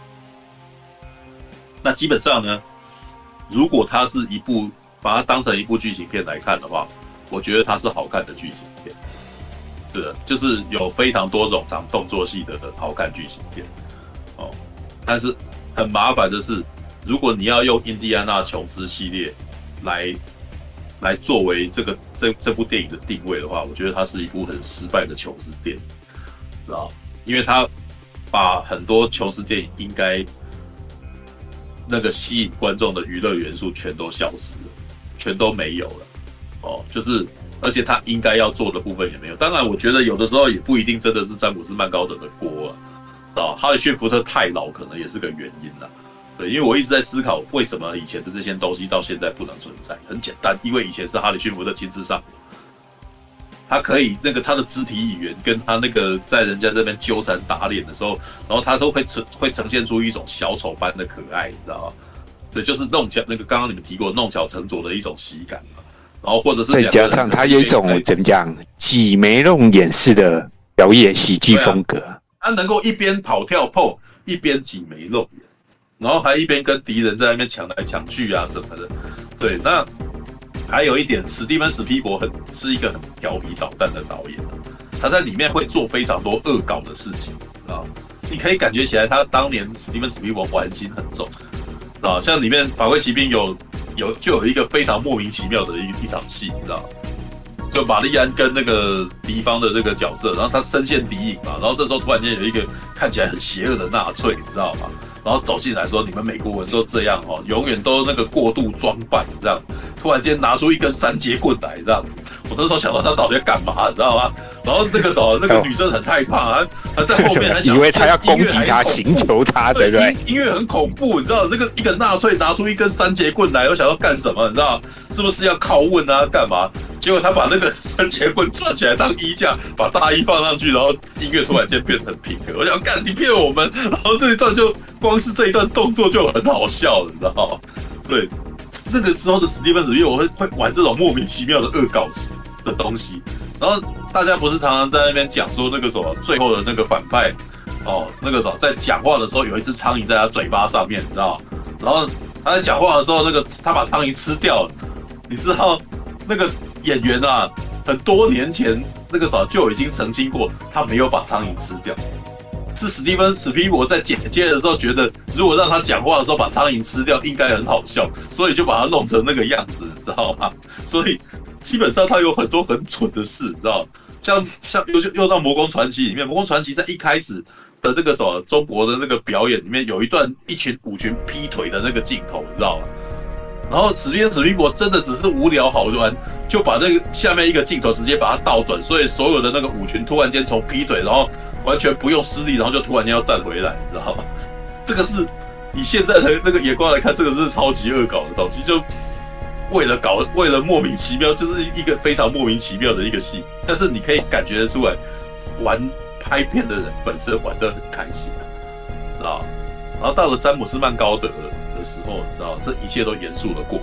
S1: 那基本上呢，如果它是一部把它当成一部剧情片来看的话，我觉得它是好看的剧情。对的，就是有非常多种长动作戏的的好看剧情片。哦，但是很麻烦的是。如果你要用印第安纳琼斯系列来来作为这个这这部电影的定位的话，我觉得它是一部很失败的琼斯电影，知道？因为它把很多琼斯电影应该那个吸引观众的娱乐元素全都消失了，全都没有了。哦，就是而且他应该要做的部分也没有。当然，我觉得有的时候也不一定真的是詹姆斯曼高德的锅啊，啊，哈里逊福特太老可能也是个原因啦。对，因为我一直在思考，为什么以前的这些东西到现在不能存在？很简单，因为以前是哈里逊福特亲自上，他可以那个他的肢体语言跟他那个在人家这边纠缠打脸的时候，然后他都会呈会呈现出一种小丑般的可爱，你知道吗？对，就是弄巧那个刚刚你们提过弄巧成拙的一种喜感嘛。然后或者是
S3: 再加上他有一种怎么讲挤眉弄眼式的表演喜剧风格，
S1: 他能够一边跑跳 pose 一边挤眉弄眼。然后还一边跟敌人在那边抢来抢去啊什么的，对，那还有一点，史蒂芬史皮伯很是一个很调皮捣蛋的导演，他在里面会做非常多恶搞的事情啊，你可以感觉起来他当年史蒂芬史皮伯玩心很重。啊，像里面法国骑兵有有就有一个非常莫名其妙的一一场戏，你知道，就玛丽安跟那个敌方的这个角色，然后他深陷敌营嘛，然后这时候突然间有一个看起来很邪恶的纳粹，你知道吗？然后走进来说：“你们美国人都这样哦，永远都那个过度装扮这样。突然间拿出一根三节棍来这样子，我那时候想到他到底要干嘛，你知道吗？然后那个时候那个女生很害怕，她她在后面 还想
S3: 以为他要攻击他、刑求他，对不对？
S1: 音乐很恐怖，你知道那个一个纳粹拿出一根三节棍来，我想要干什么？你知道是不是要拷问啊？干嘛？结果他把那个三节棍转起来当衣架，把大衣放上去，然后音乐突然间变成平和。我想干你骗我们，然后这一段就。”光是这一段动作就很好笑，你知道吗？对，那个时候的史蒂芬·史匹柏会会玩这种莫名其妙的恶搞的东西。然后大家不是常常在那边讲说那个什么最后的那个反派哦，那个什么在讲话的时候有一只苍蝇在他嘴巴上面，你知道？然后他在讲话的时候，那个他把苍蝇吃掉了。你知道那个演员啊，很多年前那个时候就已经澄清过，他没有把苍蝇吃掉。是史蒂芬史匹柏在剪接的时候觉得，如果让他讲话的时候把苍蝇吃掉，应该很好笑，所以就把它弄成那个样子，你知道吗？所以基本上他有很多很蠢的事，你知道？像像又又到《魔宫传奇》里面，《魔宫传奇》在一开始的那个什么中国的那个表演里面有一段一群舞群劈腿的那个镜头，你知道吗？然后史蒂芬史匹柏真的只是无聊好玩，就把那个下面一个镜头直接把它倒转，所以所有的那个舞群突然间从劈腿，然后完全不用施力，然后就突然间要站回来，你知道吗？这个是以现在的那个眼光来看，这个是超级恶搞的东西，就为了搞，为了莫名其妙，就是一个非常莫名其妙的一个戏。但是你可以感觉得出来，玩拍片的人本身玩得很开心，知道？然后到了詹姆斯曼高德的。时候，你知道这一切都严肃的过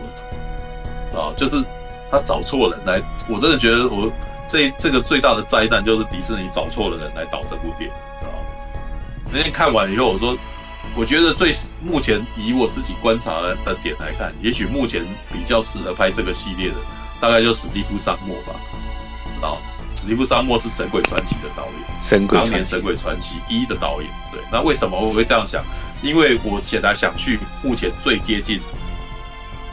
S1: 了，啊，就是他找错人来，我真的觉得我这这个最大的灾难就是迪士尼找错了人来导这部电影，啊那天看完以后，我说，我觉得最目前以我自己观察的点来看，也许目前比较适合拍这个系列的，大概就史蒂夫·桑莫吧，啊，史蒂夫·桑莫是《神鬼传奇》的导演，
S3: 神鬼
S1: 当年《神鬼传奇》一的导演，对，那为什么我会这样想？因为我想来想去，目前最接近，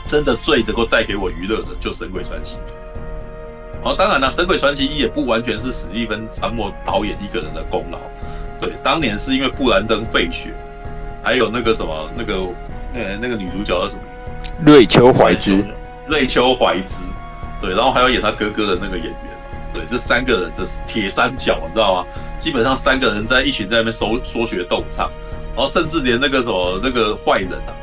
S1: 真的最能够带给我娱乐的，就《神鬼传奇》。哦，当然了，《神鬼传奇》一也不完全是史蒂芬·桑莫导演一个人的功劳。对，当年是因为布兰登·费雪，还有那个什么，那个呃，那个女主角叫什么名字？
S3: 瑞秋·怀兹。
S1: 瑞秋·怀兹。对，然后还有演他哥哥的那个演员。对，这三个人的铁三角，你知道吗？基本上三个人在一群在那边说说学逗唱。然后甚至连那个什么那个坏人啊，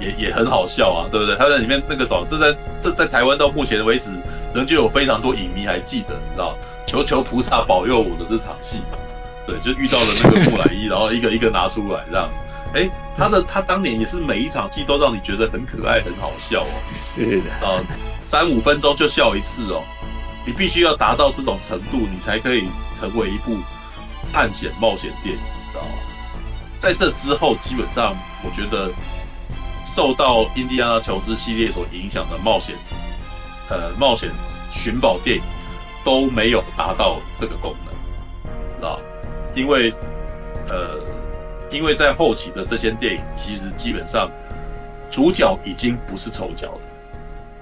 S1: 也也很好笑啊，对不对？他在里面那个什么，这在这在台湾到目前为止，仍旧有非常多影迷还记得，你知道？求求菩萨保佑我的这场戏，对，就遇到了那个木乃伊，然后一个一个拿出来这样子。哎，他的他当年也是每一场戏都让你觉得很可爱、很好笑哦。
S3: 是的
S1: 啊，三五分钟就笑一次哦，你必须要达到这种程度，你才可以成为一部探险冒险电影，知道吗？在这之后，基本上我觉得受到《印第安纳琼斯》系列所影响的冒险，呃，冒险寻宝电影都没有达到这个功能，啊，因为，呃，因为在后期的这些电影，其实基本上主角已经不是丑角了。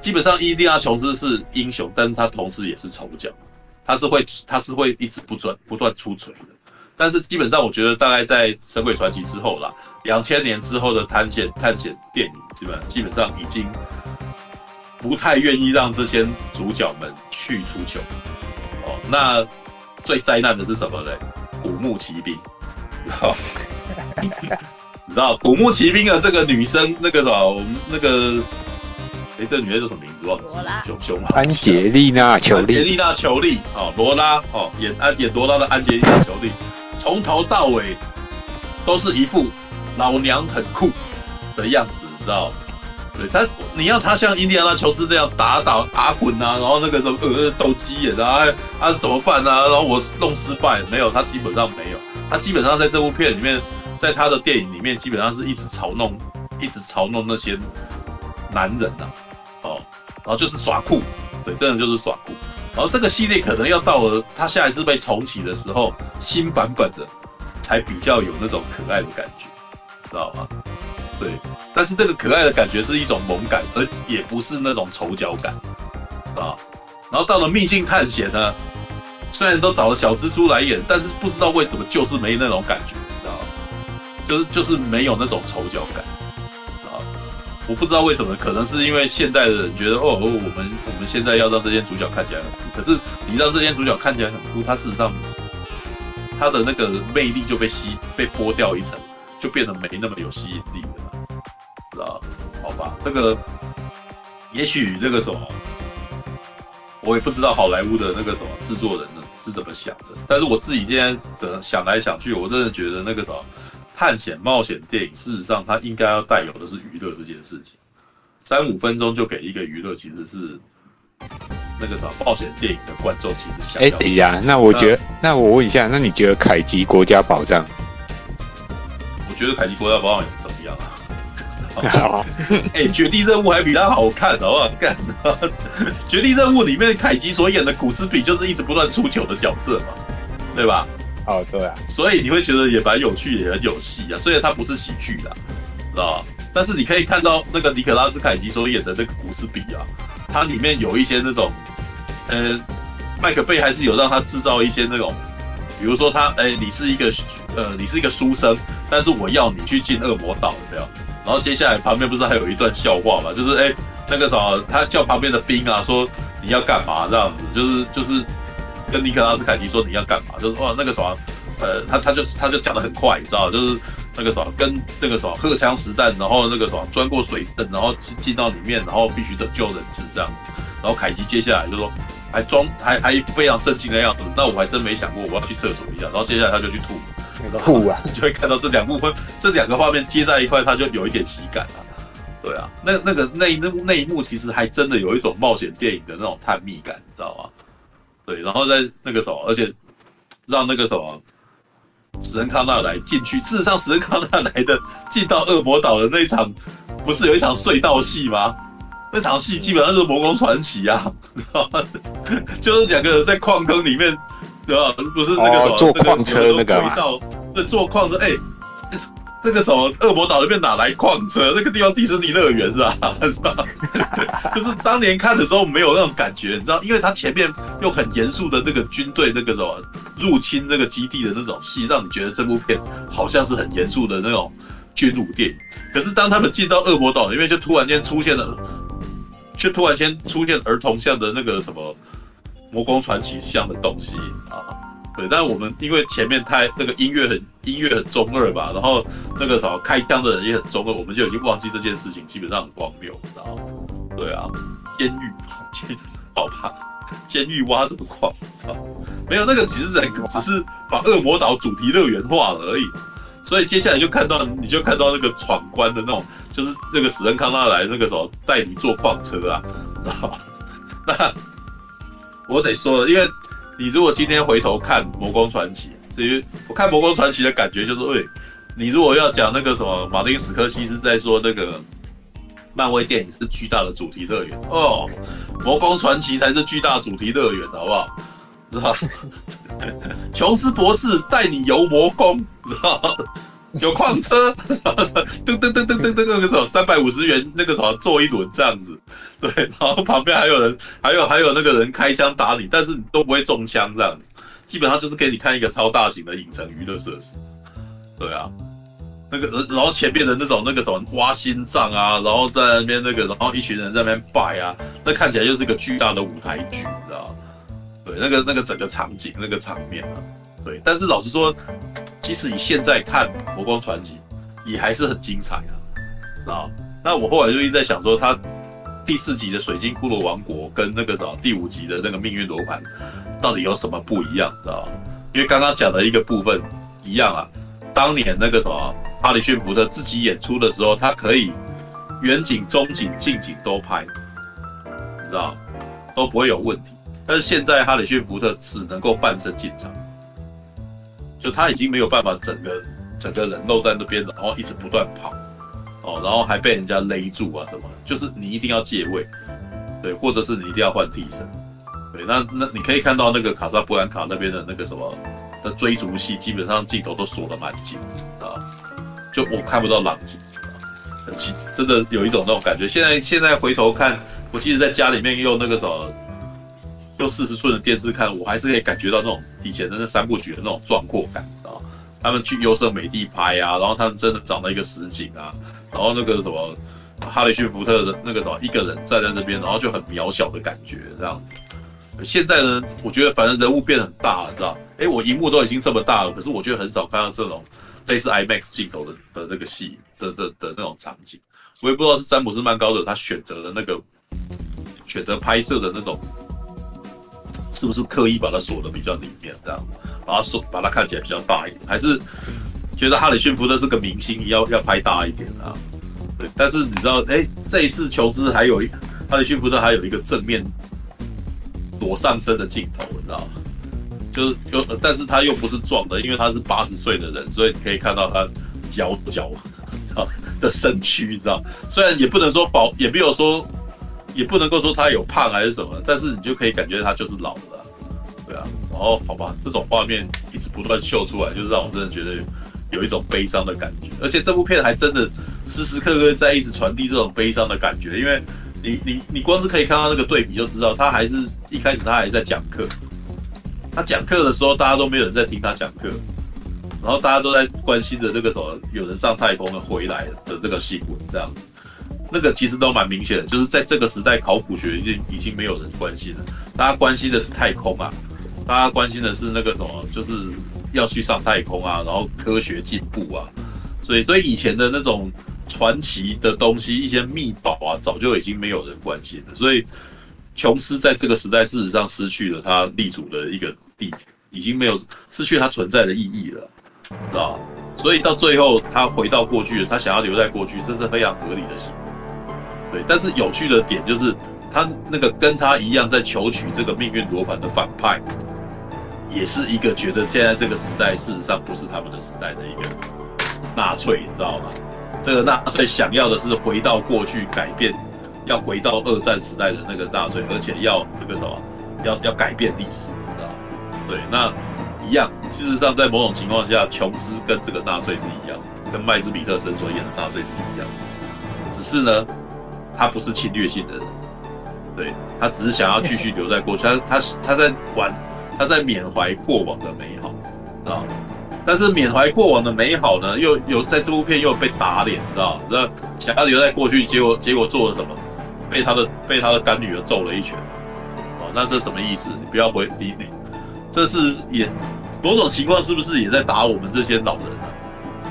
S1: 基本上，伊利亚琼斯是英雄，但是他同时也是丑角，他是会，他是会一直不准不断出锤的。但是基本上，我觉得大概在《神鬼传奇》之后啦，两千年之后的探险探险电影，基本基本上已经不太愿意让这些主角们去出糗。哦，那最灾难的是什么呢？古墓奇兵，你知道？你知道古墓奇兵的这个女生，那个什么，我们那个。哎，这个女的叫什么名字？忘记了。熊熊
S3: 安杰丽娜·裘丽。
S1: 安杰丽娜·裘丽，哦，罗拉，哦，演安演罗拉的安杰丽娜·裘丽，从头到尾都是一副老娘很酷的样子，你知道？对他，你要他像印第安纳琼斯那样打打打滚啊，然后那个什么呃斗鸡眼啊，啊怎么办啊？然后我弄失败，没有，他基本上没有，他基本上在这部片里面，在他的电影里面，基本上是一直嘲弄，一直嘲弄那些。男人呐、啊，哦，然后就是耍酷，对，真的就是耍酷。然后这个系列可能要到了他下一次被重启的时候，新版本的才比较有那种可爱的感觉，知道吗？对，但是这个可爱的感觉是一种萌感，而也不是那种丑角感，啊。然后到了秘境探险呢，虽然都找了小蜘蛛来演，但是不知道为什么就是没那种感觉，知道吗？就是就是没有那种丑角感啊。我不知道为什么，可能是因为现代的人觉得哦，我们我们现在要让这些主角看起来很酷，可是你让这些主角看起来很酷，他事实上他的那个魅力就被吸被剥掉一层，就变得没那么有吸引力了，知道？好吧，这个也许那个什么，我也不知道好莱坞的那个什么制作人呢是怎么想的，但是我自己今天怎想来想去，我真的觉得那个什么。探险冒险电影，事实上它应该要带有的是娱乐这件事情。三五分钟就给一个娱乐，其实是那个啥冒险电影的观众其实想。哎，
S3: 等一下，那我觉得，那，那我问一下，那你觉得凯吉国家宝藏？
S1: 我觉得凯吉国家宝藏也不怎么样啊。好，哎，绝地任务还比它好看，好不好？干，绝地任务里面凯吉所演的古斯比就是一直不断出糗的角色嘛，对吧？
S5: 哦，对啊，
S1: 所以你会觉得也蛮有趣，也很有戏啊。虽然它不是喜剧啦，知道吧？但是你可以看到那个尼可拉斯凯奇所演的那个古斯比啊，它里面有一些那种，呃，麦克贝还是有让他制造一些那种，比如说他，哎，你是一个呃，你是一个书生，但是我要你去进恶魔岛，有没有？然后接下来旁边不是还有一段笑话嘛？就是哎，那个什么，他叫旁边的兵啊，说你要干嘛这样子？就是就是跟尼克拉斯凯奇说你要干嘛？就是哇，那个什么，呃，他他就他就讲的很快，你知道，就是那个什么，跟那个什么荷枪实弹，然后那个什么钻过水阵，然后进进到里面，然后必须得救人质这样子。然后凯奇接下来就说，还装还还非常震惊的样子，那我还真没想过我要去厕所一下。然后接下来他就去吐。
S3: 吐啊！
S1: 你 就会看到这两部分，这两个画面接在一块，它就有一点喜感啊。对啊，那那个那那那一幕其实还真的有一种冒险电影的那种探秘感，你知道吗？对，然后在那个什么，而且让那个什么史恩康纳来进去。事实上，史恩康纳来的进到恶魔岛的那一场，不是有一场隧道戏吗？那场戏基本上就是《魔宫传奇》啊，知道吗？就是两个人在矿坑里面。对吧？不是那个什么、哦、坐矿车那个轨道，对，坐矿车。哎、欸，这个什么恶魔岛那边哪来矿车？那个地方迪士尼乐园是吧？是吧？就是当年看的时候没有那种感觉，你知道，因为他前面用很严肃的那个军队那个什么入侵那个基地的那种戏，让你觉得这部片好像是很严肃的那种军武电影。可是当他们进到恶魔岛里面，就突然间出现了，就突然间出现儿童像的那个什么。魔宫传奇像的东西啊，对，但是我们因为前面太那个音乐很音乐很中二吧，然后那个什么开枪的人也很中二，我们就已经忘记这件事情，基本上很荒谬，你知道吗？对啊，监狱，监好吧，监狱挖什么矿？啊，没有那个，其实在只是把恶魔岛主题乐园化了而已，所以接下来就看到你就看到那个闯关的那种，就是那个史恩康纳来那个时候带你坐矿车啊，知道吗？那。我得说了，因为你如果今天回头看《魔宫传奇》，至于我看《魔宫传奇》的感觉就是，喂，你如果要讲那个什么，马丁·史科西是在说那个漫威电影是巨大的主题乐园哦，《魔宫传奇》才是巨大主题乐园，好不好？知 道？琼斯博士带你游魔宫，知道？有矿车，噔噔噔噔噔噔，那个什么三百五十元，那个什么坐一轮这样子，对，然后旁边还有人，还有还有那个人开枪打你，但是你都不会中枪这样子，基本上就是给你看一个超大型的影城娱乐设施，对啊，那个然后前面的那种那个什么挖心脏啊，然后在那边那个，然后一群人在那边拜啊，那看起来就是一个巨大的舞台剧，你知道吗？对，那个那个整个场景那个场面啊，对，但是老实说。即使你现在看《魔光传奇》，也还是很精彩的啊！那我后来就一直在想说，他第四集的水晶骷髅王国跟那个什么第五集的那个命运罗盘，到底有什么不一样，知道？因为刚刚讲的一个部分一样啊，当年那个什么哈里逊福特自己演出的时候，他可以远景、中景、近景都拍，你知道都不会有问题。但是现在哈里逊福特只能够半身进场。就他已经没有办法整个整个人露在那边，然后一直不断跑，哦，然后还被人家勒住啊什么，就是你一定要借位，对，或者是你一定要换替身，对，那那你可以看到那个卡萨布兰卡那边的那个什么的追逐戏，基本上镜头都锁得蛮紧啊，就我看不到浪景啊，很奇，真的有一种那种感觉。现在现在回头看，我其实在家里面用那个什么。用四十寸的电视看，我还是可以感觉到那种以前的那三部曲的那种壮阔感啊。他们去优胜美地拍啊，然后他们真的找到一个实景啊，然后那个什么哈里逊福特的那个什么一个人站在那边，然后就很渺小的感觉这样子。现在呢，我觉得反正人物变很大，知道？哎，我荧幕都已经这么大了，可是我觉得很少看到这种类似 IMAX 镜头的的那个戏的的的那种场景。我也不知道是詹姆斯曼高德他选择的那个选择拍摄的那种。是不是刻意把它锁的比较里面，这样把它锁，把它看起来比较大一点，还是觉得哈里逊福特是个明星，要要拍大一点啊？对，但是你知道，哎、这一次琼斯还有一哈里逊福特还有一个正面裸上身的镜头，你知道吗？就是又，但是他又不是壮的，因为他是八十岁的人，所以你可以看到他脚脚，知道的身躯，你知道？虽然也不能说保，也没有说。也不能够说他有胖还是什么，但是你就可以感觉他就是老了，对啊。然后好吧，这种画面一直不断秀出来，就是让我真的觉得有一种悲伤的感觉。而且这部片还真的时时刻刻在一直传递这种悲伤的感觉，因为你你你光是可以看到那个对比就知道，他还是一开始他还在讲课，他讲课的时候大家都没有人在听他讲课，然后大家都在关心着这个什么有人上太空了回来的这个新闻，这样子，那个其实都蛮明显的，就是在这个时代，考古学已经已经没有人关心了，大家关心的是太空啊，大家关心的是那个什么，就是要去上太空啊，然后科学进步啊，所以所以以前的那种传奇的东西，一些秘宝啊，早就已经没有人关心了，所以。琼斯在这个时代事实上失去了他立足的一个地，已经没有失去他存在的意义了，啊，所以到最后他回到过去，他想要留在过去，这是非常合理的行为。对，但是有趣的点就是，他那个跟他一样在求取这个命运罗盘的反派，也是一个觉得现在这个时代事实上不是他们的时代的一个纳粹，你知道吗？这个纳粹想要的是回到过去改变。要回到二战时代的那个纳粹，而且要那个什么，要要改变历史，你知道吗？对，那一样。事实上，在某种情况下，琼斯跟这个纳粹是一样，跟麦斯米特森所演的纳粹是一样。只是呢，他不是侵略性的人，对，他只是想要继续留在过去，他他他在玩，他在缅怀过往的美好，啊？但是缅怀过往的美好呢，又有在这部片又被打脸，知道？那想要留在过去，结果结果做了什么？被他的被他的干女儿揍了一拳，哦，那这什么意思？你不要回你你，这是也某种情况是不是也在打我们这些老人啊？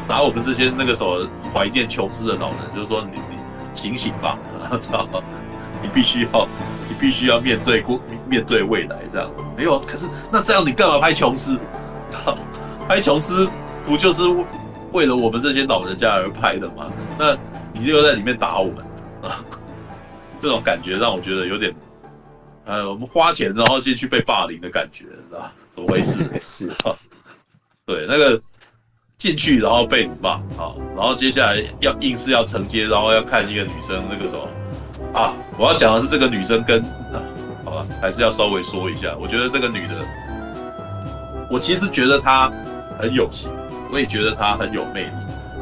S1: 打我们这些那个时候怀念琼斯的老人，就是说你你醒醒吧，知道吗？你必须要你必须要面对过面对未来这样。没有，可是那这样你干嘛拍琼斯？拍琼斯不就是为了我们这些老人家而拍的吗？那你又在里面打我们啊？这种感觉让我觉得有点，呃，我们花钱然后进去被霸凌的感觉，知道怎么回事？
S3: 是
S1: 啊，对，那个进去然后被你骂好，然后接下来要硬是要承接，然后要看一个女生那个什么啊，我要讲的是这个女生跟啊，好吧，还是要稍微说一下，我觉得这个女的，我其实觉得她很有型，我也觉得她很有魅力，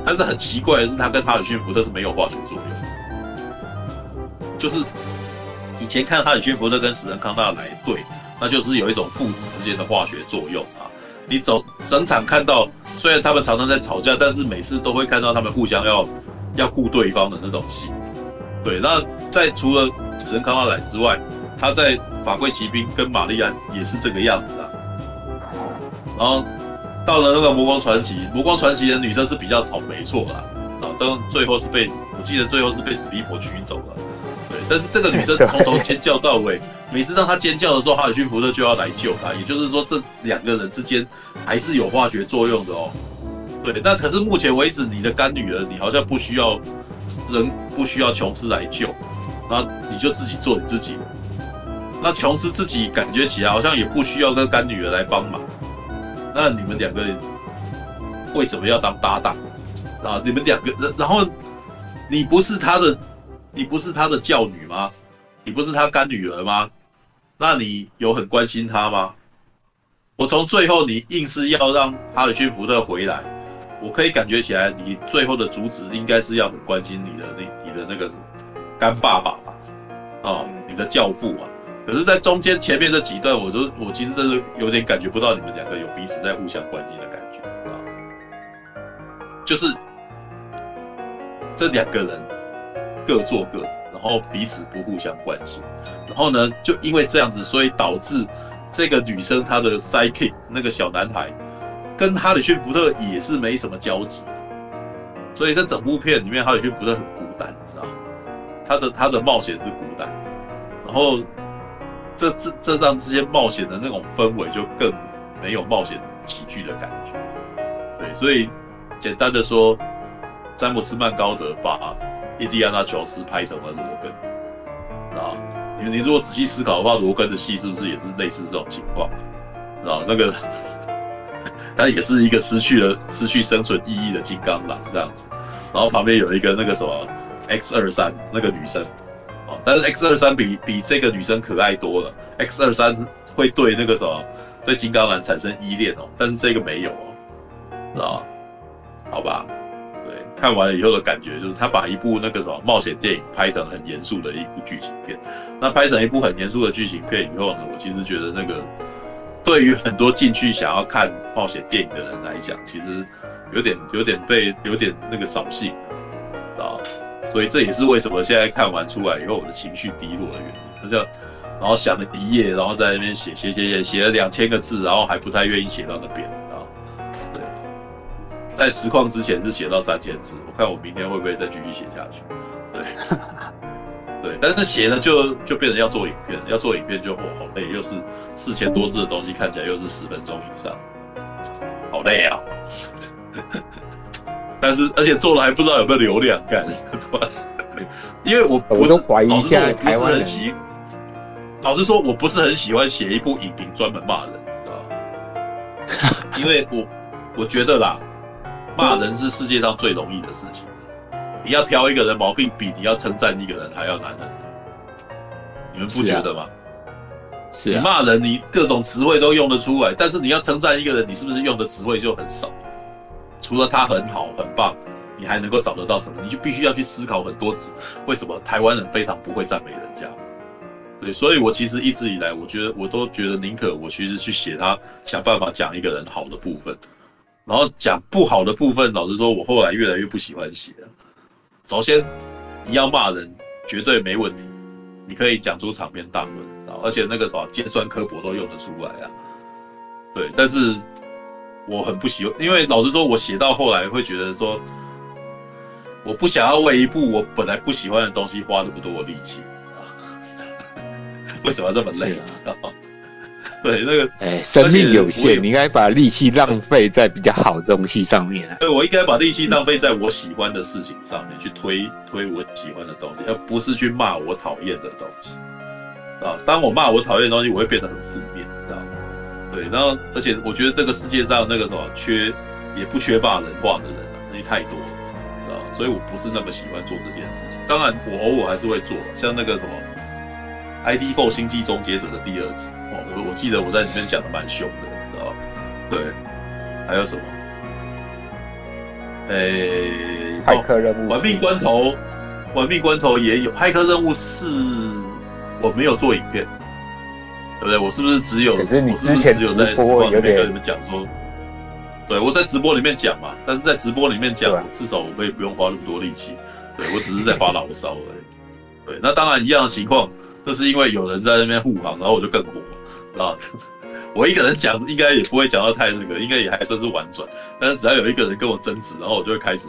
S1: 但是很奇怪的是，她跟哈里逊福特是没有化学作用。就是以前看哈里逊福特跟史恩康纳来对，那就是有一种父子之间的化学作用啊。你走整场看到，虽然他们常常在吵架，但是每次都会看到他们互相要要顾对方的那种戏。对，那在除了史恩康纳莱之外，他在法柜奇兵跟玛丽安也是这个样子啊。然后到了那个魔光传奇，魔光传奇的女生是比较吵，没错啦，啊，但最后是被我记得最后是被史蒂婆娶走了。对但是这个女生从头尖叫到尾，每次当他尖叫的时候，哈里逊福特就要来救他。也就是说，这两个人之间还是有化学作用的哦。对，但可是目前为止，你的干女儿，你好像不需要人，不需要琼斯来救，那你就自己做你自己。那琼斯自己感觉起来好像也不需要跟干女儿来帮忙。那你们两个人为什么要当搭档啊？你们两个人，然后你不是他的。你不是他的教女吗？你不是他干女儿吗？那你有很关心他吗？我从最后你硬是要让哈里逊福特回来，我可以感觉起来，你最后的主旨应该是要很关心你的那你的那个干爸爸吧？哦，你的教父啊。可是，在中间前面这几段，我都我其实真的有点感觉不到你们两个有彼此在互相关心的感觉啊。就是这两个人。各做各的，然后彼此不互相关心，然后呢，就因为这样子，所以导致这个女生她的 sidekick 那个小男孩跟哈里逊福特也是没什么交集，所以在整部片里面，哈里逊福特很孤单，你知道？他的他的冒险是孤单，然后这这这让这些冒险的那种氛围就更没有冒险喜剧的感觉，对，所以简单的说，詹姆斯曼高德把。印第安纳琼斯拍成了罗根，啊，你你如果仔细思考的话，罗根的戏是不是也是类似这种情况？啊，那个，他也是一个失去了失去生存意义的金刚狼这样子，然后旁边有一个那个什么 X 二三那个女生，啊，但是 X 二三比比这个女生可爱多了，X 二三会对那个什么对金刚狼产生依恋哦，但是这个没有哦，啊，好吧。看完了以后的感觉就是，他把一部那个什么冒险电影拍成很严肃的一部剧情片。那拍成一部很严肃的剧情片以后呢，我其实觉得那个对于很多进去想要看冒险电影的人来讲，其实有点有点被有点那个扫兴啊，所以这也是为什么现在看完出来以后我的情绪低落的原因。那叫然后想了一夜，然后在那边写写写写写了两千个字，然后还不太愿意写到那边。在实况之前是写到三千字，我看我明天会不会再继续写下去。对。对，但是写呢，就就变成要做影片，要做影片就好累，又是四千多字的东西，看起来又是十分钟以上，好累啊！但是而且做了还不知道有没有流量干，对吧？因为我不是，老实说，我不是很喜，老实说，我不是很喜欢写一部影评专门骂人，知道吗？因为我我觉得啦，骂人是世界上最容易的事情。你要挑一个人毛病，比你要称赞一个人还要难很多。你们不觉得吗？
S3: 是啊。
S1: 你骂人，你各种词汇都用得出来，但是你要称赞一个人，你是不是用的词汇就很少？除了他很好、很棒，你还能够找得到什么？你就必须要去思考很多次，为什么台湾人非常不会赞美人家？对，所以我其实一直以来，我觉得我都觉得宁可我其实去写他，想办法讲一个人好的部分，然后讲不好的部分，老实说，我后来越来越不喜欢写了。首先，你要骂人绝对没问题，你可以讲出场面大论，而且那个什么尖酸刻薄都用得出来啊。对，但是我很不喜欢，因为老实说，我写到后来会觉得说，我不想要为一部我本来不喜欢的东西花那么多的力气啊。为什么要这么累啊？对，那个，
S3: 哎，生命有限，你应该把力气浪费在比较好的东西上面。
S1: 对，我应该把力气浪费在我喜欢的事情上面，去推推我喜欢的东西，而不是去骂我讨厌的东西。啊，当我骂我讨厌的东西，我会变得很负面，知道吗？对，然后而且我觉得这个世界上那个什么缺，也不缺骂人话的人啊，那些太多了，知道？所以我不是那么喜欢做这件事情。当然，我偶尔还是会做，像那个什么《ID Four 星际终结者》的第二集。哦，我我记得我在里面讲的蛮凶的，知道对，还有什么？诶、欸，骇客任务，玩命关头，玩命关头也有骇客任务是，我没有做影片，对不对？我是不是只有？
S3: 可是你之前只有
S1: 在实况里面跟你们讲说，对，我在直播里面讲嘛，但是在直播里面讲，至少我可以不用花那么多力气，对，我只是在发牢骚而已。对，那当然一样的情况，这是因为有人在那边护航，然后我就更火。啊，我一个人讲应该也不会讲到太那个，应该也还算是婉转。但是只要有一个人跟我争执，然后我就会开始，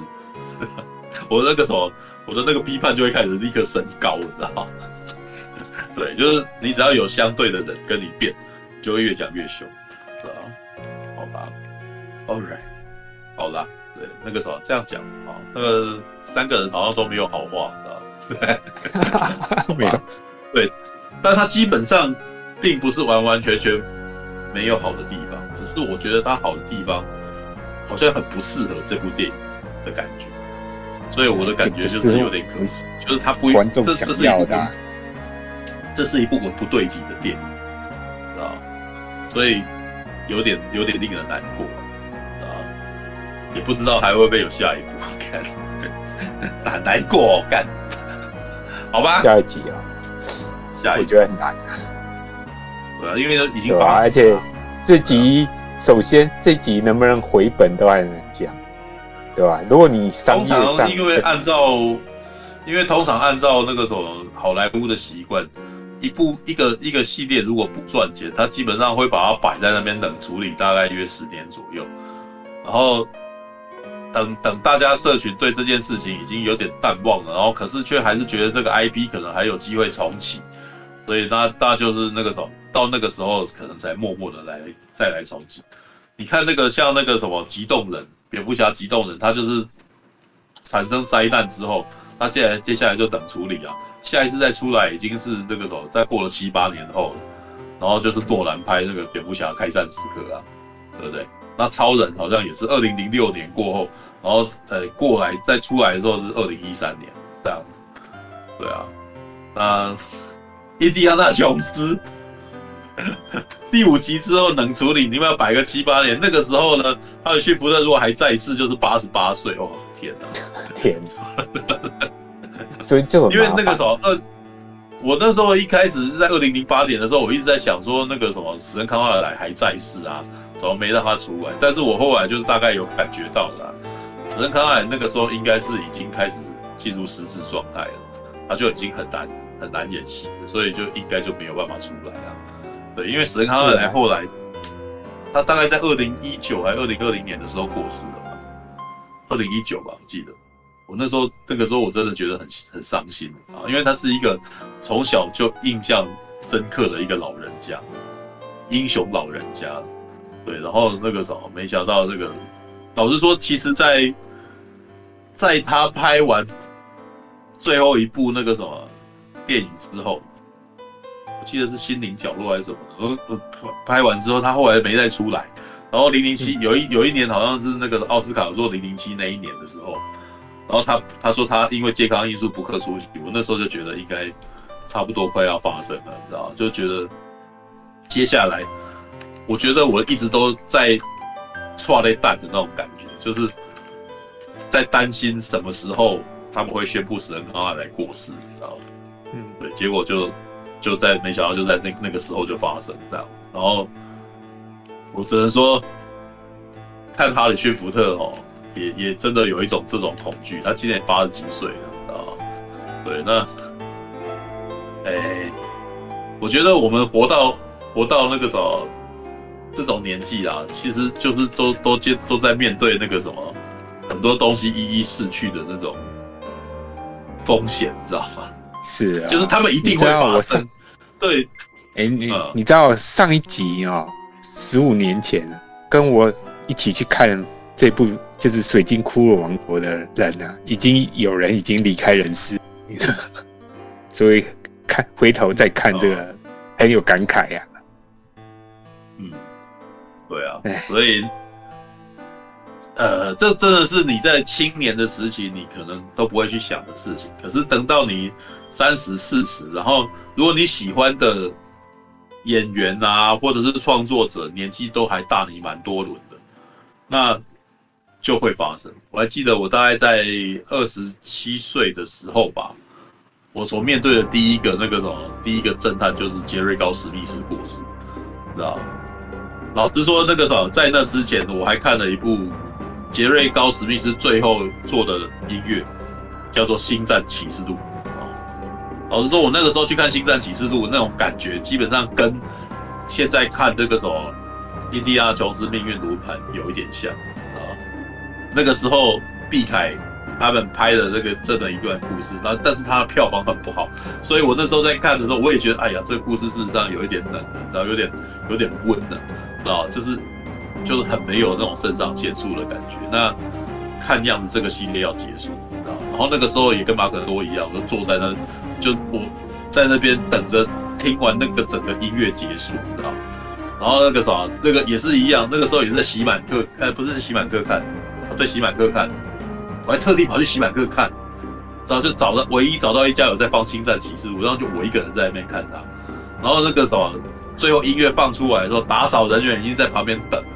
S1: 我那个什么，我的那个批判就会开始立刻升高，你知道吗？对，就是你只要有相对的人跟你辩，就会越讲越凶，对吧？好吧，All right，好啦，对，那个什么这样讲啊，那个三个人好像都没有好话，知道吧？没有，对，但他基本上。并不是完完全全没有好的地方，只是我觉得它好的地方好像很不适合这部电影的感觉，所以我的感觉就是有点可惜，就是它不这这是一部这是一部很不对比的电影，知道？所以有点有点令人难过啊，也不知道还会不会有下一部，看难难过干，好吧？
S3: 下一集啊，
S1: 下一集
S3: 我觉得很难。
S1: 对啊，因为都已经
S3: 对啊，而且这集首先这集能不能回本都还能讲，对吧？如果你商业上，
S1: 通常因为按照，因为通常按照那个什么好莱坞的习惯，一部一个一个系列如果不赚钱，他基本上会把它摆在那边冷处理，大概约十年左右，然后等等大家社群对这件事情已经有点淡忘了，然后可是却还是觉得这个 IP 可能还有机会重启，所以那那就是那个什么。到那个时候，可能才默默的来再来重启。你看那个像那个什么极冻人，蝙蝠侠极冻人，他就是产生灾难之后，他接下来接下来就等处理啊。下一次再出来已经是那个时候，再过了七八年后了。然后就是诺兰拍那个蝙蝠侠开战时刻啊，对不对？那超人好像也是二零零六年过后，然后呃过来再出来的时候是二零一三年这样子。对啊，那 印第安纳琼斯。第五集之后冷处理，你们要摆个七八年。那个时候呢，哈里逊福特如果还在世，就是八十八岁哦。天哪，
S3: 天哪！所以就
S1: 因为那个时候二我那时候一开始是在二零零八年的时候，我一直在想说那个什么史恩康纳莱还在世啊，怎么没让他出来？但是我后来就是大概有感觉到了，史恩康纳莱那个时候应该是已经开始进入实质状态了，他就已经很难很难演戏，所以就应该就没有办法出来了。对，因为史恩康纳莱后来他大概在二零一九还是二零二零年的时候过世了吧？二零一九吧，我记得。我那时候那个时候我真的觉得很很伤心啊，因为他是一个从小就印象深刻的一个老人家，英雄老人家，对，然后那个什么，没想到这个，老实说，其实在在他拍完最后一部那个什么电影之后，我记得是《心灵角落》还是什么的，拍完之后他后来没再出来，然后零零七有一有一年好像是那个奥斯卡做零零七那一年的时候。然后他他说他因为健康因素不克出席，我那时候就觉得应该差不多快要发生了，你知道吗？就觉得接下来，我觉得我一直都在剉咧等的那种感觉，就是在担心什么时候他们会宣布史恩康纳来过世，你知道吗？嗯，对，结果就就在没想到就在那那个时候就发生这样，然后我只能说看哈里逊福特哦。也也真的有一种这种恐惧，他今年八十几岁了啊，对，那，哎、我觉得我们活到活到那个什么这种年纪啊，其实就是都都接都在面对那个什么很多东西一一逝去的那种风险，你知道吗？
S3: 是啊，
S1: 就是他们一定会发生。对，
S3: 哎、欸，你、嗯、你知道上一集啊、喔，十五年前跟我一起去看这部。就是水晶骷髅王国的人呢、啊，已经有人已经离开人世，所以看回头再看这个，很有感慨呀、啊。
S1: 嗯，对啊，所以，呃，这真的是你在青年的时期，你可能都不会去想的事情。可是等到你三十、四十，然后如果你喜欢的演员啊，或者是创作者，年纪都还大你蛮多轮的，那。就会发生。我还记得，我大概在二十七岁的时候吧，我所面对的第一个那个什么，第一个侦探就是杰瑞高史密斯过世，知道？老实说，那个什么，在那之前，我还看了一部杰瑞高史密斯最后做的音乐，叫做《星战启示录》。老实说，我那个时候去看《星战启示录》，那种感觉基本上跟现在看这个什么《印第安琼斯命运轮盘》有一点像啊。那个时候，毕凯他们拍的这个这么一段故事，然后但是他的票房很不好，所以我那时候在看的时候，我也觉得，哎呀，这个故事事实上有一点冷，然后有点有点温的，啊，就是就是很没有那种肾上腺素的感觉。那看样子这个系列要结束，然后那个时候也跟马可多一样，我就坐在那，就是我在那边等着听完那个整个音乐结束，知道？然后那个什么，那个也是一样，那个时候也是在喜满客，呃，不是喜满客看。对喜满客看，我还特地跑去喜满客看，然后就找了唯一找到一家有在放《星战启示录》，然后就我一个人在那边看他。然后那个什么，最后音乐放出来的时候，打扫人员已经在旁边等了。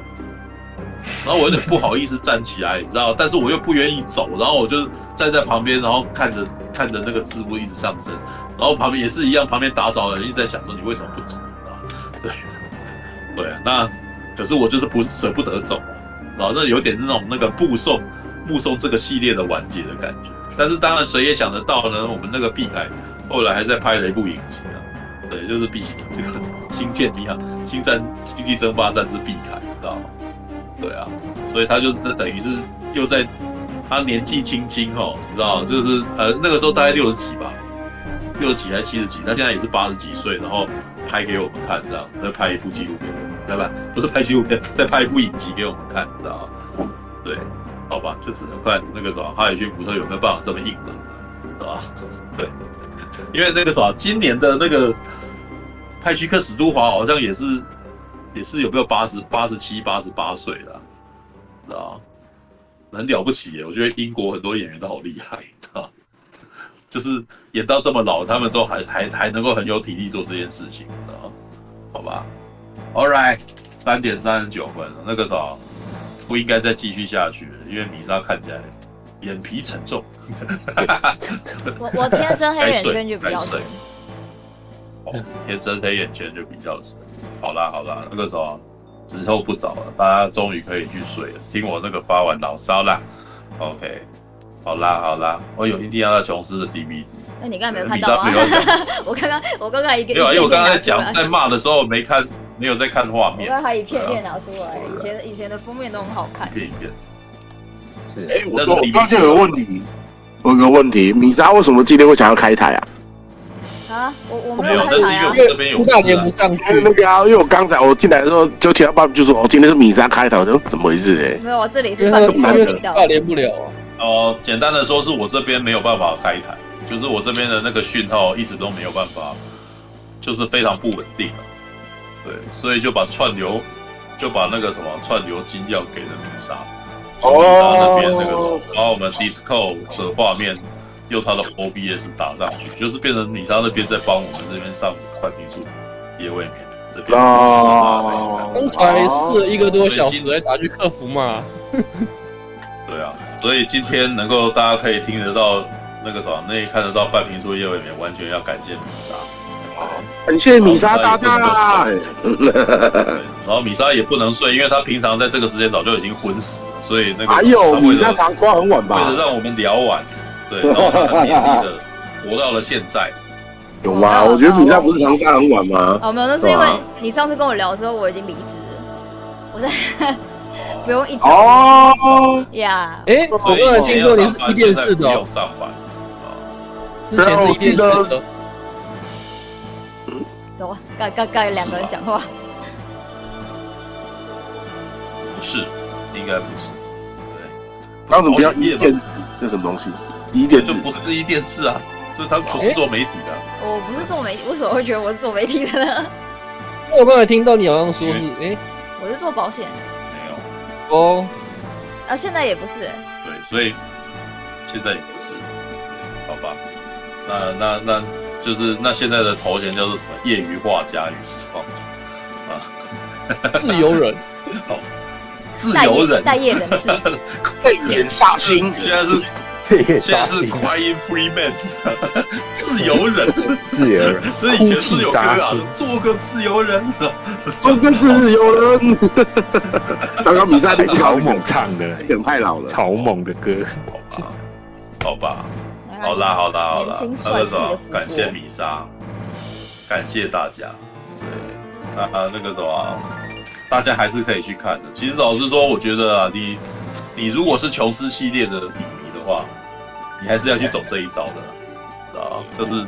S1: 然后我有点不好意思站起来，你知道，但是我又不愿意走，然后我就站在旁边，然后看着看着那个字幕一直上升，然后旁边也是一样，旁边打扫的人一直在想说你为什么不走啊？对，对啊，那可是我就是不舍不得走。然后那有点那种那个目送目送这个系列的完结的感觉，但是当然谁也想得到呢？我们那个碧凯后来还在拍了一部影集啊，对，就是毕这个星舰迷航、星战、星际争霸战之毕凯，知道吗？对啊，所以他就是等于是又在他年纪轻轻哦，你知道，就是呃那个时候大概六十几吧，六十几还是七十几，他现在也是八十几岁，然后拍给我们看，这样再拍一部纪录片。对吧？不是拍纪录片，再拍一部影集给我们看，知道吗？对，好吧，就只能看那个什么哈里逊福特有没有办法这么硬了，是吧？对，因为那个啥，今年的那个派屈克史都华好像也是也是有没有八十八十七八十八岁了，知道？很了不起耶！我觉得英国很多演员都好厉害，知道？就是演到这么老，他们都还还还能够很有体力做这件事情，知道？好吧。All right，三点三十九分，那个啥不应该再继续下去了，因为米莎看起来眼皮沉重。
S4: 我我天生黑眼圈就比较深。
S1: 哦，天生黑眼圈就比较深。好啦好啦，那个时候时候不早了，大家终于可以去睡了。听我那个发完牢骚啦，OK，好啦好啦，我有印第安纳琼斯的 DVD。
S4: 那你刚才没有看到吗？我刚刚我刚刚一个
S1: 没有，因为我刚刚在讲在骂的时候没看，没有在看画面。
S4: 我刚才一片片拿出来，以前以前的封面都很好看。
S1: 一片一片。
S2: 是，哎，我说我刚就有个问题，我有个问题，米莎为什么今天会想要开台啊？
S4: 啊，我我没有开台啊，
S2: 因为大连不上去那个啊，因为我刚才我进来的时候就听到爸爸就说，哦，今天是米莎开台，就怎么回事？哎，
S4: 没有，这里是半连频道，
S5: 半连不了。
S1: 哦，简单的说，是我这边没有办法开台。就是我这边的那个讯号一直都没有办法，就是非常不稳定，对，所以就把串流，就把那个什么串流金要给了米莎，米莎那边那个，把我们 Discord 的画面用他的 OBS 打上去，就是变成米莎那边在帮我们这边上半屏数夜未眠这边。
S5: 啊，刚才试了一个多小时来打去客服嘛。
S1: 对啊，所以今天能够大家可以听得到。那个什么，那一看得到半瓶醋夜未眠，完全要感谢米莎。
S2: 感谢米莎大大。
S1: 然后米莎也不能睡，因为她平常在这个时间早就已经昏死了，所以那个。
S2: 还有米莎常拖很晚吧？
S1: 为了让我们聊完，对，然后很勉励的活到了现在。
S2: 有吗？我觉得比赛不是常拖很晚吗？
S4: 哦，没有，那是因为你上次跟我聊的时候，我已经离职了，我在。不用一直
S5: 哦
S4: 呀。
S5: 哎，我刚才听说你是一电视的哦。之前是一电视的。
S4: 走啊，该该该两个人讲话。
S1: 不是，应该不是。对。
S2: 那怎么叫一电视？这什么东西？一电视
S1: 就不是一电视啊，就是他不是做媒体的。
S4: 我不是做媒体，为什么会觉得我是做媒体的呢？
S5: 我刚才听到你好像说是，哎，
S4: 我是做保险的。没有。
S5: 哦，
S4: 啊，现在也不是，对，
S1: 所以现在也不是，好吧？那那那就是那现在的头衔叫做什么？业余画家与实况啊，
S5: 自由人，
S1: 好，自由人，
S4: 待业人士，
S2: 泪眼煞心，
S1: 现在是。现在是 Crying Free Man，自由人，
S3: 自由人，
S1: 这以前是有歌啊，做个自由人，
S2: 做个自由人。刚刚比赛被
S3: 草蜢唱的，
S2: 有点太老了。
S3: 草蜢的歌，
S1: 好吧，好吧，好啦，好啦，好啦。那个什么，感谢米莎，感谢大家。对，啊，那个什么，大家还是可以去看的。其实老实说，我觉得啊，你你如果是琼斯系列的。话，你还是要去走这一招的，啊，就是，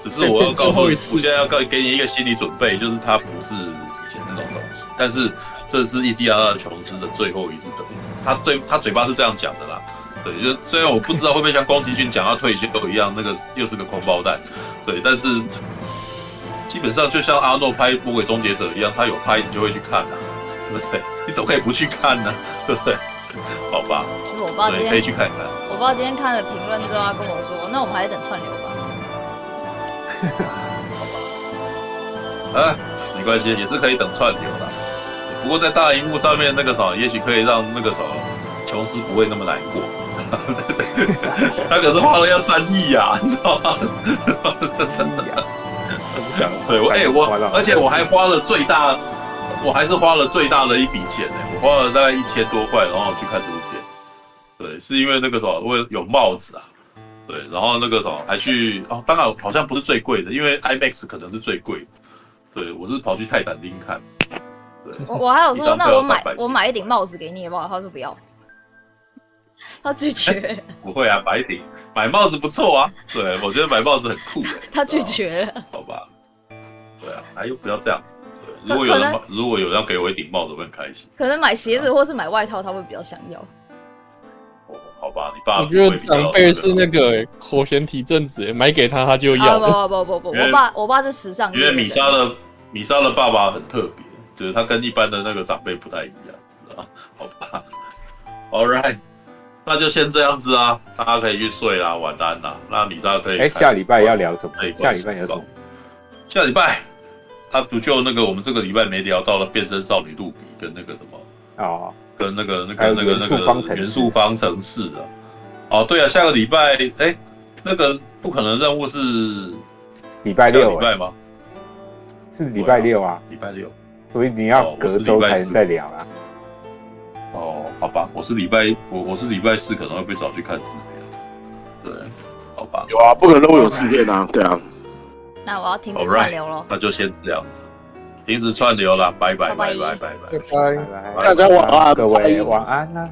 S1: 只是我要告诉 你，我现在要告给你一个心理准备，就是他不是以前那种东西，但是这是印第安纳琼斯的最后一次等，他对他嘴巴是这样讲的啦，对，就虽然我不知道会不会像宫崎骏讲要退休一样，那个又是个空包蛋，对，但是基本上就像阿诺拍《魔鬼终结者》一样，他有拍你就会去看啊，对不对？你怎么可以不去看呢？对不对？好吧。
S4: 我爸今天
S1: 可以去看看。
S4: 我爸今天看了评论之后，他跟我说：“那我们还是等串流吧。”
S1: 好吧。哎，没关系，也是可以等串流的。不过在大荧幕上面那个什么，也许可以让那个什么琼斯不会那么难过。他可是花了要三亿呀，你知道吗？对，我哎、欸、我，而且我还花了最大，我还是花了最大的一笔钱呢。我花了大概一千多块，然后去看这部片。对，是因为那个什么，为有帽子啊，对，然后那个什么还去哦，当然好像不是最贵的，因为 IMAX 可能是最贵的。对，我是跑去泰坦丁看。对，
S4: 我我还有说，那我买我买一顶帽子给你好不好？他说不要，他拒绝。
S1: 不会啊，买一顶买帽子不错啊。对，我觉得买帽子很酷。
S4: 他拒绝了。
S1: 好吧。对啊，哎呦，不要这样。对，如果有人如果有人要给我一顶帽子，我会很开心。
S4: 可能买鞋子或是买外套，他会比较想要。
S1: 好吧，你爸。
S5: 我觉得长辈是那个口嫌体正直，买给他他就要。
S4: 不不不不不，我爸我爸是时尚。
S1: 因为米莎的米莎的爸爸很特别，就是他跟一般的那个长辈不太一样，好吧，All right，那就先这样子啊，大家可以去睡啦，晚安啦。那米莎可以。
S3: 哎，下礼拜要聊什么？下礼拜有什么？
S1: 下礼拜，他不就那个我们这个礼拜没聊到了变身少女露比跟那个什么
S3: 哦。
S1: 跟那个、那个、那个、那个元素方程式啊，哦，对啊，下个礼拜，哎，那个不可能任务是
S3: 礼拜六，
S1: 礼拜吗？
S3: 是礼拜六啊，
S1: 礼拜六，
S3: 所以你要隔周才能再聊啊。
S1: 哦，好吧，我是礼拜我我是礼拜四可能会被找去看视频，对，好吧。
S2: 有啊，不可能任务有视频啊，对啊。
S4: 那我要停止串流了，
S1: 那就先这样子，停止串流了，拜拜拜拜拜拜
S5: 拜拜，
S2: 大家晚安，
S3: 各位晚安啦。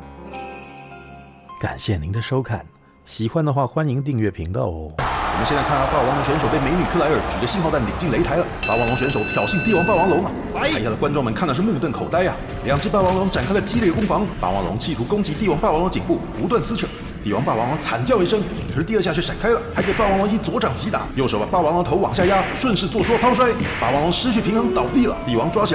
S7: 感谢您的收看，喜欢的话欢迎订阅频道哦。我们现在看到霸王龙选手被美女克莱尔举着信号弹领进擂台了。霸王龙选手挑衅帝王霸王龙了！台下的观众们看的是目瞪口呆啊！两只霸王龙展开了激烈攻防，霸王龙企图攻击帝王霸王龙颈部，不断撕扯。帝王霸王龙惨叫一声，可是第二下却闪开了，还给霸王龙一左掌击打，右手把霸王龙头往下压，顺势做出了抛摔。霸王龙失去平衡倒地了，帝王抓起来。